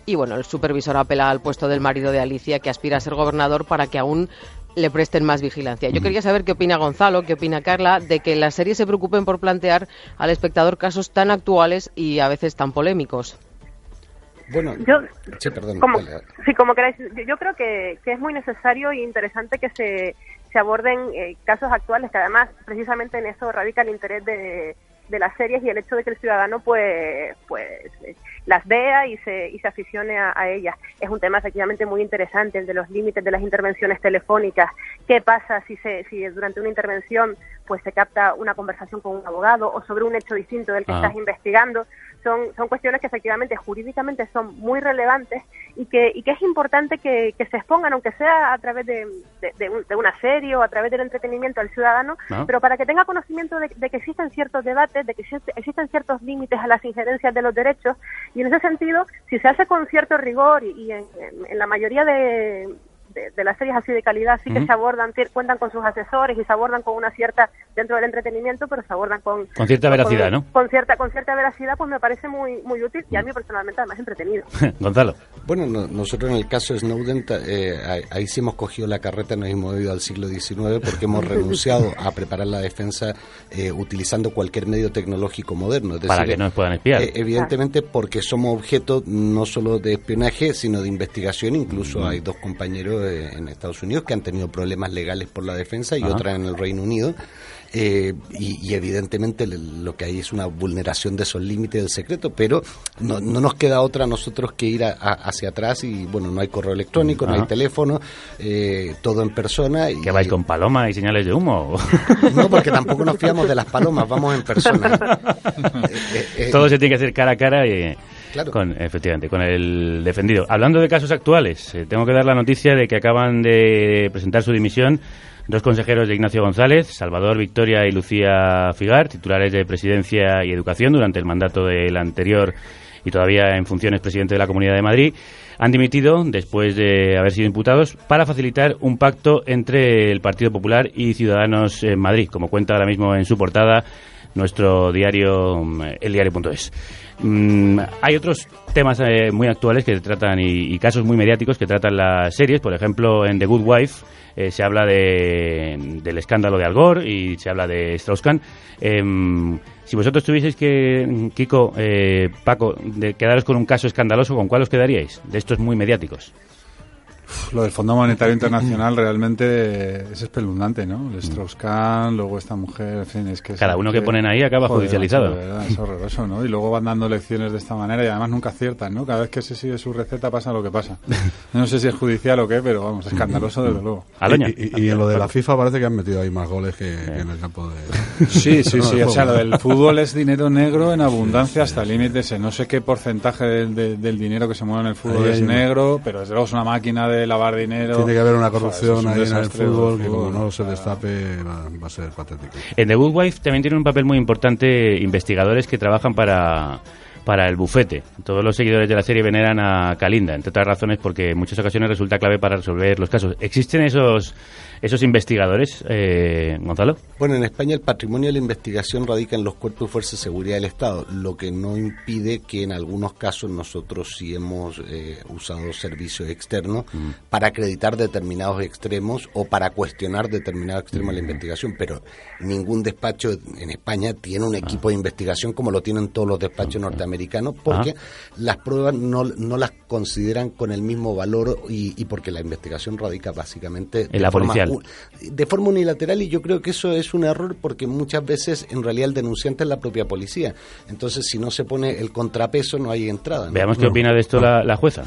Y bueno, el supervisor apela al puesto del marido de Alicia que aspira a ser gobernador para que aún le presten más vigilancia. Yo quería saber qué opina Gonzalo, qué opina Carla, de que las series se preocupen por plantear al espectador casos tan actuales y a veces tan polémicos.
Bueno,
Yo-
sí, perdón.
Como,
dale.
sí, como queráis. Yo- Yo creo que, que es muy necesario e interesante que se, se aborden eh, casos actuales, que además precisamente en eso radica el interés de, de las series y el hecho de que el ciudadano pues pues eh, las vea y se, y se aficione a, a ellas. Es un tema efectivamente muy interesante, el de los límites de las intervenciones telefónicas. ¿Qué pasa si, se, si durante una intervención pues se capta una conversación con un abogado o sobre un hecho distinto del que
Ah.
estás investigando? Son, son cuestiones que efectivamente jurídicamente son muy relevantes y que, y que es importante que, que se expongan, aunque sea a través de, de- de un- de una serie o a través del entretenimiento al ciudadano,
Ah.
pero para que tenga conocimiento de, de que existen ciertos debates, de que existe- existen ciertos límites a las injerencias de los derechos, y en ese sentido, si se hace con cierto rigor y, y en, en- la mayoría de, de, de las series así de calidad sí que
Ujú.
se abordan, cuentan con sus asesores y se abordan con una cierta, dentro del entretenimiento, pero se abordan con...
Con cierta veracidad, ¿no?
Con cierta, con cierta veracidad, pues me parece muy, muy útil y a mí personalmente además entretenido.
Gonzalo.
Bueno, no- nosotros en el caso de Snowden, eh, ahí, sí hemos cogido la carreta, nos hemos ido al siglo XIX porque hemos renunciado a preparar la defensa eh, utilizando cualquier medio tecnológico moderno. Es
Para que no nos puedan espiar.
eh, evidentemente porque somos objeto no solo de espionaje, sino de investigación. Incluso hay dos compañeros eh, en Estados Unidos que han tenido problemas legales por la defensa y
Ajá.
otra en el Reino Unido. Eh, y, y evidentemente lo que hay es una vulneración de esos límites del secreto, pero no, no nos queda otra a nosotros que ir a- a- hacia atrás y bueno, no hay correo electrónico, no hay teléfono, eh, todo en persona. Y,
¿Que vais con palomas y señales de humo?
No, porque tampoco nos fiamos de las palomas, vamos en persona. Eh,
Todo se tiene que hacer cara a cara y... Con, efectivamente, con el defendido. Hablando de casos actuales, eh, tengo que dar la noticia de que acaban de presentar su dimisión dos consejeros de Ignacio González, Salvador Victoria y Lucía Figar, titulares de Presidencia y Educación durante el mandato del anterior y todavía en funciones presidente de la Comunidad de Madrid, han dimitido después de haber sido imputados para facilitar un pacto entre el Partido Popular y Ciudadanos en Madrid, como cuenta ahora mismo en su portada nuestro diario, mm, eldiario.es. Mm, hay otros temas eh, muy actuales que tratan y, casos muy mediáticos que tratan las series. Por ejemplo, en The Good Wife eh, se habla de, del escándalo de Al Gore y se habla de Strauss-Kahn. Em, si vosotros tuvieseis que, Kiko, eh, Paco, de quedaros con un caso escandaloso, ¿con cuál os quedaríais? De estos muy mediáticos.
Lo del Fondo Monetario Internacional realmente es espeluznante, ¿no? El Strauss-Kahn, luego esta mujer, en fin, es que...
Cada uno que ponen ahí acaba
Joder,
judicializado.
de verdad, es horroroso, ¿no? Y luego van dando lecciones de esta manera y además nunca aciertan, ¿no? Cada vez que se sigue su receta pasa lo que pasa. No sé si es judicial o qué, pero vamos, escandaloso desde luego.
Y, y- y en lo de la FIFA parece que han metido ahí más goles que, que en el campo de...
Sí, sí, sí. O sea, lo del fútbol es dinero negro en abundancia hasta límites. No sé qué porcentaje del, de- del dinero que se mueve en el fútbol
Ahí
es negro, pero desde luego es una máquina de lavar dinero.
Tiene que haber una corrupción ahí en el fútbol que como no se destape va, va a ser patético.
En The Good Wife también tienen un papel muy importante investigadores que trabajan para, para el bufete. Todos los seguidores de la serie veneran a Kalinda, entre otras razones porque en muchas ocasiones resulta clave para resolver los casos. ¿Existen esos, esos investigadores, eh, Gonzalo?
Bueno, en España el patrimonio de la investigación radica en los cuerpos y fuerzas de seguridad del Estado, lo que no impide que en algunos casos nosotros sí hemos eh, usado servicios externos para acreditar determinados extremos o para cuestionar determinados extremos de la investigación, pero ningún despacho en España tiene un equipo de investigación como lo tienen todos los despachos norteamericanos, porque las pruebas no, no las consideran con el mismo valor y, y porque la investigación radica básicamente
En la policial.
De forma unilateral y yo creo que eso es un error porque muchas veces en realidad el denunciante es la propia policía. Entonces si no se pone el contrapeso no hay entrada. ¿no?
Veamos qué opina de esto la, la jueza.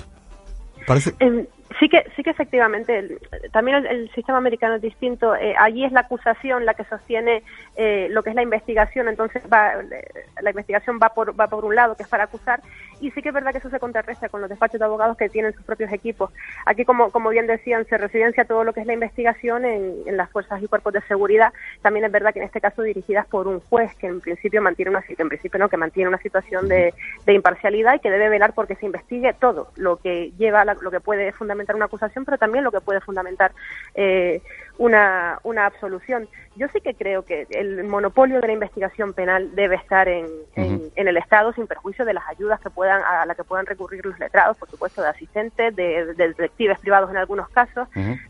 Em, sí que sí que efectivamente el- también el, el sistema americano es distinto Eh, allí es la acusación la que sostiene eh, lo que es la investigación entonces va eh, la investigación va por va por un lado que es para acusar y sí que es verdad que eso se contrarresta con los despachos de abogados que tienen sus propios equipos. Aquí como como bien decían se residencia todo lo que es la investigación en, en las fuerzas y cuerpos de seguridad. También es verdad que en este caso dirigidas por un juez que en principio mantiene una en principio no que mantiene una situación de, imparcialidad y que debe velar porque se investigue todo lo que lleva lo que puede fundamentar una acusación pero también lo que puede fundamentar eh, una, una absolución yo sí que creo que el monopolio de la investigación penal debe estar en, en- el Estado sin perjuicio de las ayudas que puedan a la que puedan recurrir los letrados por supuesto de asistentes de, de detectives privados en algunos casos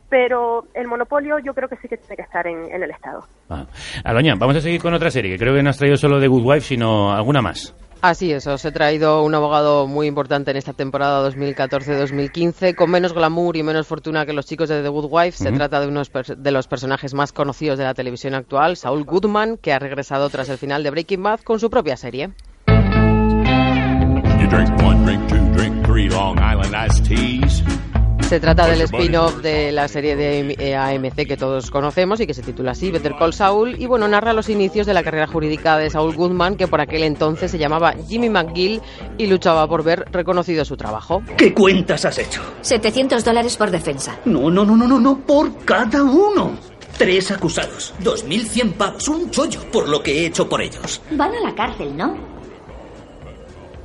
pero el monopolio yo creo que sí que tiene que estar en, en el Estado
Ah. Aloña, vamos a seguir con otra serie que creo que no has traído solo The Good Wife, sino alguna más.
Así es, os he traído un abogado muy importante en esta temporada 2014-2015, con menos glamour y menos fortuna que los chicos de The Good Wife. Se trata de uno de los personajes más conocidos de la televisión actual, Saul Goodman, que ha regresado tras el final de Breaking Bad con su propia serie.
You drink one, drink two, drink three Long Island iced teas.
Se trata del spin-off de la serie de eh, AMC que todos conocemos y que se titula así, Better Call Saul, y bueno, narra los inicios de la carrera jurídica de Saul Goodman, que por aquel entonces se llamaba Jimmy McGill y luchaba por ver reconocido su trabajo.
¿Qué cuentas has hecho?
700 dólares por defensa.
No, no, no, no, no, no, por cada uno. Tres acusados, 2.100 pavos, un chollo por lo que he hecho por ellos.
Van a la cárcel, ¿no?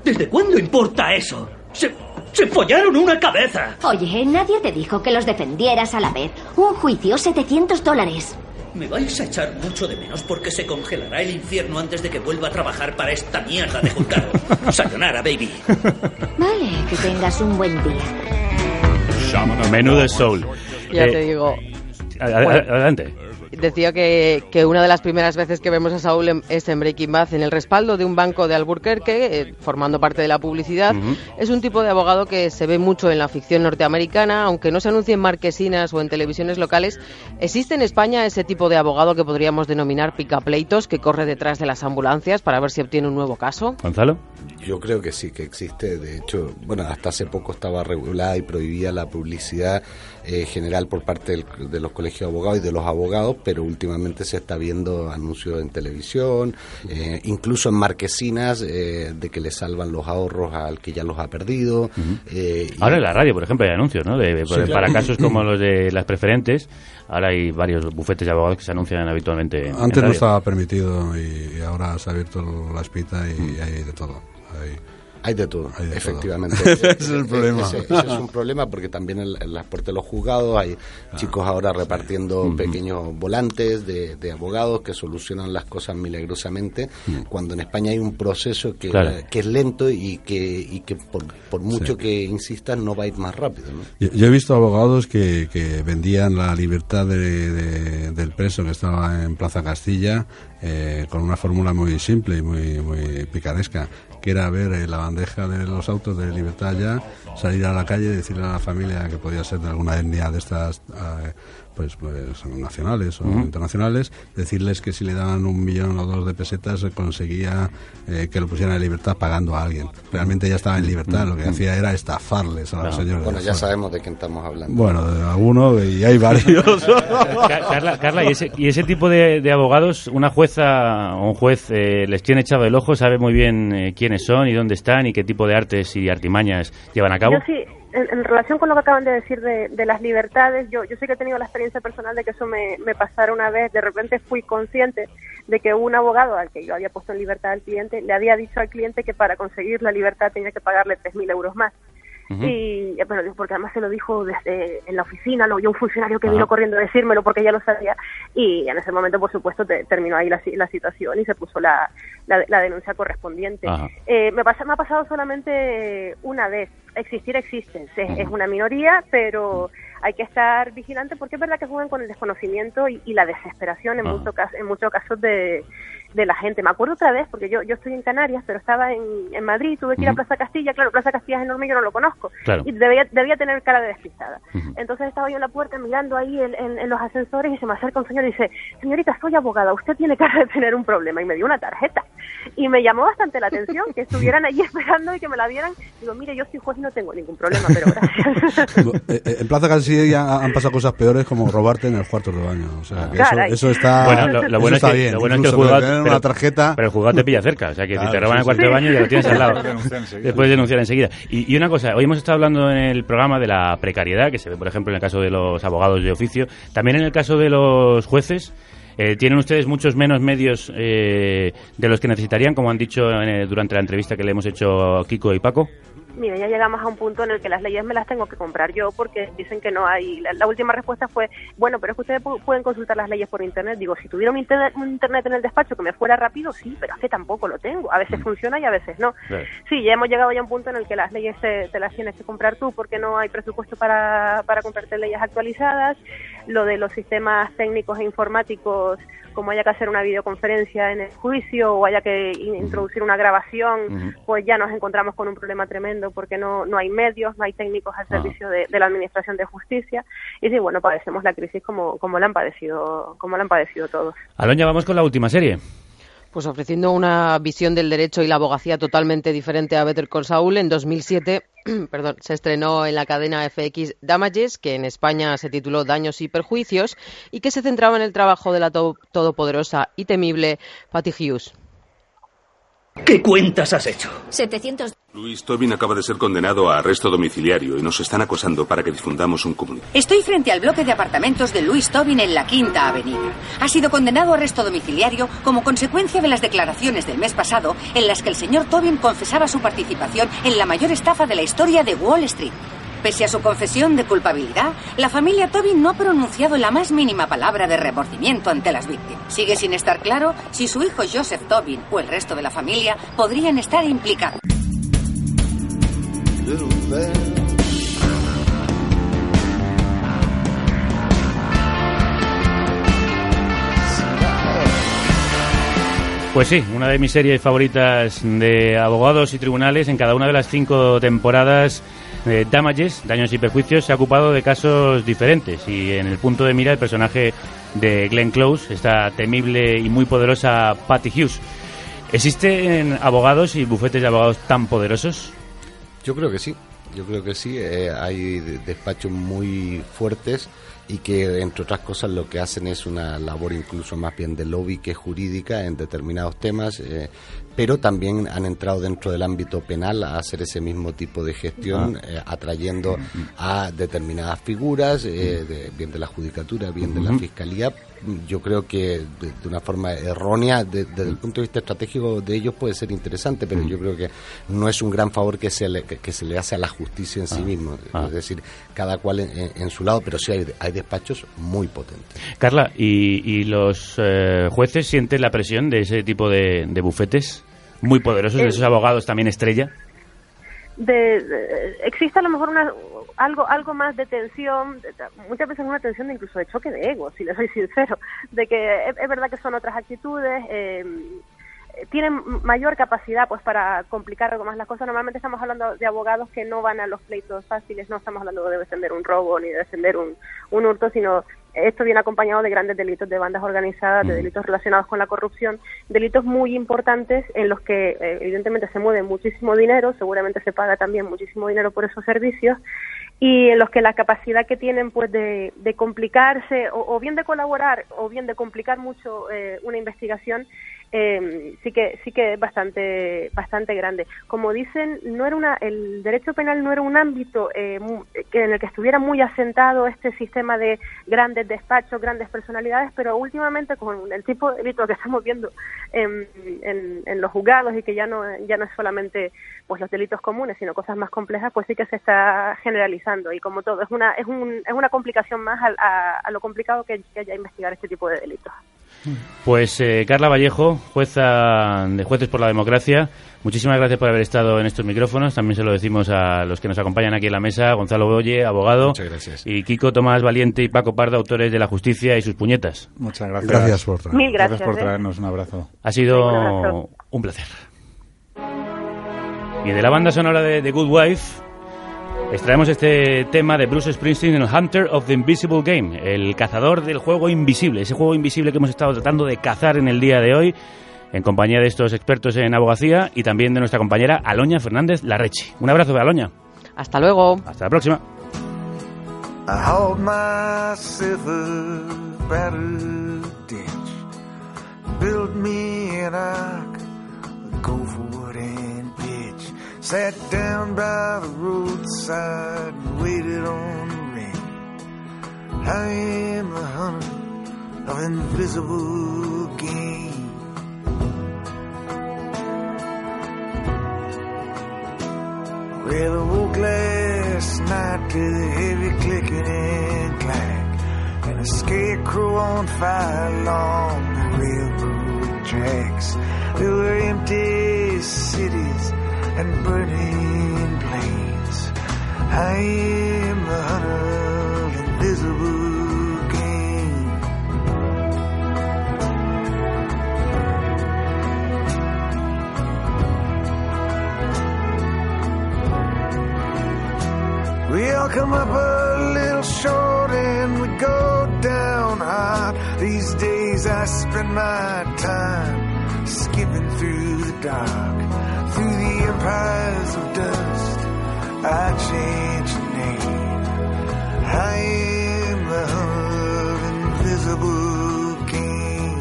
¿Desde cuándo importa eso? Se, ¡Se follaron una cabeza!
Oye, nadie te dijo que los defendieras a la vez. Un juicio, 700 dólares.
Me vais a echar mucho de menos porque se congelará el infierno antes de que vuelva a trabajar para esta mierda de juzgado. Sayonara, baby.
Vale, que tengas un buen día.
Menú de Soul.
Ya
Eh,
te digo.
ad- ad-
Bueno.
Adelante.
Decía que, que una de las primeras veces que vemos a Saúl en- es en Breaking Bad, en el respaldo de un banco de Albuquerque, eh, formando parte de la publicidad. Es un tipo de abogado que se ve mucho en la ficción norteamericana, aunque no se anuncie en marquesinas o en televisiones locales. ¿Existe en España ese tipo de abogado que podríamos denominar picapleitos, que corre detrás de las ambulancias para ver si obtiene un nuevo caso?
Gonzalo.
Yo creo que sí, que existe. De hecho, bueno, hasta hace poco estaba regulada y prohibida la publicidad eh, general por parte del- de los colegios de abogados y de los abogados, pero últimamente se está viendo anuncios en televisión, eh, incluso en marquesinas, eh, de que le salvan los ahorros al que ya los ha perdido. eh, y-
Ahora en la radio, por ejemplo, hay anuncios, ¿no? De-
Sí,
para
claro.
casos como los de las preferentes, ahora hay varios bufetes de abogados que se anuncian habitualmente. en
Antes no
radio.
estaba permitido y, y ahora se ha abierto la espita y hay de todo. Hay,
Hay de todo,
Hay de
efectivamente.
todo. Ese es el problema.
Ese, ese es un problema porque también en, en las puertas de los juzgados hay chicos ahora repartiendo pequeños volantes de, de abogados que solucionan las cosas milagrosamente, cuando en España hay un proceso que,
Claro.
que es lento y que, y que por, por mucho que insistas no va a ir más rápido. ¿no?
Yo, yo he visto abogados que, que vendían la libertad de- de- del preso que estaba en Plaza Castilla eh, con una fórmula muy simple y muy, muy picaresca, que era ver eh, la bandeja de los autos de libertad ya, salir a la calle y decirle a la familia que podía ser de alguna etnia de estas eh, pues, pues nacionales o internacionales, decirles que si le daban un millón o dos de pesetas eh, conseguía eh, que lo pusieran en libertad pagando a alguien. Realmente ya estaba en libertad, lo que hacía era estafarles a los señores.
Bueno,
de
ya
fuera.
sabemos de quién estamos hablando.
Bueno, de alguno y hay varios.
Ca- Carla, Carla, ¿y, ese, y ese tipo de, de abogados, una jueza o un juez eh, les tiene echado el ojo, sabe muy bien eh, quiénes son y dónde están y qué tipo de artes y artimañas llevan a cabo?
Yo sí, en, relación con lo que acaban de decir de, de las libertades, yo, yo sí que he tenido la experiencia personal de que eso me, me pasara una vez. De repente fui consciente de que un abogado al que yo había puesto en libertad al cliente le había dicho al cliente que para conseguir la libertad tenía que pagarle 3.000 euros más. Y, eh, pero porque además se lo dijo desde en la oficina, lo oyó un funcionario que vino corriendo a decírmelo porque ya lo sabía. Y en ese momento, por supuesto, te- terminó ahí la, la situación y se puso la, la, la denuncia correspondiente. Eh, me, pasa, me ha pasado solamente una vez. Existir existe, es, es una minoría, pero hay que estar vigilante porque es verdad que juegan con el desconocimiento y, y la desesperación en, muchos cas- en muchos casos de, de la gente. Me acuerdo otra vez, porque yo, yo estoy en Canarias, pero estaba en, en Madrid, tuve que ir a. Plaza Castilla, claro, Plaza Castilla es enorme yo no lo conozco.
Claro.
Y debía, debía tener cara de despistada. Entonces estaba yo en la puerta mirando ahí en, en- en los ascensores y se me acerca un señor y dice, señorita, soy abogada, usted tiene cara de tener un problema. Y me dio una tarjeta. Y me llamó bastante la atención que estuvieran allí esperando y que me la dieran. Digo, mire, yo soy juez y no tengo ningún problema, pero gracias.
Eh, eh, en Plaza Castilla han pasado cosas peores como robarte en el cuarto de baño. O sea, que eso, está,
Bueno, lo, lo
eso
bueno es
está
que,
bien.
lo bueno es que el Pero,
una tarjeta...
pero el juzgado te pilla cerca, o sea que si te roban
sí,
el cuarto
sí.
de baño ya lo tienes al lado.
Puedes denunciar enseguida.
Y, y una cosa, hoy hemos estado hablando en el programa de la precariedad, que se ve, por ejemplo, en el caso de los abogados de oficio, también en el caso de los jueces. eh, ¿Tienen ustedes muchos menos medios eh, de los que necesitarían, como han dicho eh, durante la entrevista que le hemos hecho a Kiko y Paco?
Mira, ya llegamos a un punto en el que las leyes me las tengo que comprar yo porque dicen que no hay. La, la última respuesta fue, bueno, pero es que ustedes pu- pueden consultar las leyes por internet. Digo, si tuviera un internet, un internet en el despacho que me fuera rápido, sí, pero es que tampoco lo tengo. A veces funciona y a veces no. Sí, ya hemos llegado ya a un punto en el que las leyes te, te las tienes que comprar tú porque no hay presupuesto para, para comprarte leyes actualizadas. Lo de los sistemas técnicos e informáticos, como haya que hacer una videoconferencia en el juicio o haya que in- introducir una grabación, pues ya nos encontramos con un problema tremendo porque no, no hay medios, no hay técnicos al servicio de, de la Administración de Justicia. Y sí, bueno, padecemos la crisis como, como la han padecido, como la han padecido todos.
Aloña, vamos con la última serie.
Pues ofreciendo una visión del derecho y la abogacía totalmente diferente a Better Call Saul, en 2007 perdón, se estrenó en la cadena FX Damages, que en España se tituló Daños y Perjuicios, y que se centraba en el trabajo de la to- todopoderosa y temible Patty Hughes.
¿Qué cuentas has hecho?
700
Luis Tobin acaba de ser condenado a arresto domiciliario y nos están acosando para que difundamos un comunicado.
Estoy frente al bloque de apartamentos de Luis Tobin en la Quinta Avenida. Ha sido condenado a arresto domiciliario como consecuencia de las declaraciones del mes pasado en las que el señor Tobin confesaba su participación en la mayor estafa de la historia de Wall Street. Pese a su confesión de culpabilidad, la familia Tobin no ha pronunciado la más mínima palabra de remordimiento ante las víctimas. Sigue sin estar claro si su hijo Joseph Tobin o el resto de la familia podrían estar implicados.
Pues sí, una de mis series favoritas de abogados y tribunales en cada una de las cinco temporadas de Damages, Daños y Perjuicios, se ha ocupado de casos diferentes y en el punto de mira el personaje de Glenn Close, esta temible y muy poderosa Patty Hughes. ¿Existen abogados y bufetes de abogados tan poderosos?
Yo creo que sí, yo creo que sí. eh, hay de- despachos muy fuertes y que, entre otras cosas, lo que hacen es una labor incluso más bien de lobby que jurídica en determinados temas, eh, pero también han entrado dentro del ámbito penal a hacer ese mismo tipo de gestión,
Ah.
eh, atrayendo a determinadas figuras, eh, de- bien de la judicatura, bien de la fiscalía. Yo creo que de, de una forma errónea, de- desde el punto de vista estratégico de ellos puede ser interesante, pero yo creo que no es un gran favor que se le, que, que se le hace a la justicia en sí
Ah.
mismo.
Ah.
Es decir, cada cual en, en- en su lado, pero sí hay, hay despachos muy potentes.
Carla, ¿y, y los eh, jueces sienten la presión de ese tipo de, de bufetes muy poderosos, de
Eh,
esos abogados también estrella?
de, de- existe a lo mejor una, algo algo más de tensión, muchas veces una tensión de incluso de choque de ego, si le soy sincero, de que es, es verdad que son otras actitudes, eh, tienen mayor capacidad pues para complicar algo más las cosas. Normalmente estamos hablando de abogados que no van a los pleitos fáciles, no estamos hablando de defender un robo ni de defender un, un hurto, sino esto viene acompañado de grandes delitos de bandas organizadas, de delitos relacionados con la corrupción, delitos muy importantes en los que eh, evidentemente se mueve muchísimo dinero, seguramente se paga también muchísimo dinero por esos servicios y en los que la capacidad que tienen pues de, de complicarse o, bien de colaborar o bien de complicar mucho eh, una investigación eh, sí que sí que es bastante bastante grande. Como dicen no era una el derecho penal no era un ámbito eh, en el que estuviera muy asentado este sistema de grandes despachos grandes personalidades pero últimamente con el tipo de delito que estamos viendo en, los juzgados y que ya no ya no es solamente pues los delitos comunes sino cosas más complejas pues sí que se está generalizando. Y como todo es una es, un, es una complicación más al- a, a lo complicado que, que haya investigar este tipo de delitos
Pues eh, Carla Vallejo, jueza de Jueces por la Democracia, muchísimas gracias por haber estado en estos micrófonos. También se lo decimos a los que nos acompañan aquí en la mesa, Gonzalo Boye, abogado,
Muchas gracias.
y Kiko Tomás Valiente y Paco Pardo, autores de La Justicia y sus puñetas.
Muchas gracias.
Gracias por.
Mil gracias,
por
¿eh?
traernos un abrazo.
Ha sido
Un abrazo.
un placer. Y de la banda sonora de The Good Wife, extraemos este tema de Bruce Springsteen en Hunter of the Invisible Game, el cazador del juego invisible, ese juego invisible que hemos estado tratando de cazar en el día de hoy, en compañía de estos expertos en abogacía y también de nuestra compañera Aloña Fernández Larrechi. Un abrazo de Aloña.
Hasta luego.
Hasta la próxima.
Me an ark, go for sat down by the roadside and waited on the rain. I am the hunter of invisible game. Well, I woke last night to the heavy clicking and clack, and a scarecrow on fire along the railroad tracks. There were empty cities and burning plains. I am the hunter of invisible game. We all come up a little short and we go down hard. These days I spend my time skipping through the dark, empires of dust. I change name. I am the hung invisible king.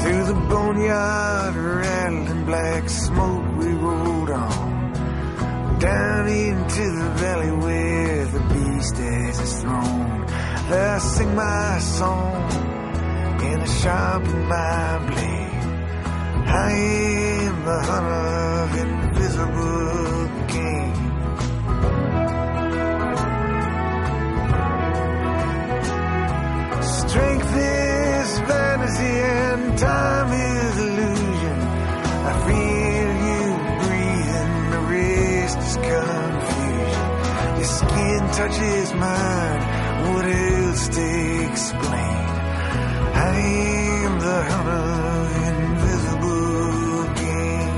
Through the boneyard, rattling black smoke, we rode on. Down into the valley where has his throne. There sing my song in the sharp of my blade. I am the hunter of invisible game. Strength is vanity and time is illusion. I feel you breathing, the rest is confusion. Skin touches mine, what else to explain? I am the hunter invisible game.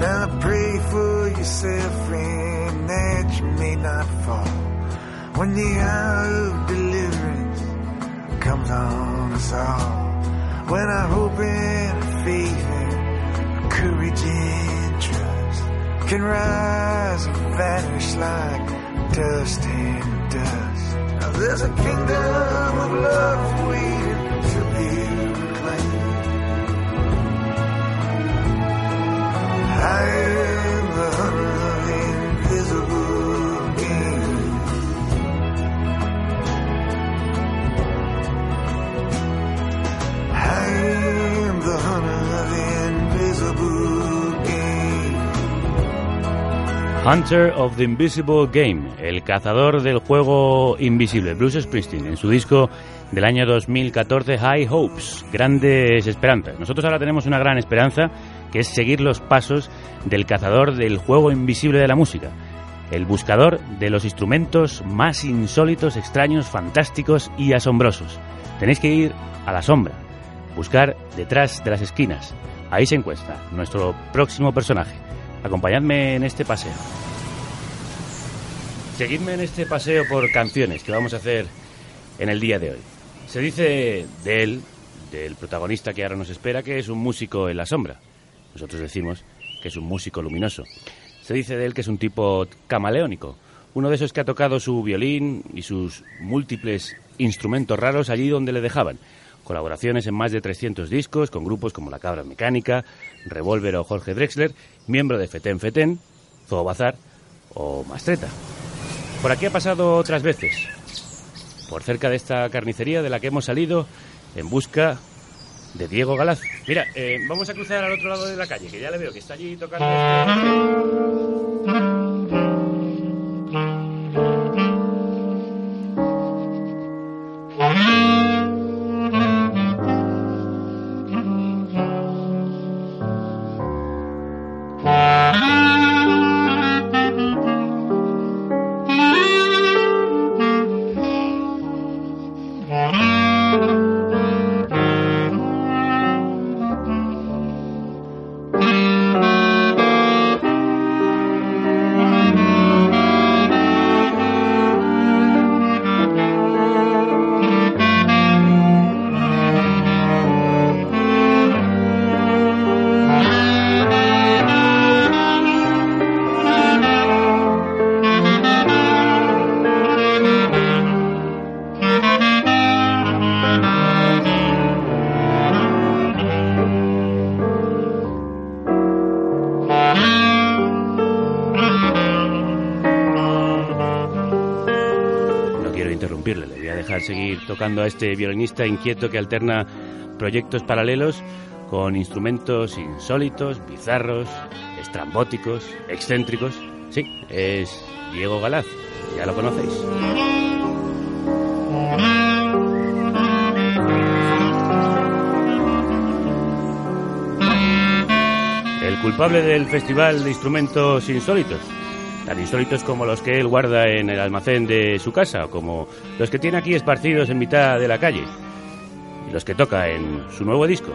Now pray for yourself, friend, that you may not fall. When the hour of deliverance comes on us all. When our hope and faith and courage and trust can rise and vanish like dust and dust. Now there's a kingdom of love waiting to be reclaimed. I Hunter of the Invisible Game,
el cazador del juego invisible, Bruce Springsteen, en su disco del año 2014, High Hopes, Grandes Esperanzas. Nosotros ahora tenemos una gran esperanza, que es seguir los pasos del cazador del juego invisible de la música, el buscador de los instrumentos más insólitos, extraños, fantásticos y asombrosos. Tenéis que ir a la sombra, buscar detrás de las esquinas. Ahí se encuentra nuestro próximo personaje. Acompañadme en este paseo. Seguidme en este paseo por canciones que vamos a hacer en el día de hoy. Se dice de él, del protagonista que ahora nos espera, que es un músico en la sombra. Nosotros decimos que es un músico luminoso. Se dice de él que es un tipo camaleónico, uno de esos que ha tocado su violín y sus múltiples instrumentos raros allí donde le dejaban. Colaboraciones en más de 300 discos con grupos como La Cabra Mecánica, Revolver o Jorge Drexler, miembro de Feten Feten, Zoo Bazar o Mastreta. Por aquí ha pasado otras veces, por cerca de esta carnicería de la que hemos salido en busca de Diego Galaz. Mira, eh, vamos a cruzar al otro lado de la calle, que ya le veo que está allí tocando. Tocando a este violinista inquieto que alterna proyectos paralelos con instrumentos insólitos, bizarros, estrambóticos, excéntricos. Sí, es Diego Galaz, ya lo conocéis. El culpable del Festival de Instrumentos Insólitos. Tan insólitos como los que él guarda en el almacén de su casa, como los que tiene aquí esparcidos en mitad de la calle. Y los que toca en su nuevo disco.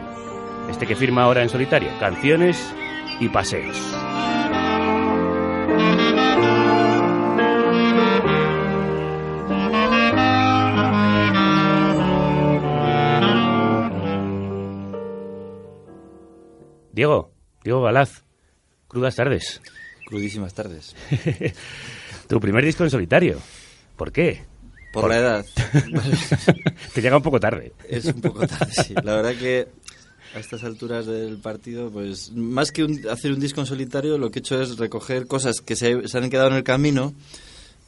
Este que firma ahora en solitario. Canciones y paseos. Diego, Diego Galaz, crudas tardes.
Crudísimas tardes.
tu primer disco en solitario. ¿Por qué?
Por la edad.
Te llega un poco tarde.
Es un poco tarde, sí. La verdad que a estas alturas del partido, pues más que un- hacer un disco en solitario, lo que he hecho es recoger cosas que se, se han quedado en el camino,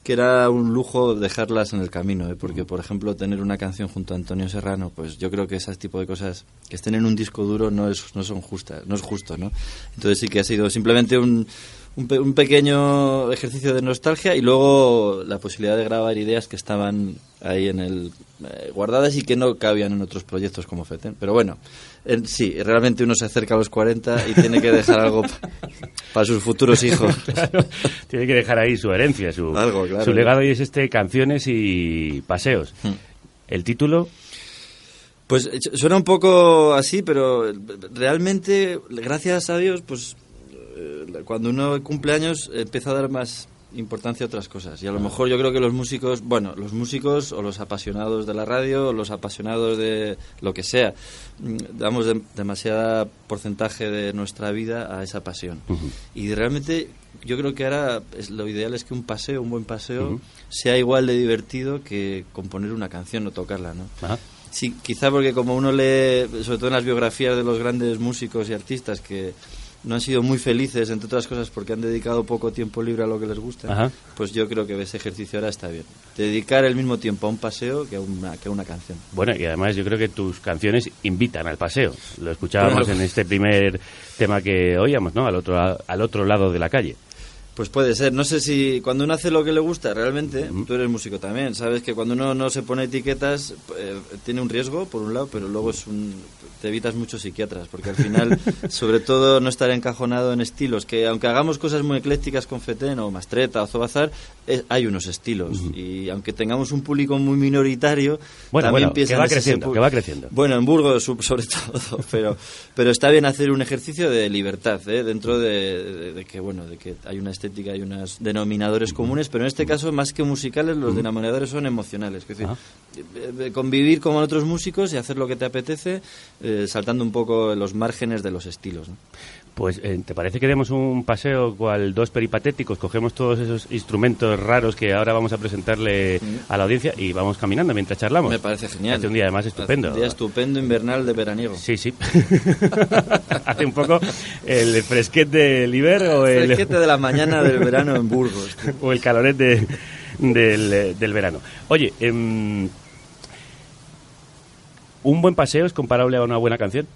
que era un lujo dejarlas en el camino, ¿eh? porque por ejemplo tener una canción junto a Antonio Serrano, pues yo creo que ese tipo de cosas que estén en un disco duro no es no son justas, no es justo, ¿no? Entonces sí que ha sido simplemente un un, pe- un pequeño ejercicio de nostalgia y luego la posibilidad de grabar ideas que estaban ahí en el eh, guardadas y que no cabían en otros proyectos como FETEN. Pero bueno, en- sí, realmente uno se acerca a los 40 y tiene que dejar algo para sus futuros hijos.
Claro, tiene que dejar ahí su herencia, su,
Algo, claro.
su legado y es este canciones y paseos. El título,
Pues eh, suena un poco así, pero eh, realmente, gracias a Dios, pues eh, cuando uno cumple años empieza a dar más importancia a otras cosas. Y a lo mejor yo creo que los músicos, bueno, los músicos o los apasionados de la radio o los apasionados de lo que sea, mm, damos dem- demasiada porcentaje de nuestra vida a esa pasión. Y realmente yo creo que ahora es, lo ideal es que un paseo, un buen paseo, sea igual de divertido que componer una canción o tocarla, ¿no? Sí, quizá porque como uno lee, sobre todo en las biografías de los grandes músicos y artistas que no han sido muy felices, entre otras cosas porque han dedicado poco tiempo libre a lo que les gusta,
Ajá.
pues yo creo que ese ejercicio ahora está bien. Dedicar el mismo tiempo a un paseo que a una, que a una canción.
bueno, y además yo creo que tus canciones invitan al paseo. Lo escuchábamos
Claro.
en este primer tema que oíamos, ¿no? Al otro, al otro lado de la calle.
Pues puede ser. No sé si cuando uno hace lo que le gusta realmente, tú eres músico también, sabes que cuando uno no se pone etiquetas eh, tiene un riesgo por un lado, pero luego es un te evitas muchos psiquiatras, porque al final, sobre todo no estar encajonado en estilos, que aunque hagamos cosas muy eclécticas con Feten o Mastreta o Zobazar, hay unos estilos y aunque tengamos un público muy minoritario,
Bueno,
también
bueno,
piensa
que va creciendo, que va creciendo.
Bueno, en Burgos sobre todo, pero pero está bien hacer un ejercicio de libertad, ¿eh? dentro de, de- de que bueno, de que hay una estética y unos denominadores comunes, pero en este caso más que musicales los denominadores son emocionales, es decir, eh, eh, convivir con otros músicos y hacer lo que te apetece, eh, saltando un poco los márgenes de los estilos. ¿no?
Pues, eh, ¿te parece que demos un paseo cual dos peripatéticos? Cogemos todos esos instrumentos raros que ahora vamos a presentarle a la audiencia y vamos caminando mientras charlamos.
Me parece genial.
Hace un día además estupendo.
Un día estupendo invernal de veraniego.
Sí, sí. Hace un poco el fresquet del Iber o el...
Fresquete de la mañana del verano en Burgos.
o el caloret de- del, del verano. Oye, em, ¿un buen paseo es comparable a una buena canción?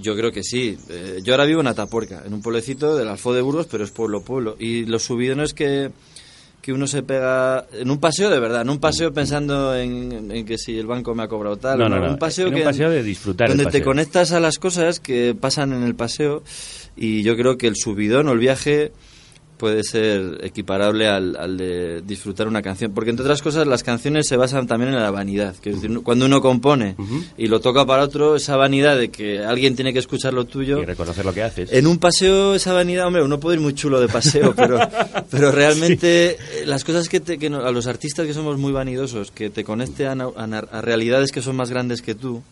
Yo- creo que sí. Eh, yo ahora vivo en Atapuerca, en un pueblecito del Alfo de Burgos, pero es pueblo pueblo. Y los subidones que, que uno se pega en un paseo de verdad, no un paseo pensando en, en que si el banco me ha cobrado tal.
No, no, no.
Un paseo
En
que
un paseo de disfrutar
donde te conectas a las cosas que pasan en el paseo y yo creo que el subidón o el viaje puede ser equiparable al, al de disfrutar una canción. Porque, entre otras cosas, las canciones se basan también en la vanidad. Que es decir, cuando uno compone y lo toca para otro, esa vanidad de que alguien tiene que escuchar lo tuyo.
Y reconocer lo que haces.
En un paseo, esa vanidad, hombre, uno puede ir muy chulo de paseo, pero, pero realmente eh, las cosas que, te- que no- a los artistas que somos muy vanidosos, que te a, a- a realidades que son más grandes que tú,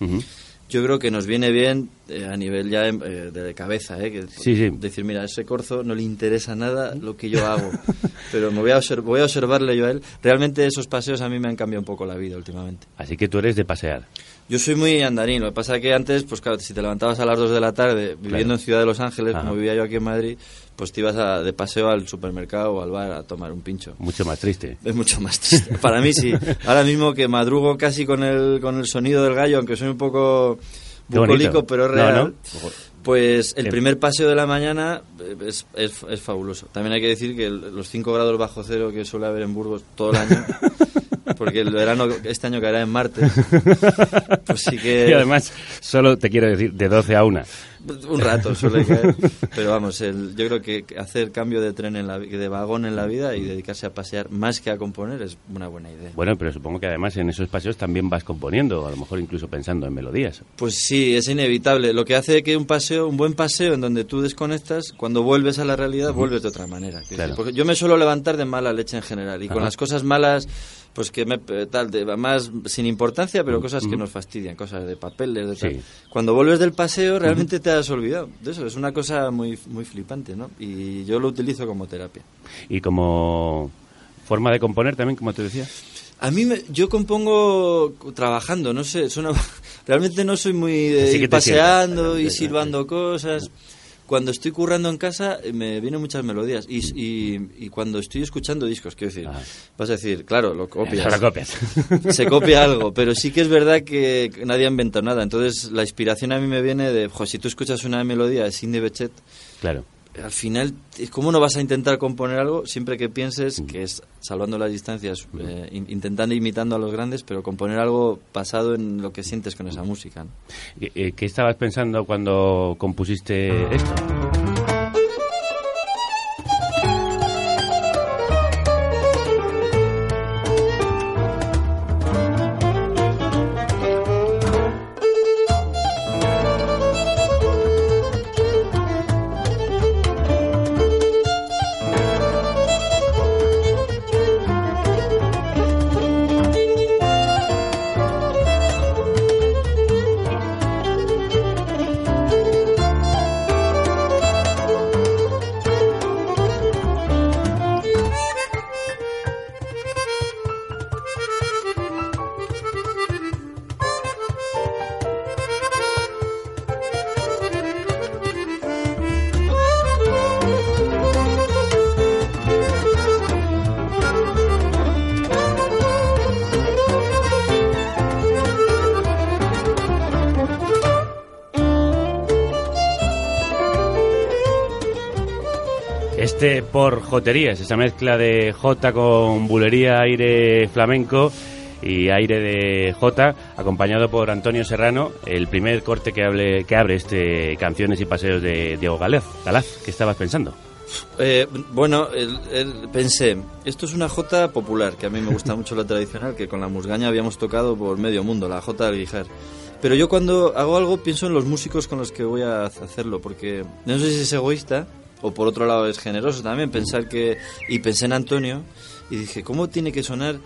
yo creo que nos viene bien eh, a nivel ya em, eh, de cabeza, ¿eh? Que,
Sí, sí.
Decir, mira, a ese corzo no le interesa nada lo que yo hago, pero me voy a, voy a observarle yo a él. Realmente esos paseos a mí me han cambiado un poco la vida últimamente.
Así que tú eres de pasear.
Yo soy muy andarín, lo que pasa que antes, pues claro, si te levantabas a las 2 de la tarde viviendo
Claro.
en Ciudad de Los Ángeles,
Ajá.
como vivía yo aquí en Madrid, pues te ibas a- de paseo al supermercado o al bar a tomar un pincho.
Mucho más triste.
Es mucho más triste. Para mí sí. Ahora mismo que madrugo casi con el, con el sonido del gallo, aunque soy un poco bucólico, pero es real.
no.
Pues el primer paseo de la mañana eh, es, es, es fabuloso. También hay que decir que el- los 5 grados bajo cero que suele haber en Burgos todo el año, porque el verano este año caerá en martes, pues sí que...
Y además, solo te quiero decir, de 12 a 1.
Un rato suele caer. Pero vamos, el- yo creo que hacer cambio de tren en la, de vagón en la vida y dedicarse a pasear más que a componer es una buena idea.
Bueno, pero supongo que además en esos paseos también vas componiendo, a lo mejor incluso pensando en melodías.
Pues sí, es inevitable. Lo que hace que un paseo, un buen paseo en donde tú desconectas, cuando vuelves a la realidad, vuelves de otra manera.
Claro.
Porque yo me suelo levantar de mala leche en general y con
Ajá.
las cosas malas, pues que me eh, tal, de, más sin importancia, pero cosas que nos fastidian, cosas de papeles, de tal.
Sí.
Cuando vuelves del paseo, realmente te has olvidado de eso. Es una cosa muy, muy flipante, ¿no? Y yo lo utilizo como terapia.
Y como forma de componer también, como te decía.
A mí, me- yo compongo trabajando, no sé, suena- realmente no soy muy de ir paseando y silbando cosas. Cuando estoy currando en casa eh, me vienen muchas melodías y, y- y cuando estoy escuchando discos, quiero decir, vas a decir, claro, lo copias.
Lo copias.
Se copia algo, pero sí que es verdad que nadie ha inventado nada. Entonces la inspiración a mí me viene de, jo, si tú escuchas una melodía de Cindy Bechet,
Claro.
Al final, ¿cómo no vas a intentar componer algo siempre que pienses que es salvando las distancias, eh, in- intentando imitando a los grandes, pero componer algo basado en lo que sientes con esa música? ¿no?
¿Qué, eh, qué estabas pensando cuando compusiste esto? Por Joterías, esa mezcla de Jota con bulería, aire flamenco y aire de Jota, acompañado por Antonio Serrano, el primer corte que, hable, que abre este Canciones y Paseos de Diego Galaz. Galaz, ¿qué estabas pensando?
Eh, bueno, el- el- pensé, esto es una jota popular, que a mí me gusta mucho la tradicional, que con la musgaña habíamos tocado por medio mundo, la jota del guijar. Pero yo cuando hago algo pienso en los músicos con los que voy a hacerlo, porque no sé si es egoísta o por otro lado es generoso también pensar que... Y pensé en Antonio y dije, ¿cómo tiene que sonar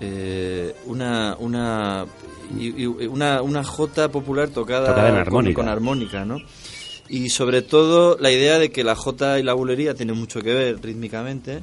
eh, una, una, y- y- una, una jota popular tocada,
Tocada en
con-
armónica.
con armónica, ¿no? Y sobre todo la idea de que la jota y la bulería tienen mucho que ver rítmicamente.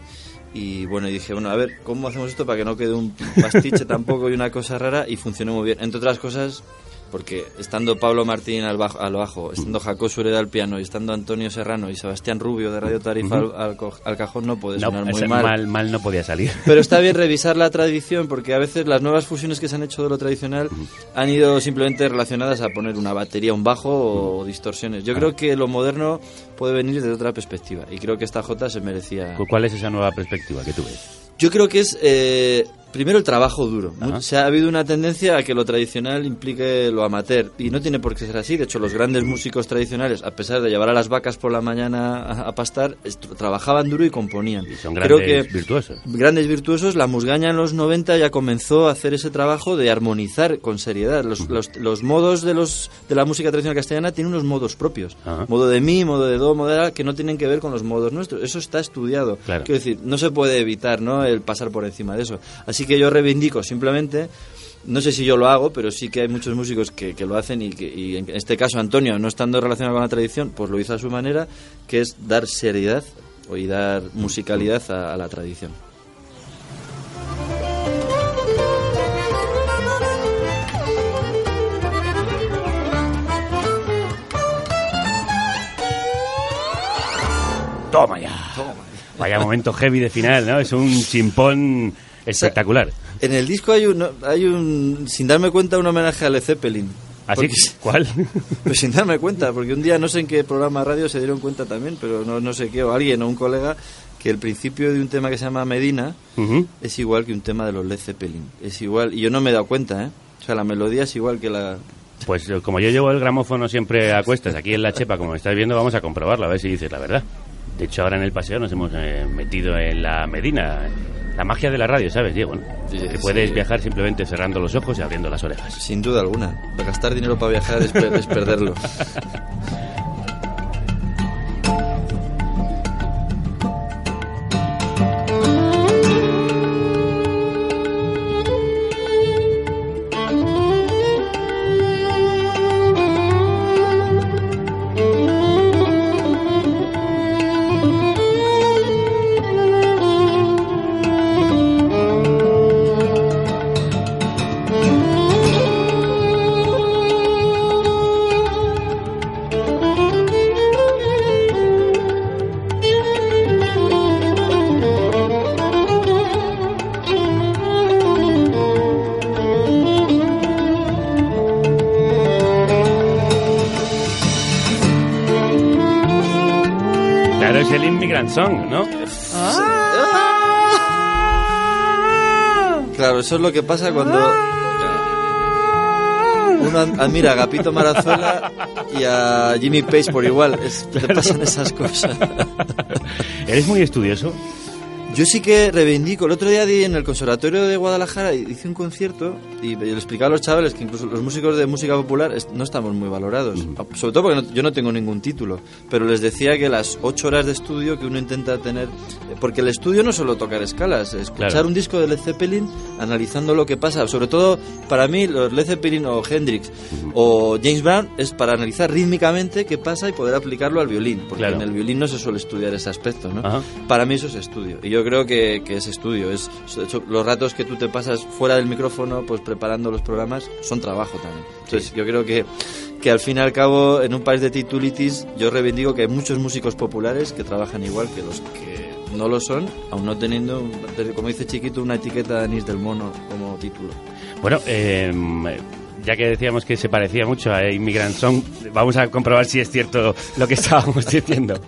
Y bueno, y dije, bueno, a ver, ¿cómo hacemos esto para que no quede un pastiche tampoco y una cosa rara y funcione muy bien? Entre otras cosas, porque estando Pablo Martín al bajo, al bajo estando Jacob Sureda al piano y estando Antonio Serrano y Sebastián Rubio de Radio Tarifa al, al cajón no puede
No,
sonar muy mal.
mal, mal no podía salir.
Pero está bien revisar la tradición porque a veces las nuevas fusiones que se han hecho de lo tradicional han ido simplemente relacionadas a poner una batería, un bajo o distorsiones. Yo
Ah.
creo que lo moderno puede venir desde otra perspectiva y creo que esta J se merecía.
¿Cuál es esa nueva perspectiva que tú ves?
Yo creo que es eh, primero el trabajo duro. Se ha habido una tendencia a que lo tradicional implique lo amateur y no tiene por qué ser así. De hecho, los grandes músicos tradicionales, a pesar de llevar a las vacas por la mañana a, a pastar, trabajaban duro y componían.
Son
Creo
grandes
que
virtuosos.
grandes virtuosos, la musgaña en los 90 ya comenzó a hacer ese trabajo de armonizar con seriedad. Los, los, los modos de los de la música tradicional castellana tienen unos modos propios.
Ajá.
Modo de mi, modo de do, modo de la, que no tienen que ver con los modos nuestros. Eso está estudiado.
Claro.
Quiero decir, no se puede evitar ¿no? el pasar por encima de eso. Así que yo reivindico simplemente... No sé si yo lo hago, pero sí que hay muchos músicos que, que lo hacen y, que, y en este caso Antonio, no estando relacionado con la tradición, pues lo hizo a su manera, que es dar seriedad y dar musicalidad a- a la tradición.
Toma ya. Vaya momento heavy de final, ¿no? Es un chimpón espectacular.
En el disco hay un, hay un, sin darme cuenta, un homenaje a Led Zeppelin.
¿Así?
Porque-
¿Cuál?
Pues sin darme cuenta, porque un día no sé en qué programa de radio se dieron cuenta también, pero no, no sé qué, o alguien o un colega, que el principio de un tema que se llama Medina es igual que un tema de los Led Zeppelin. Es igual, y yo no me he dado cuenta, ¿eh? O sea, la melodía es igual que la...
Pues eh, como yo llevo el gramófono siempre a cuestas aquí en la chepa, como estáis viendo, vamos a comprobarlo, a ver si dices la verdad. De hecho, ahora en el paseo nos hemos eh, metido en la Medina. La magia de la radio, ¿sabes, Diego? no? que puedes viajar simplemente cerrando los ojos y abriendo las orejas.
Sin duda alguna. Gastar dinero para viajar es, per- es perderlo.
Song, ¿no?
Claro, eso es lo que pasa cuando uno ad- admira a Agapito Marazuela y a Jimmy Page por igual. Es, te pasan esas cosas.
¿Eres muy estudioso?
Yo sí que reivindico. El otro día di en el Conservatorio de Guadalajara, hice un concierto y le explicaba a los chavales que incluso los músicos de música popular es- no estamos muy valorados. Sobre todo porque no- yo no tengo ningún título. Pero les decía que las ocho horas de estudio que uno intenta tener... eh, Porque el estudio no es solo tocar escalas, escuchar
Claro.
un disco de Led Zeppelin analizando lo que pasa. Sobre todo para mí los Led Zeppelin o Hendrix o James Brown es para analizar rítmicamente qué pasa y poder aplicarlo al violín. Porque
Claro.
en el violín no se suele estudiar ese aspecto, ¿no?
Ajá.
Para mí eso es estudio. Y yo creo que, que es estudio. Es, hecho, los ratos que tú te pasas fuera del micrófono, pues preparando los programas, son trabajo también. Entonces, yo creo que, que al fin y al cabo, en un país de titulitis, yo reivindico que hay muchos músicos populares que trabajan igual que los que no lo son, aún no teniendo, como dice Chiquito, una etiqueta de Anís del Mono como título.
Bueno, eh, ya que decíamos que se parecía mucho a Immigrant Song, vamos a comprobar si es cierto lo que estábamos diciendo.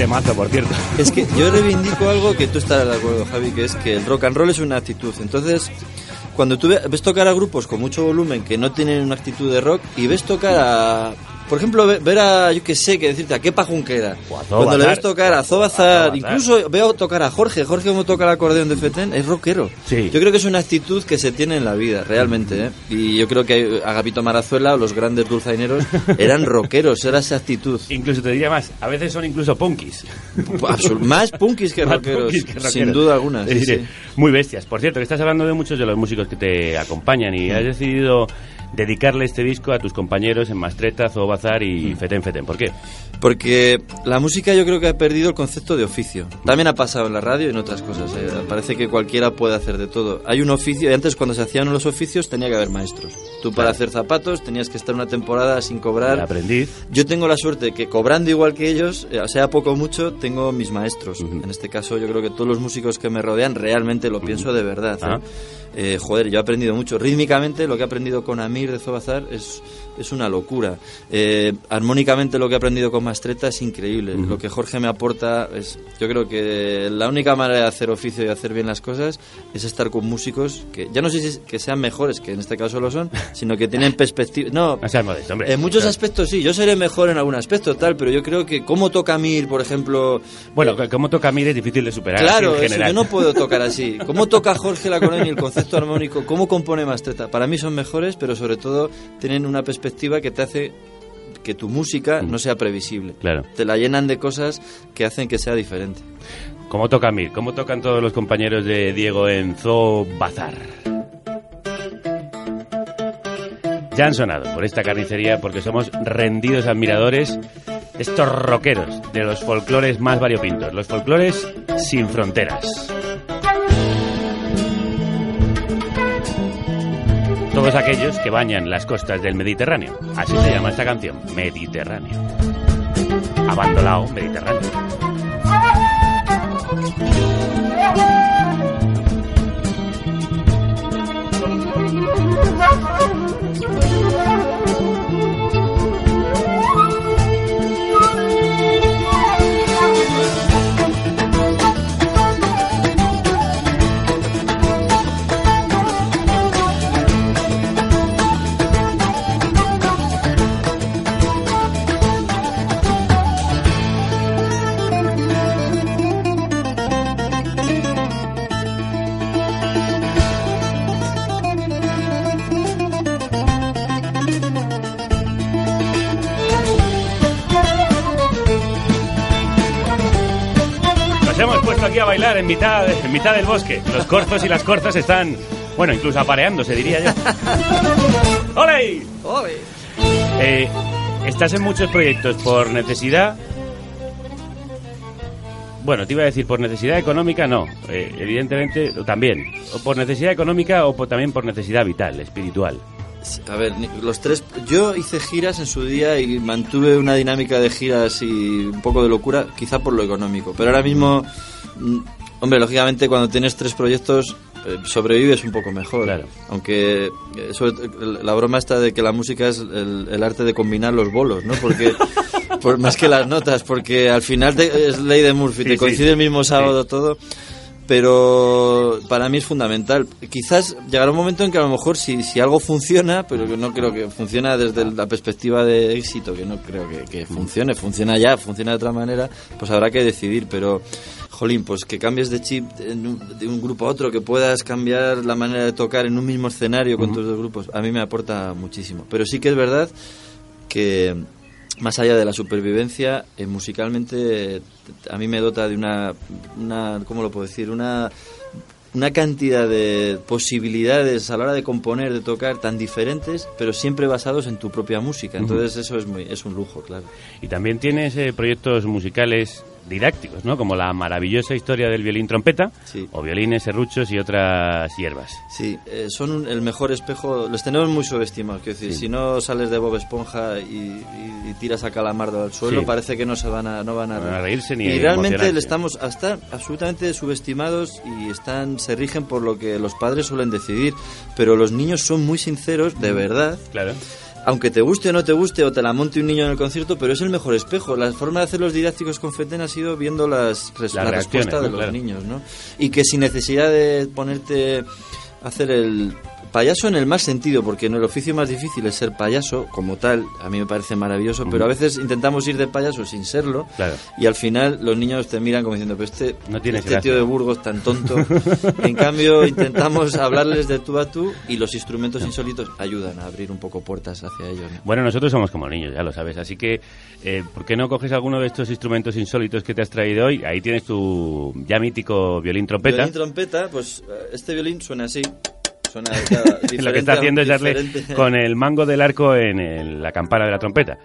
Temazo, por cierto.
Es que yo reivindico algo que tú estarás de acuerdo, Javi, que es que el rock and roll es una actitud. Entonces, cuando tú ve- ves tocar a grupos con mucho volumen que no tienen una actitud de rock y ves tocar a... Por ejemplo, ve- ver a, yo qué sé, que decirte, a qué pajunquera. Cuando le ves tocar a Zobazar, incluso veo tocar a Jorge, Jorge como toca el acordeón de Feten, es rockero.
Sí.
Yo creo que es una actitud que se tiene en la vida, realmente. ¿eh? Y yo creo que Agapito Marazuela o los grandes dulzaineros eran rockeros, era esa actitud.
Incluso te diría más, a veces son incluso punkis.
Absol- más punkis que
Más
rockeros,
punkis que rockeros.
sin duda alguna. sí, sí.
Muy bestias. Por cierto, que estás hablando de muchos de los músicos que te acompañan y has decidido dedicarle este disco a tus compañeros en Mastreta, Zobazar y Feten Feten. ¿Por qué?
Porque la música yo creo que ha perdido el concepto de oficio. También ha pasado en la radio y en otras cosas. eh. Parece que cualquiera puede hacer de todo. Hay un oficio, y antes cuando se hacían los oficios tenía que haber maestros. Tú para hacer zapatos tenías que estar una temporada sin cobrar.
El aprendiz.
Yo tengo la suerte de que cobrando igual que ellos, eh, sea poco o mucho, tengo mis maestros. En este caso yo creo que todos los músicos que me rodean realmente lo pienso de verdad. ¿eh?
Ah.
Eh, joder, yo he aprendido mucho. Rítmicamente lo que he aprendido con Amir de Zobazar es, es una locura. Eh, armónicamente lo que he aprendido con Mastreta es increíble. Lo que Jorge me aporta es... Yo creo que la única manera de hacer oficio y hacer bien las cosas es estar con músicos que ya no sé si es- que sean mejores, que en este caso lo son, sino que tienen perspectiva... No,
No seas modesto, hombre.
en muchos
Claro.
aspectos sí, yo seré mejor en algún aspecto tal, pero yo creo que cómo toca Amir, por ejemplo...
Bueno, como toca Mir es difícil de superar.
Claro,
en
eso, yo no puedo tocar así. ¿Cómo toca Jorge la y el concepto armónico? ¿Cómo compone Mastreta? Para mí son mejores, pero sobre todo tienen una perspectiva que te hace que tu música no sea previsible.
Claro.
Te la llenan de cosas que hacen que sea diferente.
¿Cómo toca Mir? ¿Cómo tocan todos los compañeros de Diego en Zoo Bazar? Ya han sonado por esta carnicería porque somos rendidos admiradores de estos rockeros, de los folclores más variopintos, los folclores sin fronteras. Todos aquellos que bañan las costas del Mediterráneo. Así se llama esta canción, Mediterráneo. Abandonado Mediterráneo. Puesto aquí a bailar en mitad, en mitad del bosque. Los corzos y las corzas están, bueno, incluso apareándose, diría yo. ¡Ole! Eh, ¿Estás en muchos proyectos por necesidad? Bueno, te iba a decir por necesidad económica, no. Eh, evidentemente, también. O por necesidad económica o por- también por necesidad vital, espiritual.
A ver, los tres. Yo hice giras en su día y mantuve una dinámica de giras y un poco de locura, quizá por lo económico. Pero ahora mismo, mm, hombre, lógicamente cuando tienes tres proyectos eh, sobrevives un poco mejor. Aunque eh, sobre to- la broma está de que la música es el, el arte de combinar los bolos, ¿no? Porque por, más que las notas, porque al final te- es ley de Murphy,
Sí,
te
sí.
coincide el mismo sábado todo pero para mí es fundamental. Quizás llegará un momento en que a lo mejor si, si algo funciona, pero que no creo que funciona desde la perspectiva de éxito, que no creo que, que funcione, funciona ya, funciona de otra manera, pues habrá que decidir, pero jolín, pues que cambies de chip un- de un grupo a otro, que puedas cambiar la manera de tocar en un mismo escenario con tus dos grupos, a mí me aporta muchísimo. Pero sí que es verdad que más allá de la supervivencia, eh, musicalmente a mí me dota de una, una ¿cómo lo puedo decir? Una, una cantidad de posibilidades a la hora de componer, de tocar, tan diferentes, pero siempre basados en tu propia música. Entonces eso es, muy, es un lujo, claro.
Y también tienes eh, proyectos musicales didácticos, ¿no? Como la maravillosa historia del violín trompeta, o violines, serruchos y otras hierbas.
Sí, eh, son un- el mejor espejo, los tenemos muy subestimados, quiero decir,
Sí.
si no sales de Bob Esponja y, y- y tiras a Calamardo al suelo,
Sí.
parece que no se van a, no van a,
No van a reírse ni
Y realmente le estamos, están absolutamente subestimados y están, se rigen por lo que los padres suelen decidir, pero los niños son muy sinceros, de verdad.
Claro.
Aunque te guste o no te guste o te la monte un niño en el concierto, pero es el mejor espejo. La forma de hacer los didácticos con Feten ha sido viendo las, res- la respuesta de los
Claro.
niños, ¿no? Y que sin necesidad de ponerte a hacer el payaso en el más sentido, porque en el oficio más difícil es ser payaso como tal, a mí me parece maravilloso, pero a veces intentamos ir de payaso sin serlo
Claro.
y al final los niños te miran como diciendo, pero este,
No
este
gracia".
tío de Burgos tan tonto. en cambio intentamos hablarles de tú a tú y los instrumentos insólitos ayudan a abrir un poco puertas hacia ellos. ¿no?
Bueno, nosotros somos como niños, ya lo sabes. Así que, eh, ¿por qué no coges alguno de estos instrumentos insólitos que te has traído hoy? Ahí tienes tu ya mítico violín trompeta.
Violín trompeta, pues eh, este violín suena así. Suena
lo que está haciendo es darle
diferente.
con el mango del arco en el- la campana de la trompeta.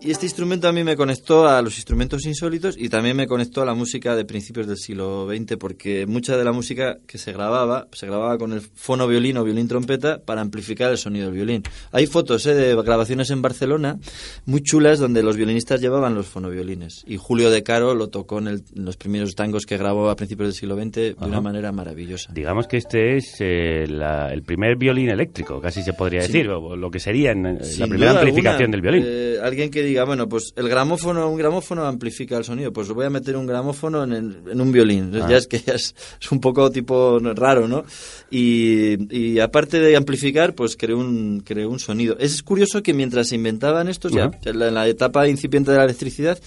Y este instrumento a mí me conectó a los instrumentos insólitos y también me conectó a la música de principios del siglo XX porque mucha de la música que se grababa se grababa con el fono violín o violín trompeta para amplificar el sonido del violín. Hay fotos eh, de grabaciones en Barcelona muy chulas donde los violinistas llevaban los fonoviolines y Julio De Caro lo tocó en, el- en los primeros tangos que grabó a principios del siglo XX de una
Ajá.
manera maravillosa.
Digamos que este es eh, la- el primer violín eléctrico, casi se podría
Sí.
decir, o lo que sería en, eh, la primera amplificación
alguna,
del violín.
eh, alguien que diga, bueno, pues el gramófono, un gramófono amplifica el sonido, pues voy a meter un gramófono en, el- en un violín.
Ah.
Ya es que ya es, es un poco tipo raro, ¿no? Y, y aparte de amplificar, pues creó un, creó un sonido. Es curioso que mientras se inventaban estos, ya, en la etapa incipiente de la electricidad,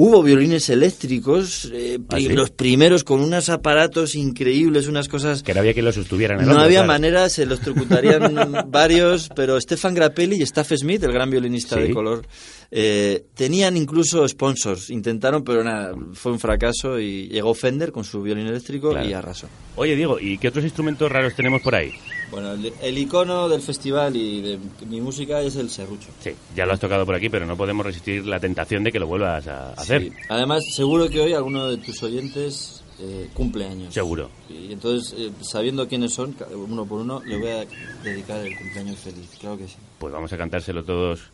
Hubo violines eléctricos, eh,
¿Ah, sí?
los primeros con unos aparatos increíbles, unas cosas
Que no había quien lo sostuviera en el
no
hombro,
había
claro.
manera, se los trocutarían varios, pero Stefan Grappelli y Staff Smith, el gran violinista
Sí.
de color, eh, tenían incluso sponsors. Intentaron, pero nada, fue un fracaso y llegó Fender con su violín eléctrico
Claro.
y arrasó.
Oye, Diego, ¿y qué otros instrumentos raros tenemos por ahí?
Bueno, el, el icono del festival y de mi música es el serrucho.
Sí, ya lo has tocado por aquí, pero no podemos resistir la tentación de que lo vuelvas a hacer.
Sí. Además, seguro que hoy alguno de tus oyentes eh, cumple años.
Seguro.
Y entonces, eh, sabiendo quiénes son, uno por uno, le voy a dedicar el cumpleaños feliz. Claro que sí.
Pues vamos a cantárselo todos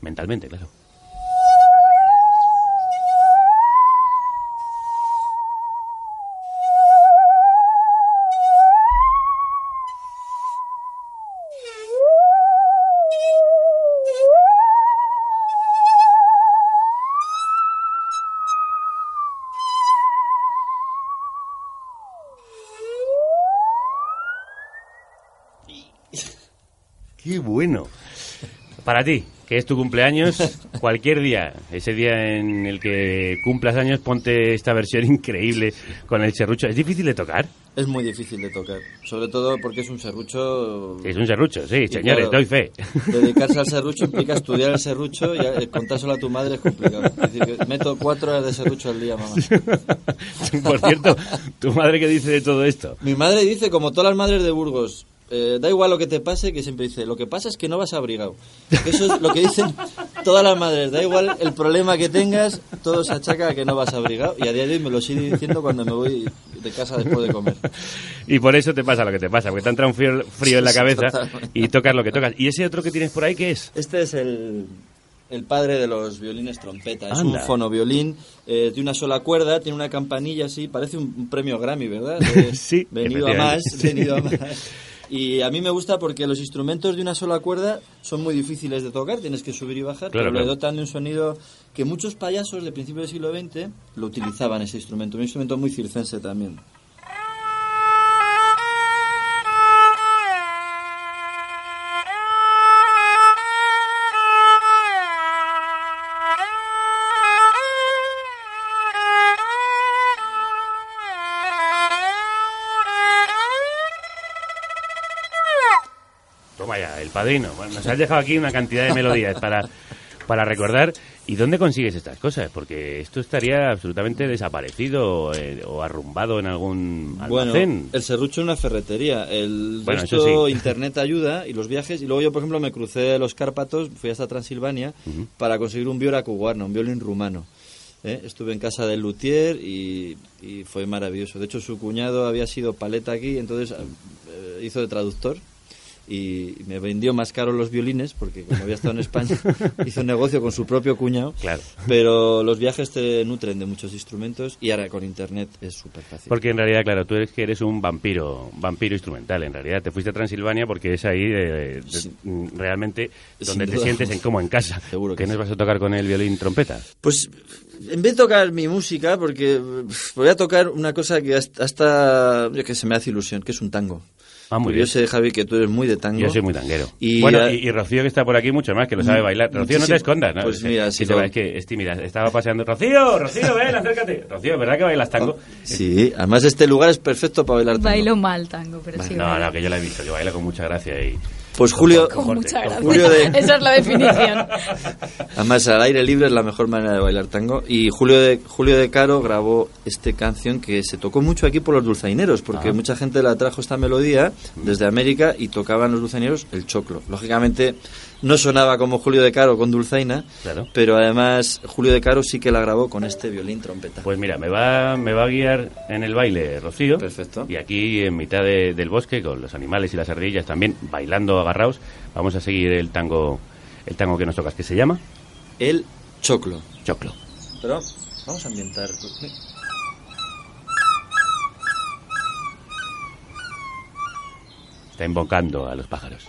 mentalmente, claro. Bueno! Para ti, que es tu cumpleaños, cualquier día, ese día en el que cumplas años, ponte esta versión increíble con el serrucho. ¿Es difícil de tocar?
Es muy difícil de tocar, sobre todo porque es un serrucho...
Es un serrucho, sí, señores,
claro,
doy fe.
Dedicarse al serrucho implica estudiar el serrucho y contárselo a tu madre es complicado. Es decir, que meto cuatro horas de serrucho al día, mamá.
Por cierto, ¿tu madre qué dice de todo esto?
Mi madre dice, como todas las madres de Burgos, eh, da igual lo que te pase, que siempre dice, lo que pasa es que no vas abrigado. Eso es lo que dicen todas las madres, da igual el problema que tengas, todo se achaca a que no vas abrigado. Y a día de hoy me lo sigue diciendo cuando me voy de casa después de comer.
Y por eso te pasa lo que te pasa, porque te entra un frío, frío en la cabeza y tocas lo que tocas. ¿Y ese otro que tienes por ahí qué es?
Este es el, el padre de los violines trompeta. Es
Anda.
un fonoviolín eh, de una sola cuerda, tiene una campanilla así, parece un, un premio Grammy, ¿verdad? De-
Sí,
Venido a más, venido a más. Y a mí me gusta porque los instrumentos de una sola cuerda son muy difíciles de tocar, tienes que subir y bajar,
Claro,
pero le
claro.
dotan de un sonido que muchos payasos de principios del siglo XX lo utilizaban ese instrumento, un instrumento muy circense también.
Padrino. Bueno, nos has dejado aquí una cantidad de melodías para, para recordar. ¿Y dónde consigues estas cosas? Porque esto estaría absolutamente desaparecido eh, o arrumbado en algún
Bueno,
almacén.
el serrucho en una ferretería. El
Bueno,
resto,
sí.
internet ayuda y los viajes. Y luego yo, por ejemplo, me crucé los Cárpatos, fui hasta Transilvania para conseguir un viola cubano, un violín rumano. ¿eh? Estuve en casa del luthier y, y fue maravilloso. De hecho, su cuñado había sido paleta aquí, entonces eh, hizo de traductor. Y me vendió más caro los violines, porque como había estado en España, hizo un negocio con su propio cuñado.
Claro.
Pero los viajes te nutren de muchos instrumentos y ahora con internet es súper fácil.
Porque en realidad, claro, tú eres que eres un vampiro, vampiro instrumental. En realidad, te fuiste a Transilvania porque es ahí eh, de- realmente donde
Sin
te
duda.
sientes en como en casa.
Seguro que
que nos
sí.
vas a tocar con el violín trompeta.
Pues en vez de tocar mi música, porque voy a tocar una cosa que hasta, hasta yo que se me hace ilusión, que es un tango.
Ah, muy bien.
Yo sé, Javi, que tú eres muy de tango.
Yo soy muy tanguero.
Y,
bueno, y, y Rocío, que está por aquí mucho más, que lo sabe
Mm,
bailar. Rocío, no te escondas, ¿no?
Pues mira,
sí
si lo-
es que es tímida. Estaba paseando. Rocío, Rocío, ven, acércate. Rocío, ¿verdad que bailas tango?
Sí, además este lugar es perfecto para bailar tango.
Bailo mal tango, pero sí.
no,
bailo.
no, que yo la he visto, que baila con mucha gracia y...
Pues Julio,
Con mucha gracia.
Julio de,
Esa es la definición.
Además, al aire libre es la mejor manera de bailar tango. Y Julio de, Julio de Caro grabó esta canción que se tocó mucho aquí por los dulzaineros, porque
Ah.
mucha gente la trajo esta melodía desde América y tocaban los dulzaineros el choclo. Lógicamente no sonaba como Julio de Caro con dulzaina,
Claro.
pero además Julio de Caro sí que la grabó con este violín trompeta.
Pues mira, me va, me va a guiar en el baile Rocío.
Perfecto.
Y aquí en mitad de- del bosque, con los animales y las ardillas también, bailando agarraos, vamos a seguir el tango, el tango que nos tocas, que se llama
El choclo.
Choclo.
Pero vamos a ambientar.
Está invocando a los pájaros.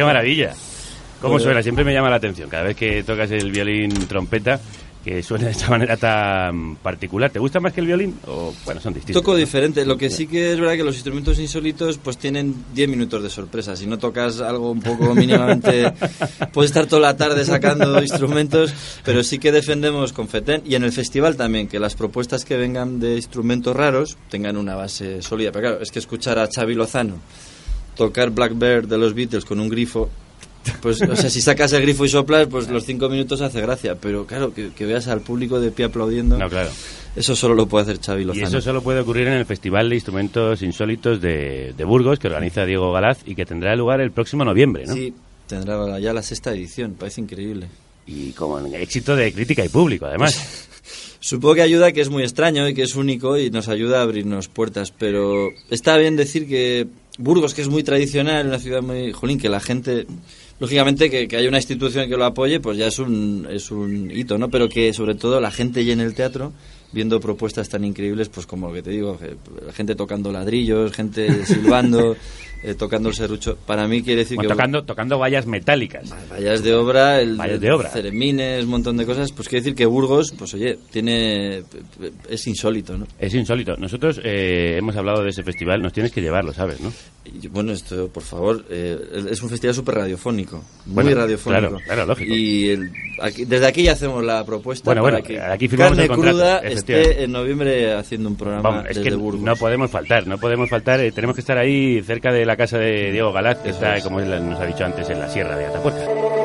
¡Qué maravilla! ¿Cómo
Pues-
suena? Siempre me llama la atención. Cada vez que tocas el violín trompeta, que suena de esta manera tan particular. ¿Te gusta más que el violín? O, bueno, son distintos.
Toco
¿no?
diferente. Lo que sí que es verdad que los instrumentos insólitos pues tienen 10 minutos de sorpresa. Si no tocas algo un poco mínimamente, puedes estar toda la tarde sacando instrumentos, pero sí que defendemos con FETEN y en el festival también que las propuestas que vengan de instrumentos raros tengan una base sólida. Pero claro, es que escuchar a Xavi Lozano tocar Blackbird de los Beatles con un grifo Pues, o sea, si sacas el grifo y soplas, pues los cinco minutos hace gracia. Pero claro, que, que veas al público de pie aplaudiendo.
No, claro.
Eso solo lo puede hacer Xavi
Y
Lozano.
eso solo puede ocurrir en el Festival de Instrumentos Insólitos de, de Burgos, que organiza Diego Galaz y que tendrá lugar el próximo noviembre, ¿no?
Sí, tendrá ya la sexta edición, parece increíble.
Y con éxito de crítica y público, además.
Supongo que ayuda que es muy extraño y que es único y nos ayuda a abrirnos puertas, pero está bien decir que Burgos, que es muy tradicional, una ciudad muy... Jolín, que la gente... Lógicamente que, que haya una institución que lo apoye, pues ya es un, es un hito, ¿no? Pero que sobre todo la gente llene el teatro viendo propuestas tan increíbles, pues como lo que te digo, la gente tocando ladrillos, gente silbando, eh, tocando el serrucho. Para mí quiere decir
Bueno,
que...
tocando, tocando vallas metálicas.
Vallas de obra, el
Vallas de obra.
ceremines, un montón de cosas, pues quiere decir que Burgos, pues oye, tiene es insólito, ¿no?
Es insólito. Nosotros eh, hemos hablado de ese festival, nos tienes que llevarlo, ¿sabes, no?
Y, bueno, esto, por favor, eh, es un festival súper radiofónico, muy radiofónico.
claro, claro, lógico.
Y el- aquí- desde aquí ya hacemos la propuesta
Bueno,
para
bueno,
que
aquí firmamos
Carne
el contrato,
Cruda esté en noviembre haciendo un programa
Vamos, es que
Burgos.
no podemos faltar, no podemos faltar. eh, tenemos que estar ahí cerca de la casa de Diego Galaz, está, como nos ha dicho antes, en la sierra de Atapuerca.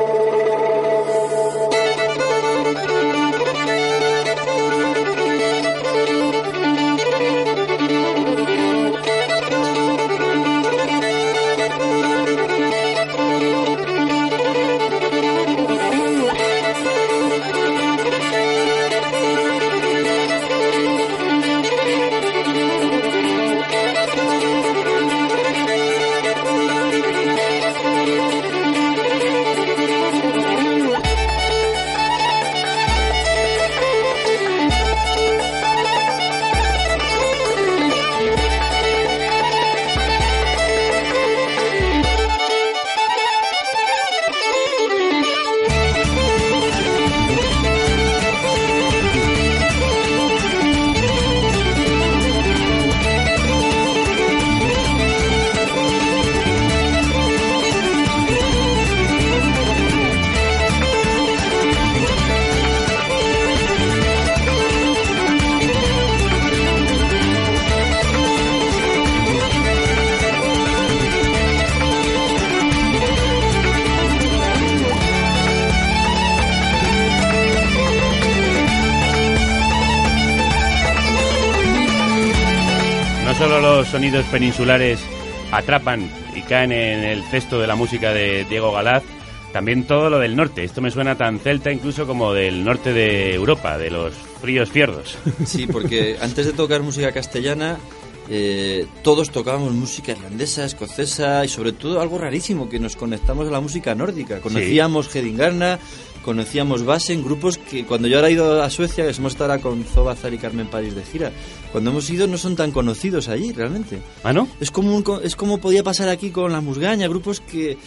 Sonidos peninsulares atrapan y caen en el cesto de la música de Diego Galaz, también todo lo del norte. Esto me suena tan celta incluso como del norte de Europa, de los fríos fierdos.
Sí, porque antes de tocar música castellana, eh, todos tocábamos música irlandesa, escocesa y sobre todo algo rarísimo, que nos conectamos a la música nórdica. Conocíamos Hedingarna, conocíamos Basen, grupos que cuando yo ahora he ido a Suecia, que hemos estado ahora con Zobazar y Carmen París de gira, cuando hemos ido no son tan conocidos allí realmente.
¿Ah, no?
Es como, un es como podía pasar aquí con la musgaña, grupos que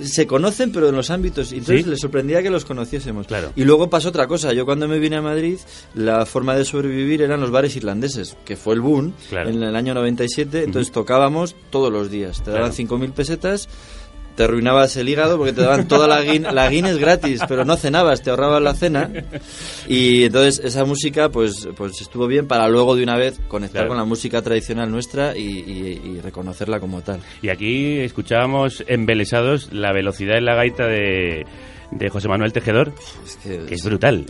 se conocen pero en los ámbitos y entonces
Sí.
les sorprendía que los conociésemos
Claro.
y luego pasó otra cosa yo cuando me vine a Madrid la forma de sobrevivir eran los bares irlandeses que fue el boom
Claro.
en el año 97 entonces tocábamos todos los días te daban
Claro.
5.000 pesetas te arruinabas el hígado porque te daban toda la, guin la Guinness gratis, pero no cenabas, te ahorrabas la cena. Y entonces esa música pues, pues estuvo bien para luego de una vez conectar
Claro.
con la música tradicional nuestra y, y- y reconocerla como tal.
Y aquí escuchábamos embelesados la velocidad en la gaita de, de José Manuel Tejedor, que es brutal.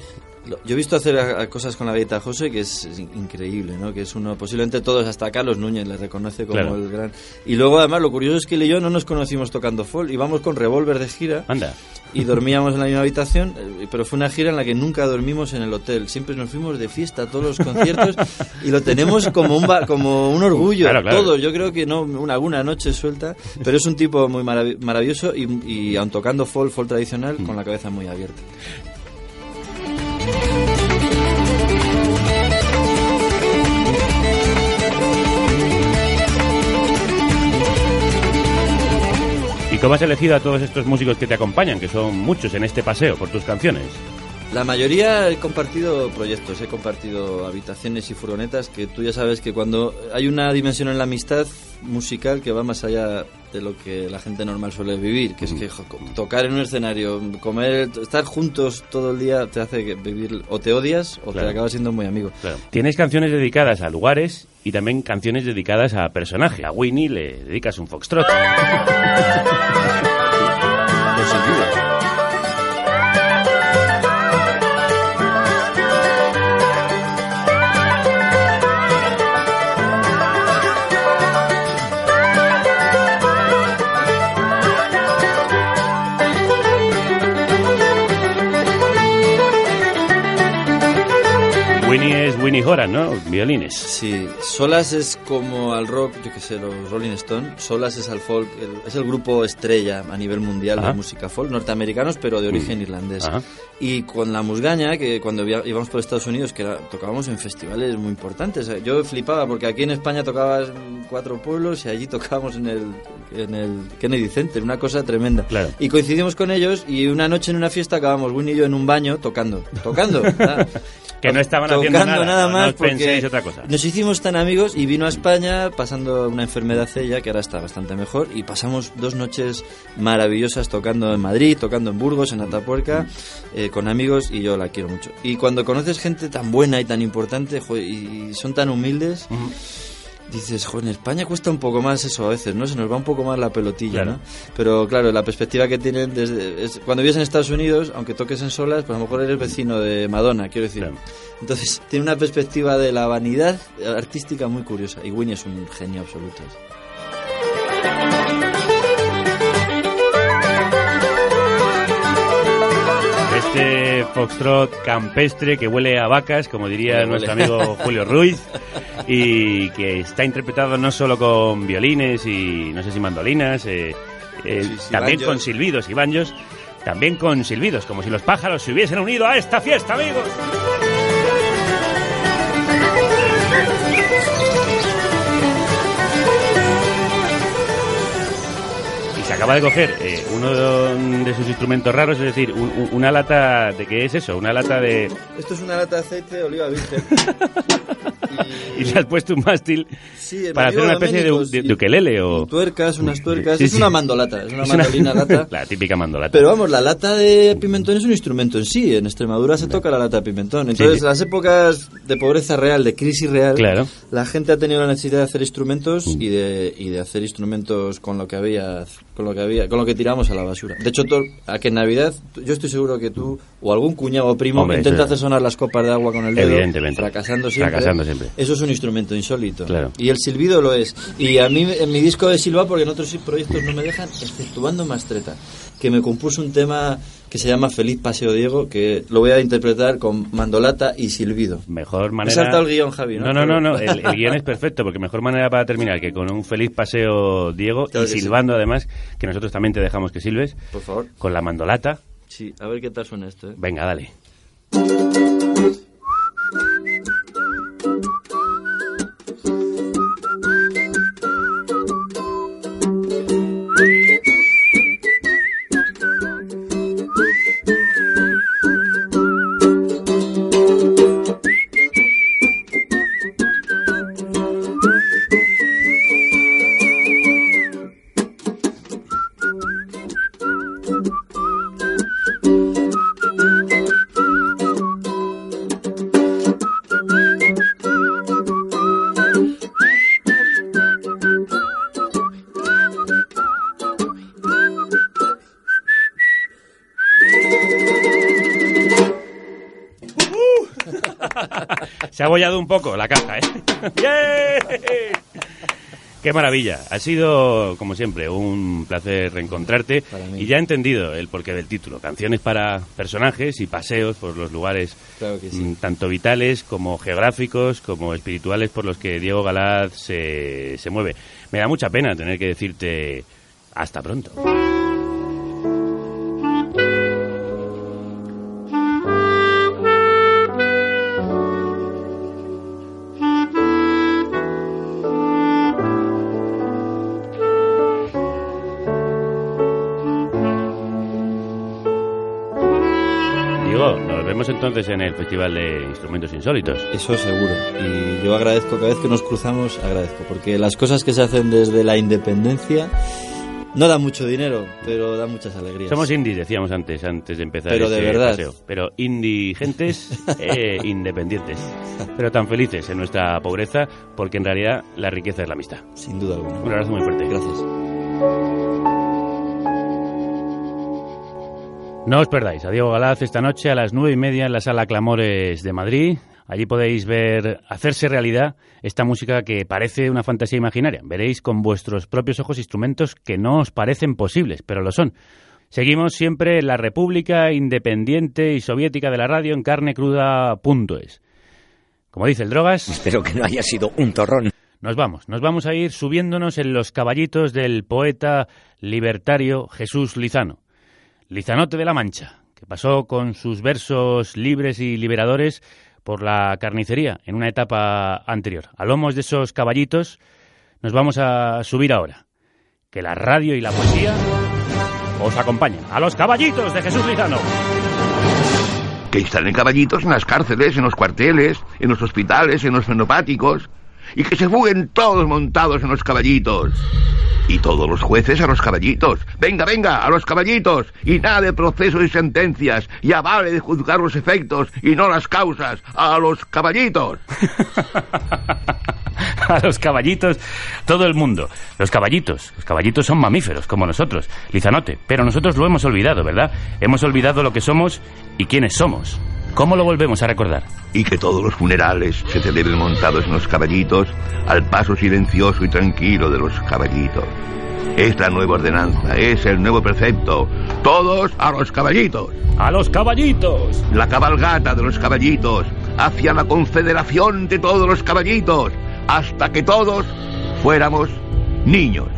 Yo he visto hacer a- a cosas con la gaita José que es, es in- increíble, ¿no? Que es uno, posiblemente todos, hasta Carlos Núñez le reconoce como
Claro.
el gran... Y luego, además, lo curioso es que él y yo no nos conocimos tocando folk, íbamos con revólver de gira
Anda.
y dormíamos en la misma habitación, eh, pero fue una gira en la que nunca dormimos en el hotel, siempre nos fuimos de fiesta a todos los conciertos y lo tenemos como un, como un orgullo,
Claro, claro.
todos, yo creo que no, una, alguna noche suelta, pero es un tipo muy marav- maravilloso y, y aun tocando folk, folk tradicional,
Mm.
con la cabeza muy abierta.
Cómo has elegido a todos estos músicos que te acompañan, que son muchos en este paseo por tus canciones?
La mayoría he compartido proyectos, he compartido habitaciones y furgonetas, que tú ya sabes que cuando hay una dimensión en la amistad musical que va más allá de lo que la gente normal suele vivir, que es que jo, tocar en un escenario, comer, estar juntos todo el día te hace que vivir o te odias o
Claro.
te acabas siendo muy amigo.
Tienes canciones dedicadas a lugares y también canciones dedicadas a personajes. A Winnie le dedicas un foxtrot. Winnie Horan, ¿no? Violines.
Sí, Solas es como al rock, yo que sé, los Rolling Stones. Solas es al folk, el- es el grupo estrella a nivel mundial
Ajá.
de música folk, norteamericanos, pero de origen
Mm.
irlandés.
Ajá.
Y con la musgaña, que cuando íbamos por Estados Unidos, que era- tocábamos en festivales muy importantes. Eh, Yo flipaba porque aquí en España tocabas en cuatro pueblos y allí tocábamos en el, en el Kennedy Center, una cosa tremenda. Y coincidimos con ellos y una noche en una fiesta acabamos Winnie y yo en un baño tocando, tocando. nada.
Que no estaban
Tocando
haciendo nada. no- no
más
os
porque
otra cosa.
nos hicimos tan amigos y vino a España pasando una enfermedad ella que ahora está bastante mejor y pasamos dos noches maravillosas tocando en Madrid, tocando en Burgos, en Atapuerca, eh, con amigos y yo la quiero mucho. Y cuando conoces gente tan buena y tan importante joder, y son tan humildes, dices, joder, en España cuesta un poco más eso a veces, ¿no? Se nos va un poco más la pelotilla,
Claro.
¿no? Pero claro, la perspectiva que tienen desde... es- cuando vives en Estados Unidos, aunque toques en solas, pues a lo mejor eres vecino de Madonna, quiero decir. Entonces, tiene una perspectiva de la vanidad artística muy curiosa. Y Winnie es un genio absoluto.
Este foxtrot campestre que huele a vacas, como diría nuestro amigo Julio Ruiz, y que está interpretado no solo con violines y no sé si mandolinas, eh, eh,
Sí, sí,
también con silbidos y banjos, también con silbidos, como si los pájaros se hubiesen unido a esta fiesta, amigos. Acaba de coger eh, uno de, sus instrumentos raros, es decir, un- un- una lata de qué es eso, una lata de
Esto es una lata de aceite de oliva virgen.
y le has puesto un mástil
Sí,
para hacer una especie de, de-
y-
de ukelele o
Tuercas, unas tuercas.
Sí,
es
sí.
una mandolata, es una
Es una-
mandolina lata.
la típica mandolata.
Pero vamos, la lata de pimentón es un instrumento en sí. En Extremadura se toca la lata de pimentón. Entonces, las épocas de pobreza real, de crisis real,
Claro.
la gente ha tenido la necesidad de hacer instrumentos y de, y de hacer instrumentos con lo que había, con lo que había, con lo que tiramos a la basura. De hecho, a que en Navidad, yo estoy seguro que tú o algún cuñado o primo
Hombre,
intenta hacer sonar las copas de agua con el dedo,
Evidentemente.
fracasando siempre.
Fracasando siempre.
Eso es un instrumento insólito.
Claro.
Y el silbido lo es. Y a mí en mi disco de silba, porque en otros proyectos no me dejan, exceptuando Mastreta, que me compuso un tema que se llama Feliz Paseo Diego, que lo voy a interpretar con mandolata y silbido.
Mejor
Me
manera...
he saltado el guion, Javi, ¿no?
No, no, no, no, El, el guion es perfecto, porque mejor manera para terminar que con un feliz paseo, Diego,
Claro
y
sí.
silbando además, que nosotros también te dejamos que silbes,
Por favor.
con la mandolata.
Sí, a ver qué tal suena esto, ¿eh?
Venga, dale. Poco la caja, ¿eh? ¡Qué maravilla! Ha sido, como siempre, un placer reencontrarte y ya he entendido el porqué del título. Canciones para personajes y paseos por los lugares
Claro que sí.
mm, tanto vitales como geográficos como espirituales por los que Diego Galaz se, se mueve. Me da mucha pena tener que decirte hasta pronto. Entonces en el Festival de Instrumentos Insólitos.
Eso seguro. Y yo agradezco, cada vez que nos cruzamos, agradezco. Porque las cosas que se hacen desde la independencia no dan mucho dinero, pero dan muchas alegrías.
Somos indies, decíamos antes, antes de empezar
Pero de verdad.
paseo. Pero indigentes e independientes. Pero tan felices en nuestra pobreza, porque en realidad la riqueza es la amistad.
Sin duda alguna.
Un abrazo muy fuerte.
Gracias.
No os perdáis a Diego Galaz esta noche a las nueve y media en la sala Clamores de Madrid. Allí podéis ver hacerse realidad esta música que parece una fantasía imaginaria. Veréis con vuestros propios ojos instrumentos que no os parecen posibles, pero lo son. Seguimos siempre en la República Independiente y Soviética de la Radio en carnecruda.es. Como dice el Drogas...
Espero que no haya sido un torrón.
Nos vamos, nos vamos a ir subiéndonos en los caballitos del poeta libertario Jesús Lizano. Lizanote de la Mancha, que pasó con sus versos libres y liberadores por la carnicería en una etapa anterior. A lomos de esos caballitos nos vamos a subir ahora. Que la radio y la poesía os acompañen. A los caballitos de Jesús Lizano.
Que instalen caballitos en las cárceles, en los cuarteles, en los hospitales, en los fenopáticos. Y que se fuguen todos montados en los caballitos. Y todos los jueces a los caballitos. Venga, venga, a los caballitos. Y nada de procesos y sentencias. Ya vale de juzgar los efectos y no las causas. A los caballitos.
a los caballitos, todo el mundo. Los caballitos, los caballitos son mamíferos, como nosotros, Lizanote. Pero nosotros lo hemos olvidado, ¿verdad? Hemos olvidado lo que somos y quiénes somos. ¿Cómo lo volvemos a recordar?
Y que todos los funerales se celebren montados en los caballitos, al paso silencioso y tranquilo de los caballitos. Es la nueva ordenanza, es el nuevo precepto. Todos a los caballitos.
¡A los caballitos!
La cabalgata de los caballitos, hacia la confederación de todos los caballitos, hasta que todos fuéramos niños.